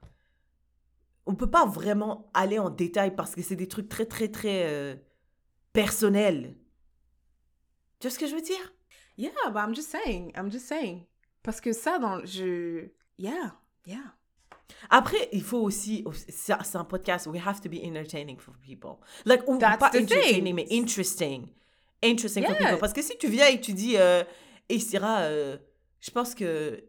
on peut pas vraiment aller en détail parce que c'est des trucs très, très, très euh, personnels. Tu vois ce que je veux dire? Yeah, but I'm just saying, I'm just saying. Parce que ça, dans je, yeah, yeah. Après, il faut aussi, c'est un podcast, we have to be entertaining for people. Like, ou That's pas entertaining, thing. mais interesting. Interesting for Yeah. people. Parce que si tu viens et tu dis, euh, et Syrah, euh, je pense que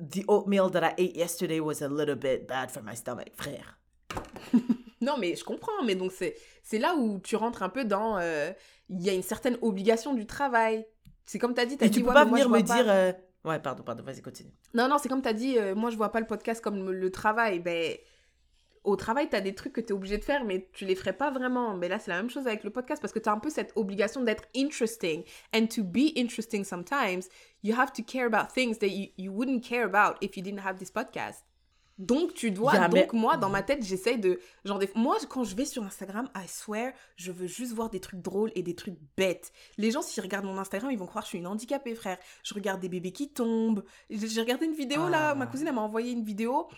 the oatmeal that I ate yesterday was a little bit bad for my stomach, frère. Non, mais je comprends. Mais donc, c'est là où tu rentres un peu dans. euh, Il y a une certaine obligation du travail. C'est comme tu as dit. T'as Et dit, tu peux ouais, pas moi, venir je me pas- dire, euh, ouais, pardon, pardon, vas-y, continue. Non, non, c'est comme tu as dit, euh, moi, je vois pas le podcast comme le travail. Ben, au travail, tu as des trucs que tu es obligé de faire, mais tu les ferais pas vraiment. Mais là, c'est la même chose avec le podcast parce que tu as un peu cette obligation d'être interesting. And to be interesting sometimes, you have to care about things that you, you wouldn't care about if you didn't have this podcast. Donc, tu dois. Yeah, mais- donc, moi, dans ma tête, j'essaye de. Genre, des- moi, quand je vais sur Instagram, I swear, je veux juste voir des trucs drôles et des trucs bêtes. Les gens, s'ils regardent mon Instagram, ils vont croire que je suis une handicapée, frère. Je regarde des bébés qui tombent. J'ai regardé une vidéo là, Ah. ma cousine, elle m'a envoyé une vidéo.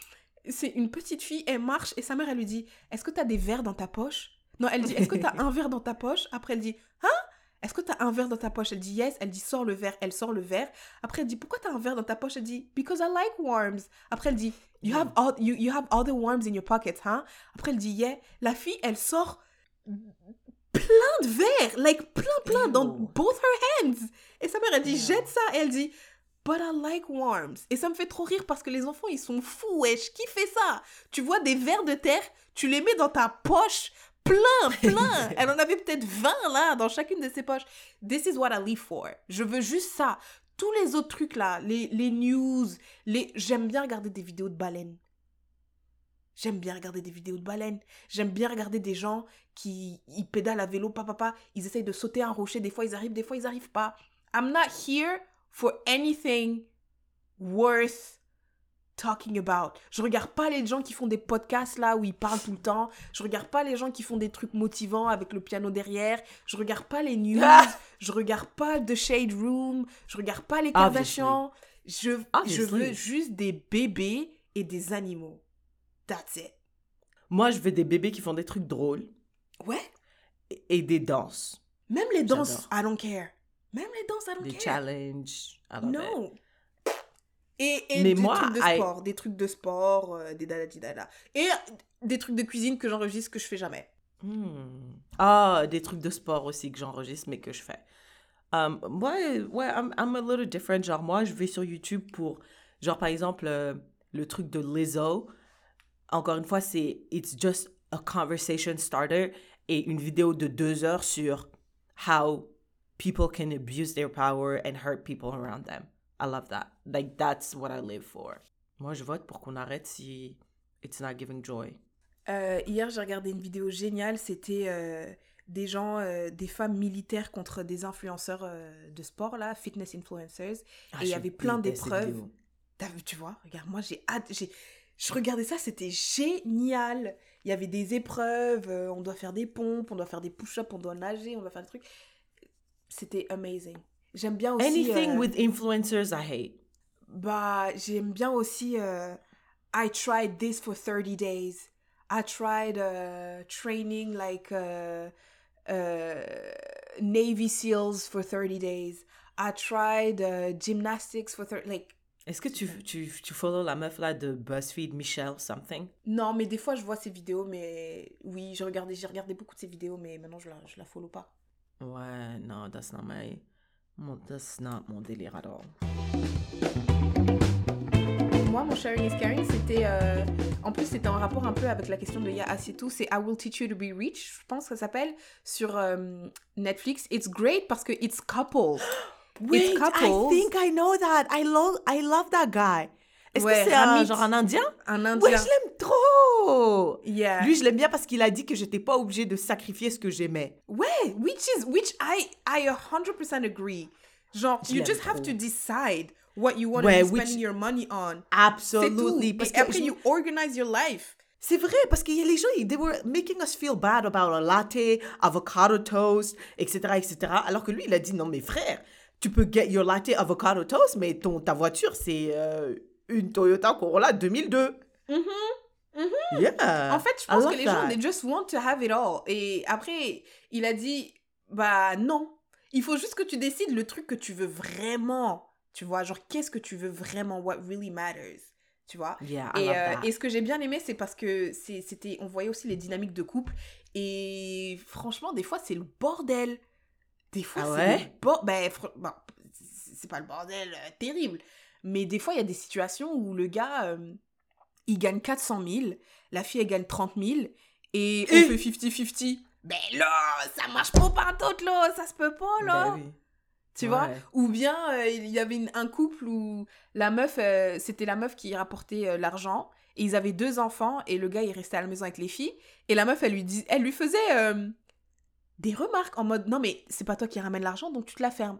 C'est une petite fille, elle marche et sa mère, elle lui dit Est-ce que t'as des verres dans ta poche? Non, elle dit Est-ce que t'as un verre dans ta poche? Après, elle dit Hein? Est-ce que t'as un verre dans ta poche? Elle dit Yes. Elle dit Sors le verre. Elle sort le verre. Après, elle dit Pourquoi t'as un verre dans ta poche? Elle dit Because I like worms. Après, elle dit You have all, you, you have all the worms in your pockets, hein Après, elle dit Yeah. La fille, elle sort plein de verres, like plein, plein, dans both her hands. Et sa mère, elle dit, Yeah. jette ça. Et elle dit, but I like worms. Et ça me fait trop rire parce que les enfants, ils sont fous, wesh. Qui fait ça? Tu vois des vers de terre, tu les mets dans ta poche, plein, plein. elle en avait peut-être 20 là, dans chacune de ses poches. This is what I live for. Je veux juste ça. Tous les autres trucs là, les, les news, les... j'aime bien regarder des vidéos de baleines. J'aime bien regarder des vidéos de baleines. J'aime bien regarder des gens qui ils pédalent à vélo, papa, papa. Ils essayent de sauter un rocher. Des fois, ils arrivent, des fois, ils arrivent pas. I'm not here for anything worth talking about. Je regarde pas les gens qui font des podcasts là où ils parlent tout le temps. Je regarde pas les gens qui font des trucs motivants avec le piano derrière. Je regarde pas les news. Ah je regarde pas The Shade Room. Je regarde pas les. Kardashians. Je, je veux juste des bébés et des animaux. That's it. Moi, je veux des bébés qui font des trucs drôles Ouais. et, et des danses. Même les danses. I don't care. Même les danses, I don't Des care. challenges. I love it. Et, et Mais des moi, trucs de I- sport, des trucs de sport, euh, des dada Et des trucs de cuisine que j'enregistre que je fais jamais. Hmm. Ah, des trucs de sport aussi que j'enregistre mais que je fais. Um, moi, ouais, I'm, I'm a little different. Genre, moi, je vais sur YouTube pour, genre, par exemple, euh, le truc de Lizzo. Encore une fois, c'est It's just a conversation starter et une vidéo de deux heures sur how people can abuse their power and hurt people around them. I love that. Like, that's what I live for. Moi, je vote pour qu'on arrête si it's not giving joy. Euh, hier, j'ai regardé une vidéo géniale. C'était euh, des gens, euh, des femmes militaires contre des influenceurs euh, de sport, là, fitness influencers. Ah, et il y avait plein d'épreuves. tu vois, regarde, moi j'ai hâte. j'ai- Je regardais ça, c'était génial. Il y avait des épreuves, on doit faire des pompes, on doit faire des push-ups, on doit nager, on doit faire des trucs. C'était amazing. J'aime bien aussi. Anything euh, with influencers, I hate. Bah, j'aime bien aussi. euh, I tried this for 30 days. I tried uh, training like uh, uh, Navy SEALs for 30 days. I tried uh, gymnastics for 30 like Est-ce que tu, tu, tu follow la meuf là de BuzzFeed, Michelle something? non mais des fois je vois ses vidéos mais oui je regardais j'ai regardé beaucoup de ses vidéos mais maintenant je la je la follow pas Ouais, non, that's not my... mon- That's not mon délire at all. moi mon sharing is caring c'était euh, en plus c'était en rapport un peu avec la question de Ya tout c'est I will teach you to be rich je pense que ça s'appelle sur euh, Netflix it's great parce que it's couples Wait, I couples. think I know that. I love, I love that guy. Est-ce Ouais, que c'est un, Ramit. genre un Indien? un Ouais, je l'aime trop! yeah Lui, je l'aime bien parce qu'il a dit que j'étais pas obligée de sacrifier ce que j'aimais. Ouais, which is which I I 100% agree. Genre, Je you just have trop. to decide what you want Ouais, to be which- spending your money on. Absolutely. Parce que après, je- you organize your life. C'est vrai, parce que les gens, ils they were making us feel bad about a latte, avocado toast, etc., etc. Alors que lui, il a dit, non, mais frère, tu peux get your latte avocado toast, mais ton, ta voiture, c'est euh, une Toyota Corolla 2002. Yeah. En fait, je pense que les gens, they just want to have it all. Et après, il a dit, bah non. Il faut juste que tu décides le truc que tu veux vraiment. Tu vois, genre, qu'est-ce que tu veux vraiment? What really matters? Tu vois? Yeah, Et, euh, et ce que j'ai bien aimé, c'est parce que c'était, on voyait aussi les dynamiques de couple. Et franchement, des fois, c'est le bordel. Des fois, Ah c'est le bordel. Ben, c'est pas le bordel euh, terrible. Mais des fois, il y a des situations où le gars, euh, il gagne 400 000, la fille, elle gagne 30 000, et on Et- fait 50-50. Ben là, ça marche pas partout, là, ça se peut pas, là. Ben oui. Tu vois? Ou bien euh, il y avait une- un couple où la meuf, euh, c'était la meuf qui rapportait euh, l'argent et ils avaient deux enfants et le gars il restait à la maison avec les filles et la meuf elle lui dit, elle lui faisait des remarques en mode non mais c'est pas toi qui ramène l'argent donc tu te la fermes.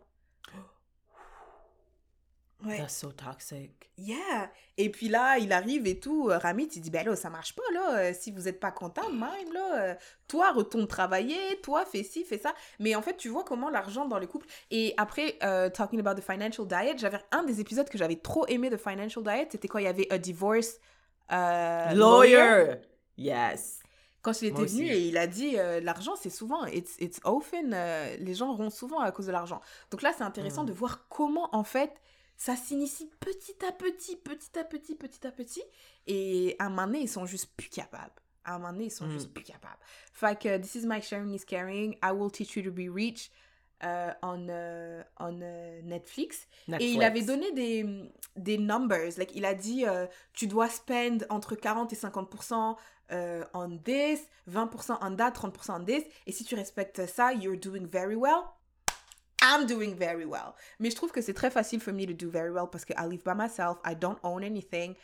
Ouais. That's so toxic. Yeah. Et puis là, il arrive et tout. euh, Ramit, il dit, ben là, ça marche pas, là. euh, Si vous êtes pas content, même, là. euh, Toi, retourne travailler. Toi, fais ci, fais ça. Mais en fait, tu vois comment l'argent dans les couples. Et après, euh, talking about the financial diet, j'avais un des épisodes que j'avais trop aimé de financial diet. C'était quand il y avait a divorce euh, Lawyer. Yes. Quand il était venu et il a dit, euh, l'argent, c'est souvent, it's, it's often, euh, les gens rompent souvent à cause de l'argent. Donc là, c'est intéressant Mm. de voir comment, en fait, ça s'initie petit à petit, petit à petit, petit à petit. Et à un moment donné, ils sont juste plus capables. À un moment donné, ils sont Mm. juste plus capables. Fait que This is my sharing is caring. I will teach you to be rich euh, on, euh, on euh, Netflix. Et il Netflix. avait donné des, des numbers. Like, il a dit, euh, tu dois spend entre 40 et 50% euh, on this, 20% on that, 30% on this. Et si tu respectes ça, you're doing very well. I'm doing very well. Mais je trouve que c'est très facile for me to do very well parce que I live by myself, I don't own anything.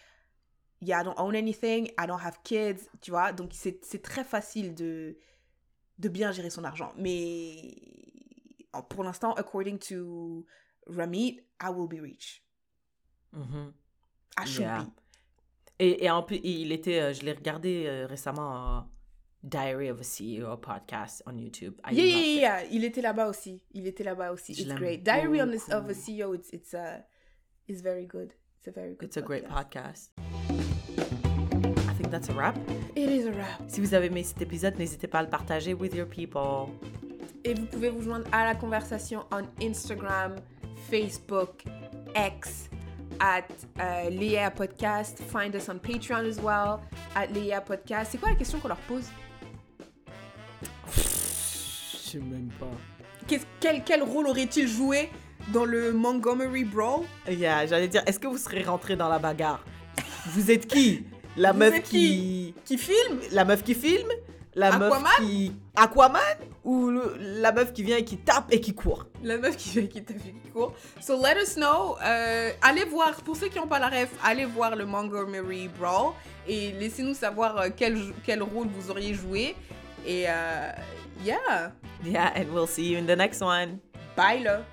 Yeah, I don't own anything, I don't have kids, tu vois? Donc c'est très facile de, de bien gérer son argent. Mais pour l'instant, according to Ramit, I will be rich. Mhm. I should Yeah. be. Et, et en plus, il était, euh, je l'ai regardé euh, récemment, euh, Diary of a CEO podcast on YouTube. I Yeah, yeah, it. yeah. Il était là-bas aussi. Il était là-bas aussi. Je It's great. Diary on this, of a. CEO, it's, it's, uh, is very good. It's a very good It's a great podcast. podcast. I think that's a wrap. It is a wrap. Si vous avez aimé cet épisode, n'hésitez pas à le partager with your people. Et vous pouvez vous joindre à la conversation on Instagram, Facebook, X, at Léa Podcast. Find us on Patreon as well, at Léa Podcast. C'est quoi la question qu'on leur pose? Sais même pas. Quel, quel rôle aurait-il joué dans le Montgomery Brawl? Yeah, j'allais dire, est-ce que vous serez rentré dans la bagarre? Vous êtes qui? La Vous meuf qui... Qui? Filme? La meuf qui filme? La Aquaman? meuf qui. Aquaman? Ou le- la meuf qui vient et qui tape et qui court? La meuf qui vient qui t'a fait qui court. So let us know. Euh, allez voir, pour ceux qui n'ont pas la ref, allez voir le Montgomery Brawl et laissez-nous savoir euh, quel, quel rôle vous auriez joué. Et euh, yeah, Yeah, and we'll see you in the next one. bye là.